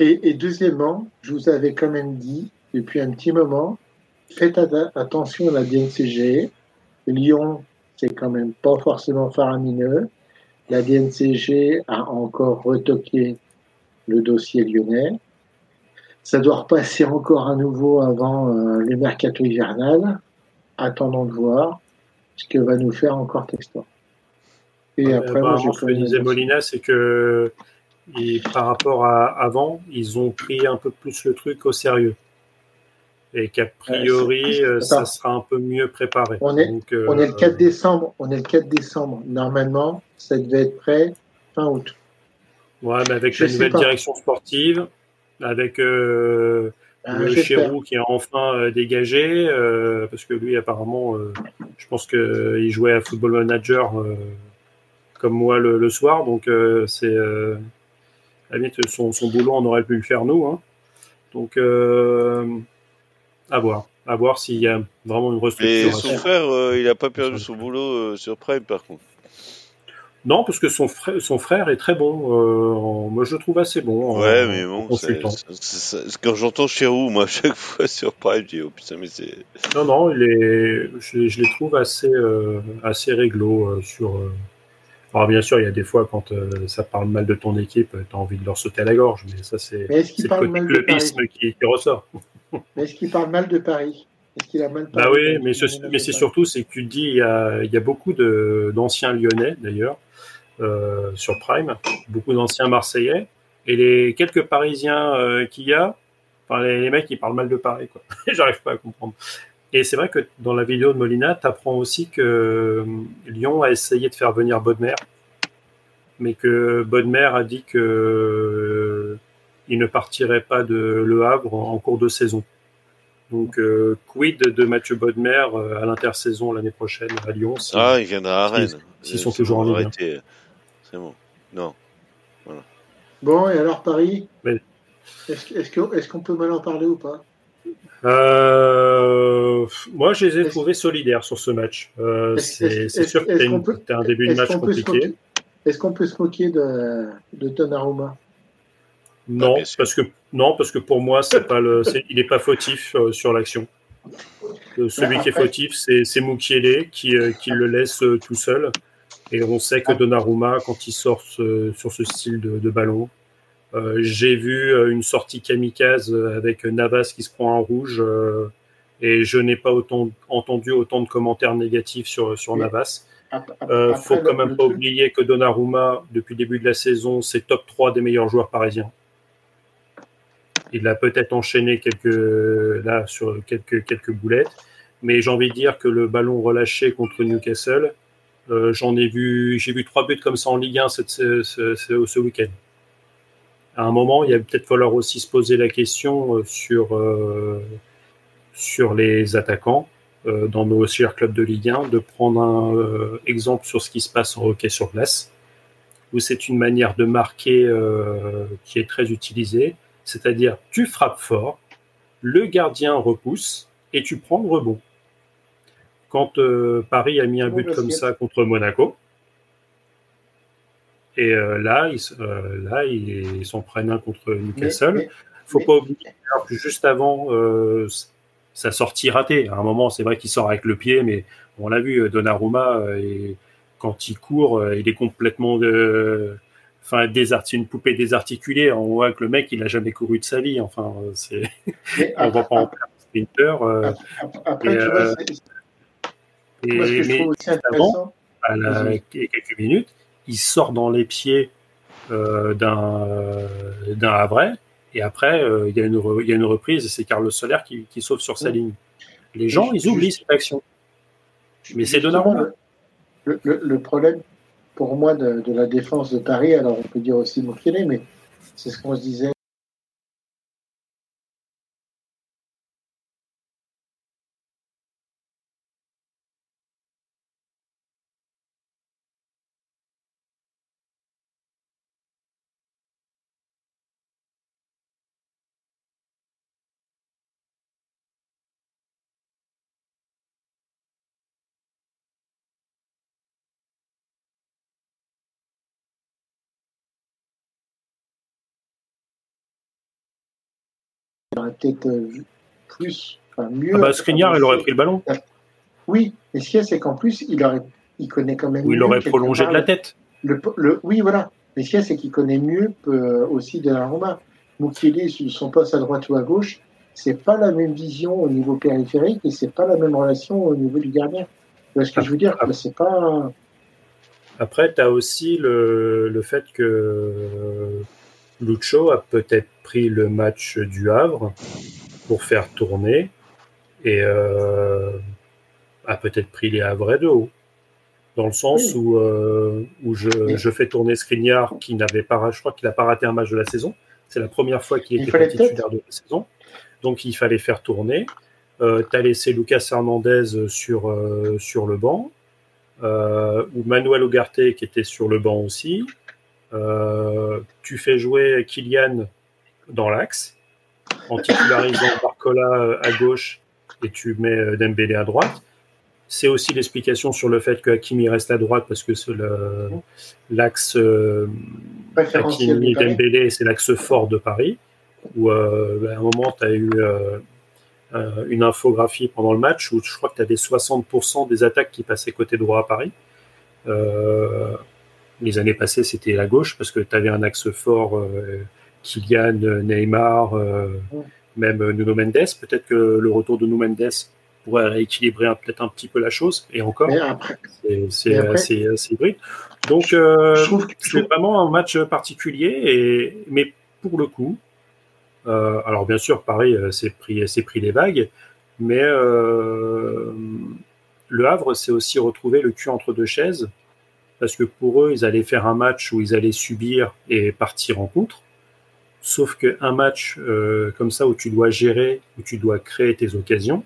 Et, et, deuxièmement, je vous avais quand même dit, depuis un petit moment, faites attention à la DNCG. Lyon, c'est quand même pas forcément faramineux. La DNCG a encore retoqué le dossier lyonnais. Ça doit repasser encore à nouveau avant euh, le mercato hivernal. Attendons de voir ce que va nous faire encore Textor. Et après, moi, ce que disait Molina, c'est que par rapport à avant, ils ont pris un peu plus le truc au sérieux et qu'a priori euh, ça sera un peu mieux préparé. On est, on est le 4 euh, décembre, on est le 4 décembre. Normalement, ça devait être prêt fin août. Ouais, mais avec la nouvelle direction sportive, avec euh, ah, le Chérou qui est enfin dégagé, parce que lui apparemment, je pense qu'il jouait à Football Manager comme moi le, soir, donc c'est son, son boulot, on aurait pu le faire nous. Hein. Donc à voir. À voir s'il y a vraiment une restructuration. Et son frère, euh, il n'a pas perdu son boulot euh, sur Prime, par contre. Non, parce que son frère, son frère est très bon. Euh, moi, je le trouve assez bon. Ouais, mais bon, quand j'entends Cherou, moi, à chaque *laughs* fois sur Prime, je dis oh putain, mais c'est. Non, non, il est, je, je les trouve assez, euh, assez réglo euh, sur. Euh, Alors, bien sûr, il y a des fois quand ça parle mal de ton équipe, tu as envie de leur sauter à la gorge, mais ça, c'est le clubisme qui, qui ressort. *laughs* Mais est-ce qu'il parle mal de Paris? Bah oui, mais, mais c'est surtout, c'est que tu te dis, il y a, il y a beaucoup d'anciens lyonnais d'ailleurs euh, sur Prime, beaucoup d'anciens marseillais, et les quelques parisiens euh, qu'il y a, enfin, les, mecs, ils parlent mal de Paris, quoi. *laughs* J'arrive pas à comprendre. Et c'est vrai que dans la vidéo de Molina, tu apprends aussi que euh, Lyon a essayé de faire venir Bodmer, mais que Bodmer a dit que il ne partirait pas de Le Havre en cours de saison. Donc, euh, quid de Mathieu Bodmer à l'intersaison l'année prochaine à Lyon Ah, il viendra à Rennes. S'ils sont toujours en Ligue C'est bon. Non. Bon, et alors Paris Est-ce qu'on peut mal en parler ou pas? Euh, moi, je les ai trouvés solidaires sur ce match. c'est sûr que c'était un début de match compliqué. Est-ce qu'on peut se moquer de, de Donnarumma? Non, parce que non, parce que pour moi, c'est pas le, il n'est pas fautif euh, sur l'action. Euh, celui qui est fautif, c'est Mukiele qui, euh, qui le laisse tout seul. Et on sait que Donnarumma, quand il sort sur ce style de, ballon, j'ai vu une sortie kamikaze avec Navas qui se prend un rouge et je n'ai pas autant, entendu autant de commentaires négatifs sur, sur Navas. Il faut quand même pas oublier que Donnarumma, depuis le début de la saison, c'est top 3 des meilleurs joueurs parisiens. Il a peut-être enchaîné quelques, là, sur quelques, quelques boulettes. Mais j'ai envie de dire que le ballon relâché contre Newcastle, euh, j'en ai vu, j'ai vu trois buts comme ça en Ligue 1 cette, ce, week-end. À un moment, il y a peut-être falloir aussi se poser la question euh, sur, euh, sur les attaquants dans nos chers clubs de Ligue 1, de prendre un exemple sur ce qui se passe en hockey sur glace, où c'est une manière de marquer qui est très utilisée c'est-à-dire tu frappes fort, le gardien repousse et tu prends le rebond. Quand euh, Paris a mis un but comme ça contre Monaco, et euh, là, ils, euh, là, ils s'en prennent un contre Newcastle. Il faut pas oublier que juste avant sa sortie ratée, à un moment, c'est vrai qu'il sort avec le pied, mais on l'a vu, Donnarumma, et quand il court, il est complètement enfin une poupée désarticulée. On voit que le mec, il a jamais couru de sa vie. Enfin, c'est, *laughs* on voit pas en faire un sprinter. Après, tu vois, et, mais avant, à quelques minutes, il sort dans les pieds euh, d'un d'un Havre, et après, euh, il, y a une il y a une reprise, et c'est Carlos Soler qui, qui sauve sur sa ligne. Les gens, ils oublient cette action. Mais c'est de Le, le, le, problème, pour moi de, la défense de Paris. Alors on peut dire aussi Mokele, mais c'est ce qu'on se disait peut-être plus, enfin, mieux. Ah bah, Skriniar, il aurait pris le ballon. Oui, mais ce qu'il y a, c'est qu'en plus, il, aurait, il connaît quand même. Ou il aurait prolongé de la tête. Le, le, oui, voilà. Mais ce qu'il y a, c'est qu'il connaît mieux euh, aussi de la Roma. Moukili, son poste à droite ou à gauche, c'est pas la même vision au niveau périphérique et c'est pas la même relation au niveau du gardien. ce que je veux dire? Ah. C'est pas. Après, tu as aussi le, le fait que Lucho a peut-être pris le match du Havre pour faire tourner et euh, a peut-être pris les Havrais de haut. Dans le sens où, euh, où je, je, fais tourner Skriniar qui n'avait pas, je crois qu'il n'a pas raté un match de la saison. C'est la première fois qu'il était titulaire de la saison. Donc il fallait faire tourner. Euh, tu as laissé Lucas Hernandez sur, euh, sur le banc. Ou Manuel Ugarte qui était sur le banc aussi. Tu fais jouer Kylian dans l'axe en titularisant *laughs* Barcola euh, à gauche et tu mets euh, Dembélé à droite. c'est aussi l'explication sur le fait que Hakimi reste à droite parce que c'est l'axe euh, Hakimi Dembélé, c'est l'axe fort de Paris. Où euh, ben, à un moment, tu as eu euh, une infographie pendant le match où je crois que tu avais 60% des attaques qui passaient côté droit à Paris. Les années passées, c'était la gauche parce que tu avais un axe fort, Kylian, Neymar, même Nuno Mendes. Peut-être que le retour de Nuno Mendes pourrait rééquilibrer peut-être un petit peu la chose. Et encore, c'est assez, hybride. Donc, euh, c'est vraiment un match particulier. Et, mais pour le coup, euh, alors bien sûr, Paris s'est pris, pris les vagues, mais euh, le Havre s'est aussi retrouvé le cul entre deux chaises. Parce que pour eux, ils allaient faire un match où ils allaient subir et partir en contre. Sauf qu'un match euh, comme ça où tu dois gérer, où tu dois créer tes occasions,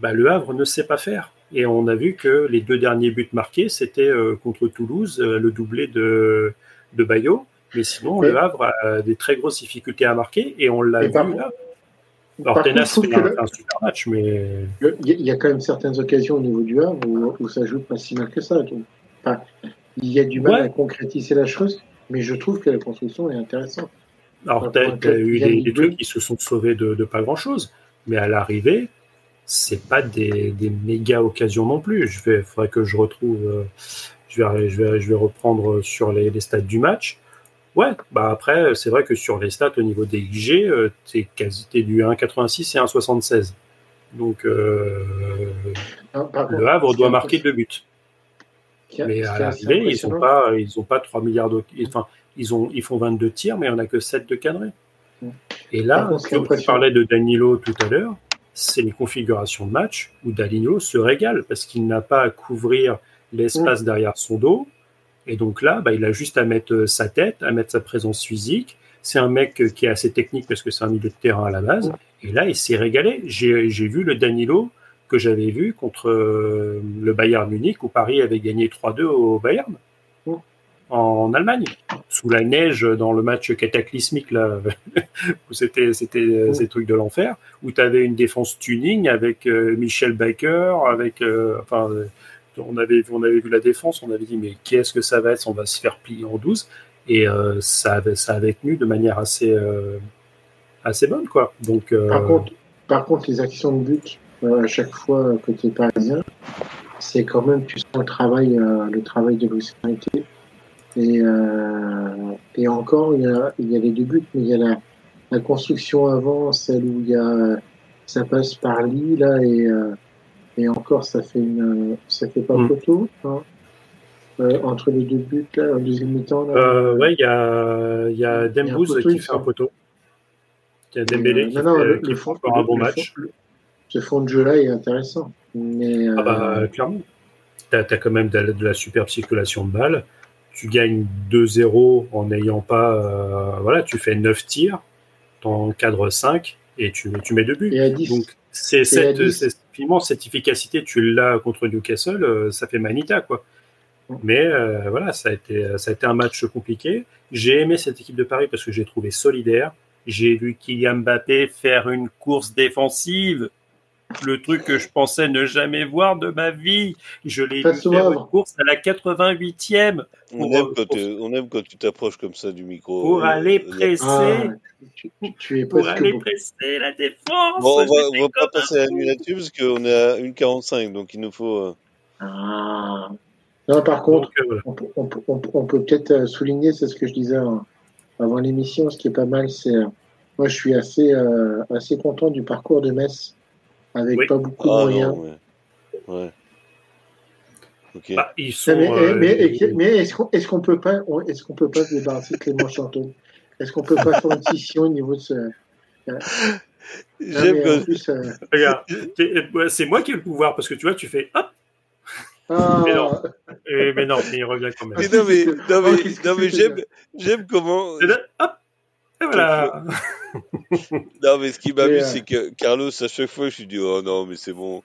bah, le Havre ne sait pas faire. Et on a vu que les deux derniers buts marqués, c'était euh, contre Toulouse, euh, le doublé de, de Bayo. Mais sinon, le Havre a des très grosses difficultés à marquer et on l'a vu là. Alors, Tenas fait un, super match, mais. Il y a quand même certaines occasions au niveau du Havre où, ça joue pas si mal que ça. il y a du mal à concrétiser la chose, mais je trouve que la construction est intéressante. Alors, tu as, eu des, trucs qui se sont sauvés de, de pas grand-chose, mais à l'arrivée, c'est pas des, méga occasions non plus. Je vais, faudrait que je retrouve, euh, je vais, je vais, je vais reprendre sur les, stats du match. Ouais, bah après, c'est vrai que sur les stats au niveau des IG, euh, t'es quasi es du 1,86 et 1,76. Donc, euh, le Havre doit marquer deux buts. Mais à l'arrivée, ils n'ont pas, ils ont pas 3 milliards de, enfin, ils ont, ils font 22 tirs, mais on a que 7 de cadrés. Et là, tu parlais de Danilo tout à l'heure, c'est les configurations de match où Daligno se régale parce qu'il n'a pas à couvrir l'espace mm. derrière son dos. Et donc là, bah, il a juste à mettre euh, sa tête, à mettre sa présence physique. C'est un mec euh, qui est assez technique parce que c'est un milieu de terrain à la base. Mm. Et là, il s'est régalé. J'ai vu le Danilo que j'avais vu contre euh, le Bayern Munich où Paris avait gagné 3-2 au Bayern. En Allemagne, sous la neige dans le match cataclysmique là, *laughs* où c'était c'était euh, ces trucs de l'enfer, où tu avais une défense tuning avec euh, Michel Baker, avec euh, enfin on avait on avait vu la défense, on avait dit mais qu'est-ce que ça va être, on va se faire plier en 12 et ça avait, ça avait tenu de manière assez assez bonne quoi. Donc par contre par contre les actions de but à chaque fois côté parisien, c'est quand même tu sens le travail le travail de Luis et, euh, et encore, il y, a, il y a les deux buts, mais il y a la, la construction avant, celle où il y a, ça passe par lit, là, et, euh, et encore, ça fait une, ça fait pas mm. photo, hein, euh, entre les deux buts, là, en deuxième mi-temps. Là. Euh, ouais, il y a, il y a Dembouz qui fait un poteau. Il y a Dembélé qui non, fait, le, qui fond, un bon match. Ce fond de jeu-là est intéressant. Mais, ah bah, clairement. Tu as, quand même de, de la superbe circulation de balles tu gagnes 2-0 en n'ayant pas. Euh, voilà, tu fais 9 tirs, en cadre 5 et tu, tu mets 2 buts. Donc, c'est cette, cette efficacité, tu l'as contre Newcastle, euh, ça fait manita, quoi. Mais euh, voilà, ça a, été, ça a été un match compliqué. J'ai aimé cette équipe de Paris parce que j'ai trouvé solidaire. J'ai vu Kylian Mbappé faire une course défensive le truc que je pensais ne jamais voir de ma vie. Je l'ai vu faire une course à la 88e. on, aime quand tu, on aime quand tu t'approches comme ça du micro. Pour euh, aller presser. Ah, tu, es pour aller presser la défense. Bon, on va, va pas passer à la nuit là-dessus parce qu'on est à 1,45 donc il nous faut. Euh, ah. Non, par contre, euh, on, on, peut peut-être souligner, c'est ce que je disais avant l'émission, ce qui est pas mal, c'est. Moi, je suis assez, assez content du parcours de Metz avec pas beaucoup de ah, moyens. ouais. Bah, ils sont, mais, euh, mais, est-ce qu'on est peut pas est-ce qu'on peut pas se débarrasser de Clément Chanton Est-ce qu'on peut pas faire une scission au niveau de ce euh, J'aime que... Euh, Regarde, c'est moi qui ai le pouvoir parce que tu vois, tu fais hop. Ah. *laughs* Mais non, mais non, mais il revient quand même. Mais non, mais, non, mais, non, mais j'aime, j'aime comment. Hop, et voilà. *laughs* non, mais ce qui m'amuse, c'est que Carlos, à chaque fois, je lui dis, oh non, mais c'est bon.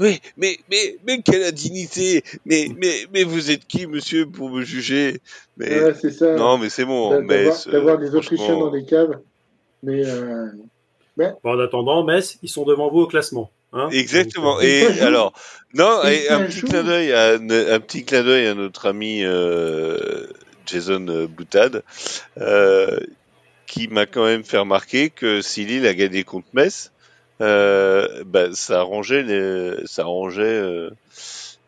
Oui, mais, mais, mais quelle indignité Mais, mais, mais vous êtes qui, monsieur, pour me juger? Mais... c'est ça. Non, mais c'est bon. D'avoir des Autrichiens dans les caves. Mais, euh... en attendant, Metz, ils sont devant vous au classement. Hein Exactement. Et alors, non, Et un petit clin d'œil à un petit clin d'œil à notre ami euh, Jason euh, Boutade, euh, qui m'a quand même fait remarquer que si Lille a gagné contre Metz, euh, bah, ça arrangeait les, ça arrangeait euh,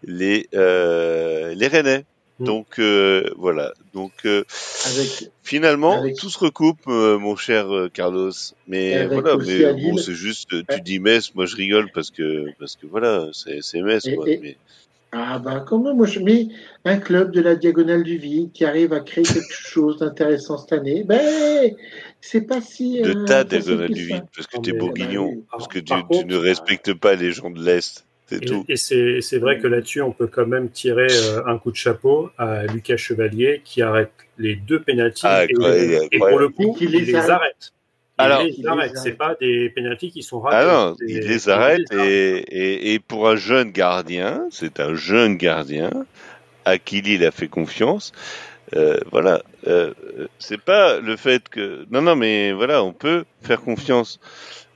les euh, les Rennais. Mm. Donc euh, voilà. Donc euh, Avec, finalement, Avec- tout se recoupe, euh, mon cher Carlos. Mais voilà, mais bon, c'est juste, tu dis Metz, moi je rigole parce que parce que voilà, c'est c'est Metz Et- quoi. et- Mais ah ben comment moi je mets un club de la diagonale du vide qui arrive à créer quelque chose d'intéressant cette année. Ben c'est pas si. de euh, ta facile diagonale du vide, parce que t'es mais- bourguignon, bah parce que tu, tu ne respectes pas les gens de l'Est, c'est Et, tout. et c'est c'est vrai que là-dessus, on peut quand même tirer euh, un coup de chapeau à Lucas Chevalier qui arrête les deux pénalties Ah, et, pour le coup, qui il les les arrête. arrête. Il Alors- Il les arrête. C'est pas des pénalties qui sont ratés. Ah non, C'est- il les arrête il et, et, et pour un jeune gardien, c'est un jeune gardien à qui Lille a fait confiance. Euh, voilà, euh, c'est pas le fait que non non mais voilà, on peut faire confiance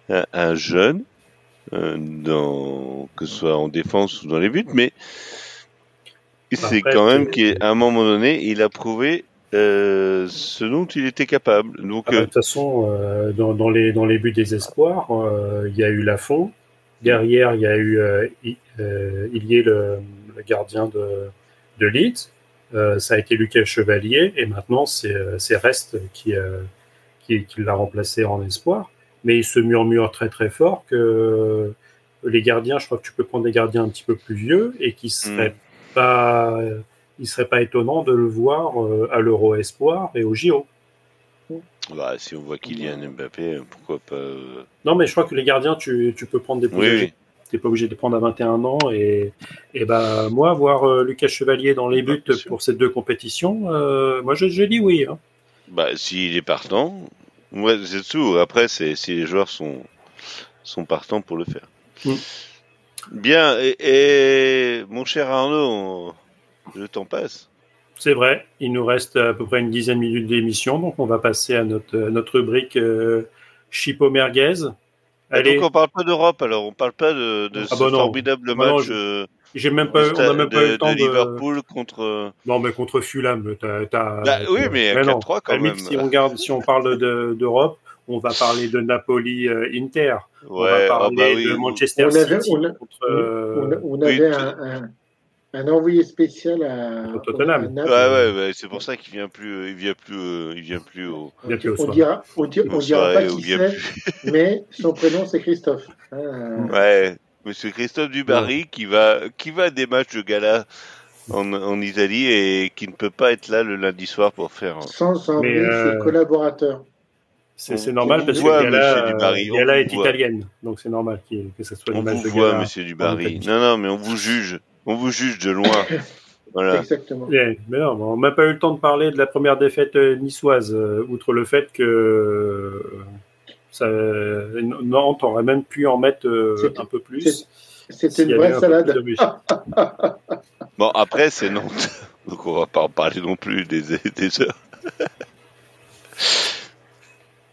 à un jeune euh, dans que ce soit en défense ou dans les buts, mais c'est Après, quand même c'est- qu'à un moment donné, il a prouvé euh, ce dont il était capable. Donc Ah bah, euh, de toute façon, euh, dans, dans les, dans les buts des espoirs, euh, il y a eu Lafont. Derrière, il y a eu euh, I- euh, Ilié, le, le gardien de, de Leeds. Euh, ça a été Lucas Chevalier. Et maintenant, c'est euh, Rest qui, euh, qui, qui l'a remplacé en espoir. Mais il se murmure très très fort que les gardiens, je crois que tu peux prendre des gardiens un petit peu plus vieux et qui seraient pas, il serait pas étonnant de le voir euh, à l'Euro Espoir et au JO. bah, si on voit Kylian Mbappé, pourquoi pas euh, Non, mais je crois que les gardiens, tu, tu peux prendre des Oui, oui. T'es pas obligé de les prendre à 21 ans. Et, et bah, moi, voir euh, Lucas Chevalier dans les Bah, buts pour ces deux compétitions, euh, moi, je, je dis oui. hein. Bah, s'il est partant, c'est tout. Après, c'est si les joueurs sont sont partants pour le faire. Mm. Bien. Et, et mon cher Arnaud, on- le temps passe. C'est vrai. Il nous reste à peu près une dizaine de minutes d'émission. Donc, on va passer à notre, notre rubrique euh, Chipo Merguez. Ah, Allez, donc on parle pas d'Europe, alors on parle pas de, de Ah ce bah non. formidable Ah bah non, match je- euh, j'ai même pas, on stade même pas de, eu le temps de de. Liverpool contre. euh, Non, mais contre Fulham, t'as. t'as- Bah, oui, mais à non. 4-3 quand À même. Si on, regarde, si on parle de- d'Europe, on va parler de Napoli-Inter. on va Ouais, ah parler bah oui. de Manchester On avait- City on a- contre. euh, on, on oui, avait tu- un, un, un envoyé spécial à, Tottenham. à Ouais, Naples. ouais, ouais, c'est pour ça qu'il vient plus, euh, il vient plus, euh, il vient plus au, Bien plus au On dira, on dira, on au dira pas qui vient c'est, mais son prénom c'est Christophe. Hein, *laughs* Ouais, Monsieur Christophe Dubarry qui va qui va à des matchs de gala en, en Italie et qui ne peut pas être là le lundi soir pour faire. un- sans enlever Mais, euh, ses collaborateurs. C'est normal parce que Gala, monsieur Dubarry, euh, Gala est voit. italienne, donc c'est normal que ce soit On l'image vous de voit, Gala. Monsieur Dubarry. Non, non, mais on vous juge. On vous juge de loin. *laughs* voilà. Exactement. Yeah, mais non, on n'a même pas eu le temps de parler de la première défaite euh, niçoise, euh, outre le fait que euh, ça, Nantes aurait même pu en mettre euh, un peu plus. c'est- C'était une vraie salade. *laughs* Bon, après c'est Nantes, *laughs* donc on va pas en parler non plus des, des heures.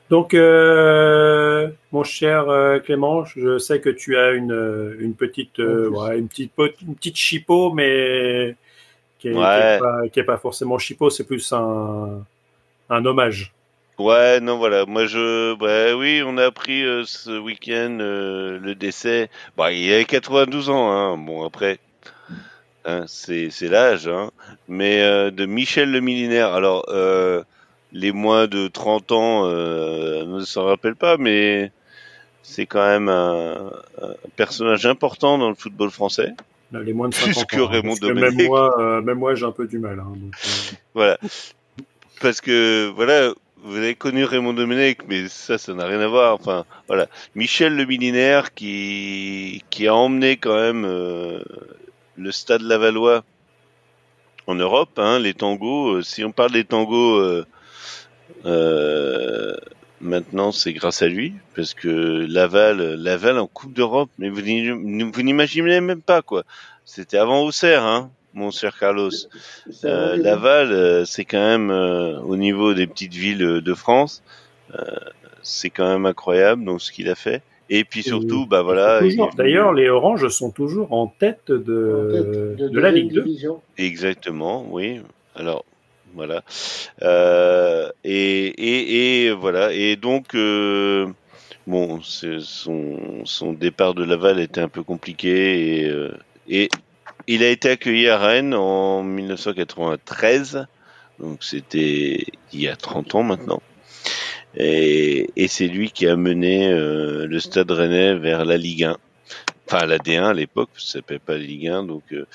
Donc, euh, mon cher euh, Clément, je sais que tu as une, euh, une petite, euh, ouais, une petite, pot- une petite chipot, mais qui est, qui est Ouais. pas, forcément chipot, c'est plus un, un hommage. Ouais, non, voilà. Moi, je, bah oui, on a appris euh, ce week-end le décès. Bah, il avait 92 ans, hein. Bon, après, hein, c'est c'est l'âge, hein. Mais de Michel le millénaire. Alors, euh, les moins de 30 ans euh, ne s'en rappellent pas, mais c'est quand même un, un personnage important dans le football français. Les moins de Plus 50 que ans, hein, Raymond parce que Domenech. Même moi, euh, même moi, j'ai un peu du mal. hein, donc, euh, Voilà. Parce que, voilà, vous avez connu Raymond Domenech, mais ça, ça n'a rien à voir. Enfin, voilà. Michel le millénaire qui, qui a emmené quand même euh, le stade Lavallois en Europe, hein, les tangos. Si on parle des tangos, maintenant, c'est grâce à lui, parce que Laval, Laval en Coupe d'Europe, mais vous n'imaginez même pas, quoi. C'était avant Auxerre, hein, mon cher Carlos. Euh, horrible. Laval, euh, c'est quand même euh, au niveau des petites villes euh, de France, euh, c'est quand même incroyable donc ce qu'il a fait. Et puis surtout, bah voilà. D'ailleurs, les Oranges sont toujours en tête de, de, la Ligue 2. Exactement, oui. Alors, voilà. Euh, et, et, voilà. Et donc, euh, bon, son, départ de Laval était un peu compliqué et, euh, il a été accueilli à Rennes en 1993. Donc c'était il y a 30 ans maintenant. Et, et c'est lui qui a mené le Stade Rennais vers la Ligue 1 enfin la D1 à l'époque, ça s'appelait pas Ligue 1, donc euh,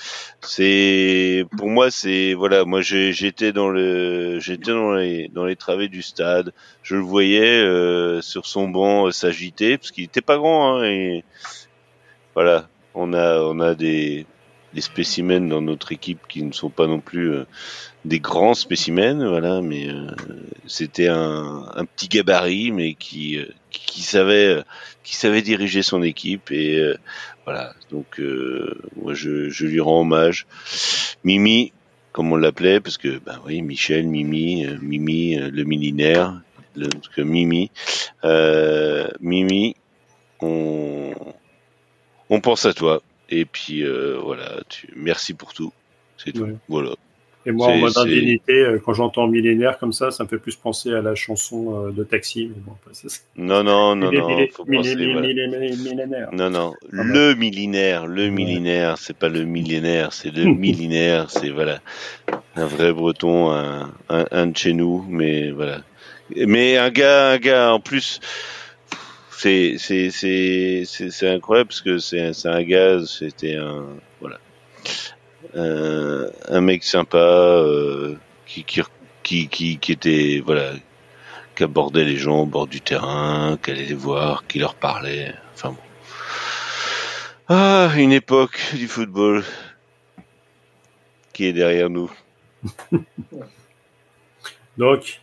c'est pour moi c'est voilà, moi j'étais dans le j'étais dans les dans les travées du stade, je le voyais euh, sur son banc euh, s'agiter parce qu'il était pas grand hein, et voilà, on a on a des des spécimens dans notre équipe qui ne sont pas non plus des grands spécimens, voilà, mais c'était un, petit gabarit, mais qui qui savait qui savait diriger son équipe et euh, voilà. Donc euh, moi je, lui rends hommage. Mimi comme on l'appelait parce que ben oui Michel Mimi euh, Mimi le millénaire le, Mimi Mimi on on pense à toi et puis voilà tu merci pour tout c'est tout voilà et moi, en mode indignité, euh, quand j'entends millénaire comme ça, ça me fait plus penser à la chanson euh, de Taxi. Mais bon, non, non, non, non. Millénaire. Non, non. Le millénaire, le millénaire, c'est pas le millénaire, c'est le *laughs* millénaire. C'est voilà, un vrai Breton, un, un, un, de chez nous, mais voilà. Mais un gars, un gars en plus. C'est c'est c'est c'est incroyable parce que c'est c'est un gars, c'était un voilà euh, un mec sympa euh, qui, qui, qui, qui, était voilà qui abordait les gens au bord du terrain, qui allait les voir, qui leur parlait. Enfin bon. Ah, une époque du football qui est derrière nous. *laughs* Donc,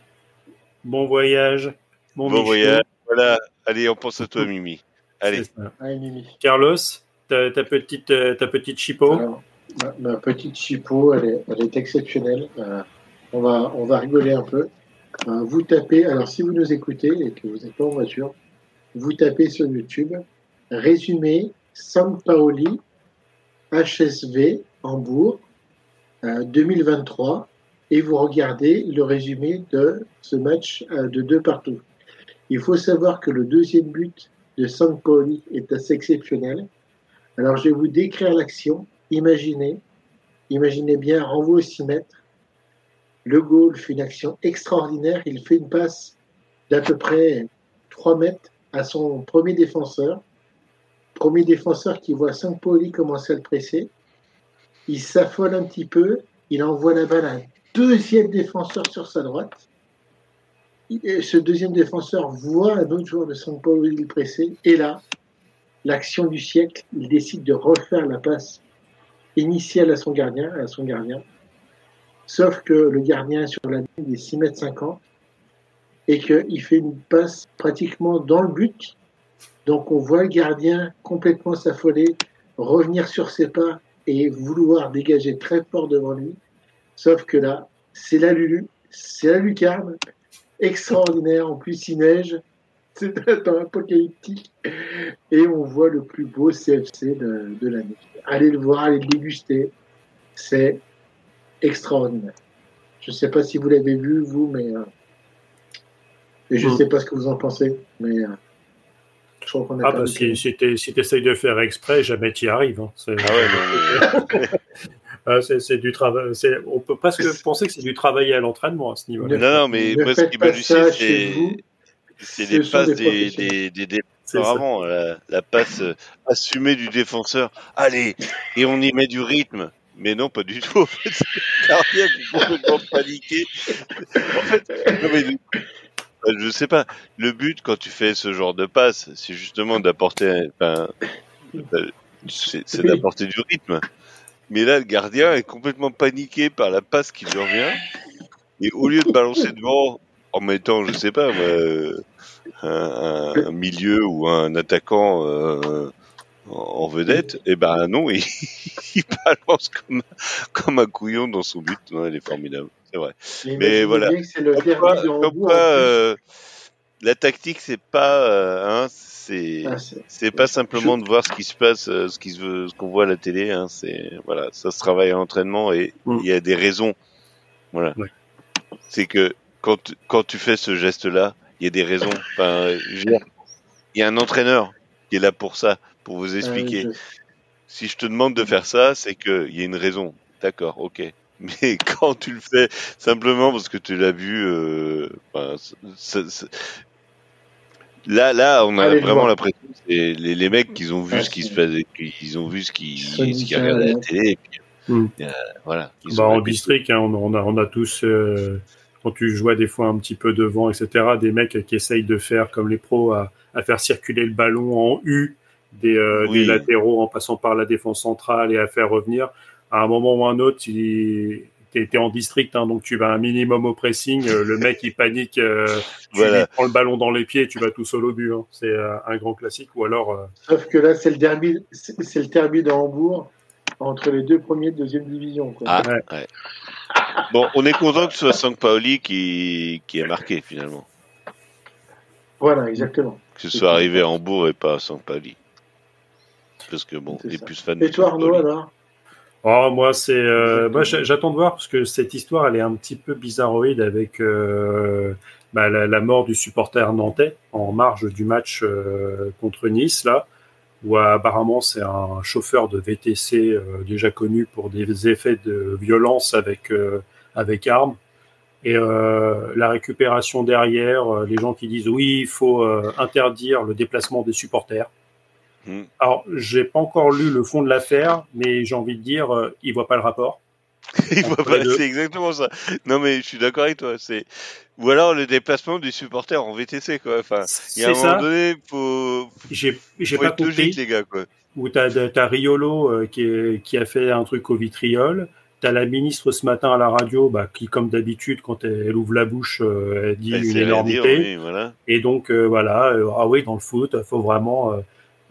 bon voyage. Bon, voyage. Voilà. Allez, on pense à toi, Mimi. Allez. Mimi. Carlos, ta, petite, ta petite chipot ma, petite chipot, elle est, elle est exceptionnelle. Euh, on, va, on va rigoler un peu. Euh, vous tapez, alors si vous nous écoutez et que vous n'êtes pas en voiture, vous tapez sur YouTube résumé San Paoli HSV Hambourg 2023 euh, et vous regardez le résumé de ce match de deux partout. Il faut savoir que le deuxième but de San Paoli est assez exceptionnel. Alors je vais vous décrire l'action Imaginez, imaginez bien, renvoi au 6 mètres. Le goal fait une action extraordinaire. Il fait une passe d'à peu près 3 mètres à son premier défenseur. Premier défenseur qui voit Saint-Pauli commencer à le presser. Il s'affole un petit peu. Il envoie la balle à un deuxième défenseur sur sa droite. Ce deuxième défenseur voit un autre joueur de Saint-Pauli le presser. Et là, l'action du siècle, il décide de refaire la passe initial à son gardien, à son gardien. Sauf que le gardien sur la ligne des 6 mètres 50 et qu'il fait une passe pratiquement dans le but. Donc on voit le gardien complètement s'affoler, revenir sur ses pas et vouloir dégager très fort devant lui. Sauf que là, c'est la Lulu, c'est la lucarne, extraordinaire. En plus, il neige, c'est un apocalyptique. Et on voit le plus beau CFC de, de l'année allez le voir, allez le déguster. C'est extraordinaire. Je ne sais pas si vous l'avez vu, vous, mais. Euh, et je ne mm. sais pas ce que vous en pensez, mais. Euh, je crois qu'on Ah, bah, si, si tu essayes de faire exprès, jamais tu y arrives. Hein. Ah ouais, *laughs* ah, c'est du travail. On peut presque penser que c'est du travail à l'entraînement à ce niveau-là. Non, non, mais moi, ce qui m'hallucine, c'est c'est les passes des, des, des, Vraiment, la, la, passe euh, assumée du défenseur. Allez, et on y met du rythme. Mais non, pas du tout. En fait, *laughs* qui complètement paniqué. En fait, non, mais, euh, je sais pas. Le but quand tu fais ce genre de passe, c'est justement d'apporter, enfin, c'est d'apporter du rythme. Mais là, le gardien est complètement paniqué par la passe qui lui revient. Et au lieu de balancer devant en mettant, je sais pas, euh, un, milieu ou un attaquant euh, en vedette, et eh ben non, *laughs* il, il balance comme, comme un couillon dans son but. Non, il est formidable, c'est vrai. Mais, voilà. Comme quoi, euh, la tactique, c'est pas, hein, c'est Ah, c'est- pas simplement de voir ce qui se passe, euh, ce qui se veut- ce qu'on voit à la télé. Hein, c'est voilà, ça se travaille à l'entraînement et il Mm. y a des raisons. Voilà. Ouais. C'est que quand tu- quand tu fais ce geste-là, il y a des raisons. Enfin, il y a un entraîneur qui est là pour ça, pour vous expliquer. Si je te demande de faire ça, c'est qu'il y a une raison. D'accord, ok. *laughs* Mais quand tu le fais simplement parce que tu l'as vu, euh, là, là, on a Allez vraiment l'impression que c'est les, les mecs qui ont vu ce qui se passait, ils ont vu ce qui, ce qui regardait à la télé. Et puis, Hmm. euh, voilà. Ils Bah, en district, hein, on, on a, on a tous, euh, quand tu jouais des fois un petit peu devant, etc., des mecs qui essayent de faire comme les pros, à, à faire circuler le ballon en U des, euh, Oui. des latéraux en passant par la défense centrale et à faire revenir. À un moment ou un autre, tu es, en district, hein, donc tu vas un minimum au pressing. euh, le mec, il panique, euh, tu Voilà. lui prends le ballon dans les pieds, tu vas tout seul au but. hein. C'est euh, un grand classique. Ou alors, euh, Sauf que là, c'est le derby, c'est le derby de Hambourg entre les deux premiers de deuxième division. Quoi. Ah, Ouais. ouais. Bon, on est content que ce soit Sank Paoli qui, qui a marqué finalement. Voilà, exactement. Que ce soit arrivé à Hambourg et pas à Sank Paoli. Parce que bon, ça. plus fans de Et toi, Arnaud, alors? Oh, moi, c'est. Euh, moi, j'a- j'attends de voir parce que cette histoire, elle est un petit peu bizarroïde avec euh, bah, la, mort du supporter nantais en marge du match euh, contre Nice, là, où apparemment c'est un chauffeur de VTC euh, déjà connu pour des effets de violence avec, euh, avec armes. Et euh, la récupération derrière, euh, les gens qui disent oui, il faut euh, interdire le déplacement des supporters. Hmm. Alors, j'ai pas encore lu le fond de l'affaire, mais j'ai envie de dire, euh, il voit pas le rapport. *laughs* Il voit pas, c'est exactement ça. Non mais je suis d'accord avec toi. C'est ou alors le déplacement du supporter en VTC quoi. Enfin, il y a un C'est moment ça. donné, faut, J'ai j'ai pas être logique les gars quoi. Où t'as as Riolo euh, qui, est- qui a fait un truc au vitriol. T'as la ministre ce matin à la radio, bah, qui comme d'habitude quand elle, elle ouvre la bouche, euh, elle dit Elle une rien dire, énormité. oui, voilà. Et donc euh, voilà, euh, ah oui, dans le foot, faut vraiment.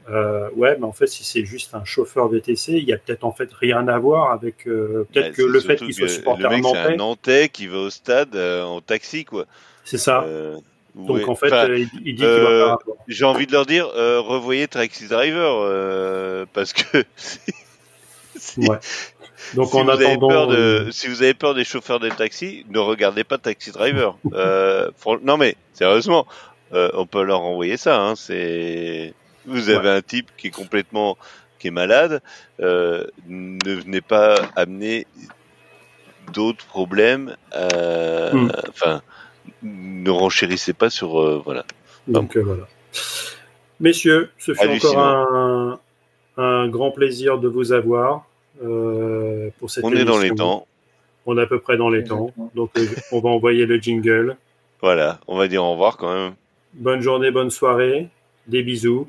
Euh, ouais, mais en fait, si c'est juste un chauffeur VTC, il y a peut-être en fait rien à voir avec euh, peut-être Bah, que le fait qu'il soit supporter Le mec c'est un nantais, Nantais qui va au stade euh, en taxi quoi. c'est ça. Donc ouais. en fait, Enfin, il, il dit qu'il voit pas j'ai envie de leur dire, revoyez Taxi Driver parce que *laughs* si, Ouais. Donc si en vous avez attendant, peur de, si vous avez peur des chauffeurs de taxi, ne regardez pas Taxi Driver. *laughs* non mais sérieusement, on peut leur envoyer ça. Hein, c'est vous avez un type qui est complètement qui est malade, euh, ne venez pas amener d'autres problèmes. euh, Hmm. Enfin, ne renchérissez pas sur euh, voilà. Donc euh, voilà. Messieurs, ce fut encore un, un grand plaisir de vous avoir euh, pour cette On est dans les temps. On est à peu près dans les Exactement. temps. Donc on va envoyer le jingle. Voilà, on va dire au revoir quand même. Bonne journée, bonne soirée. Des bisous,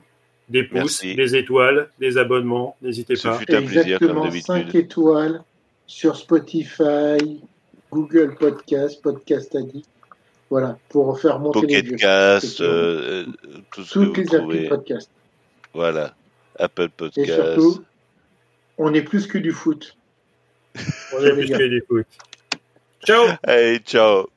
des pouces, Merci. des étoiles, des abonnements. N'hésitez pas. fut un plaisir comme Exactement 5 d'habitude. étoiles sur Spotify, Google Podcast, Podcast Addict. Voilà, pour faire monter les Pocket. Cast, euh, tout ce Toutes que les vous applis de trouvez. podcast. Voilà, Apple Et Podcast. surtout, on est plus que du foot. *laughs* On est plus que des foot. Ciao Allez, ciao.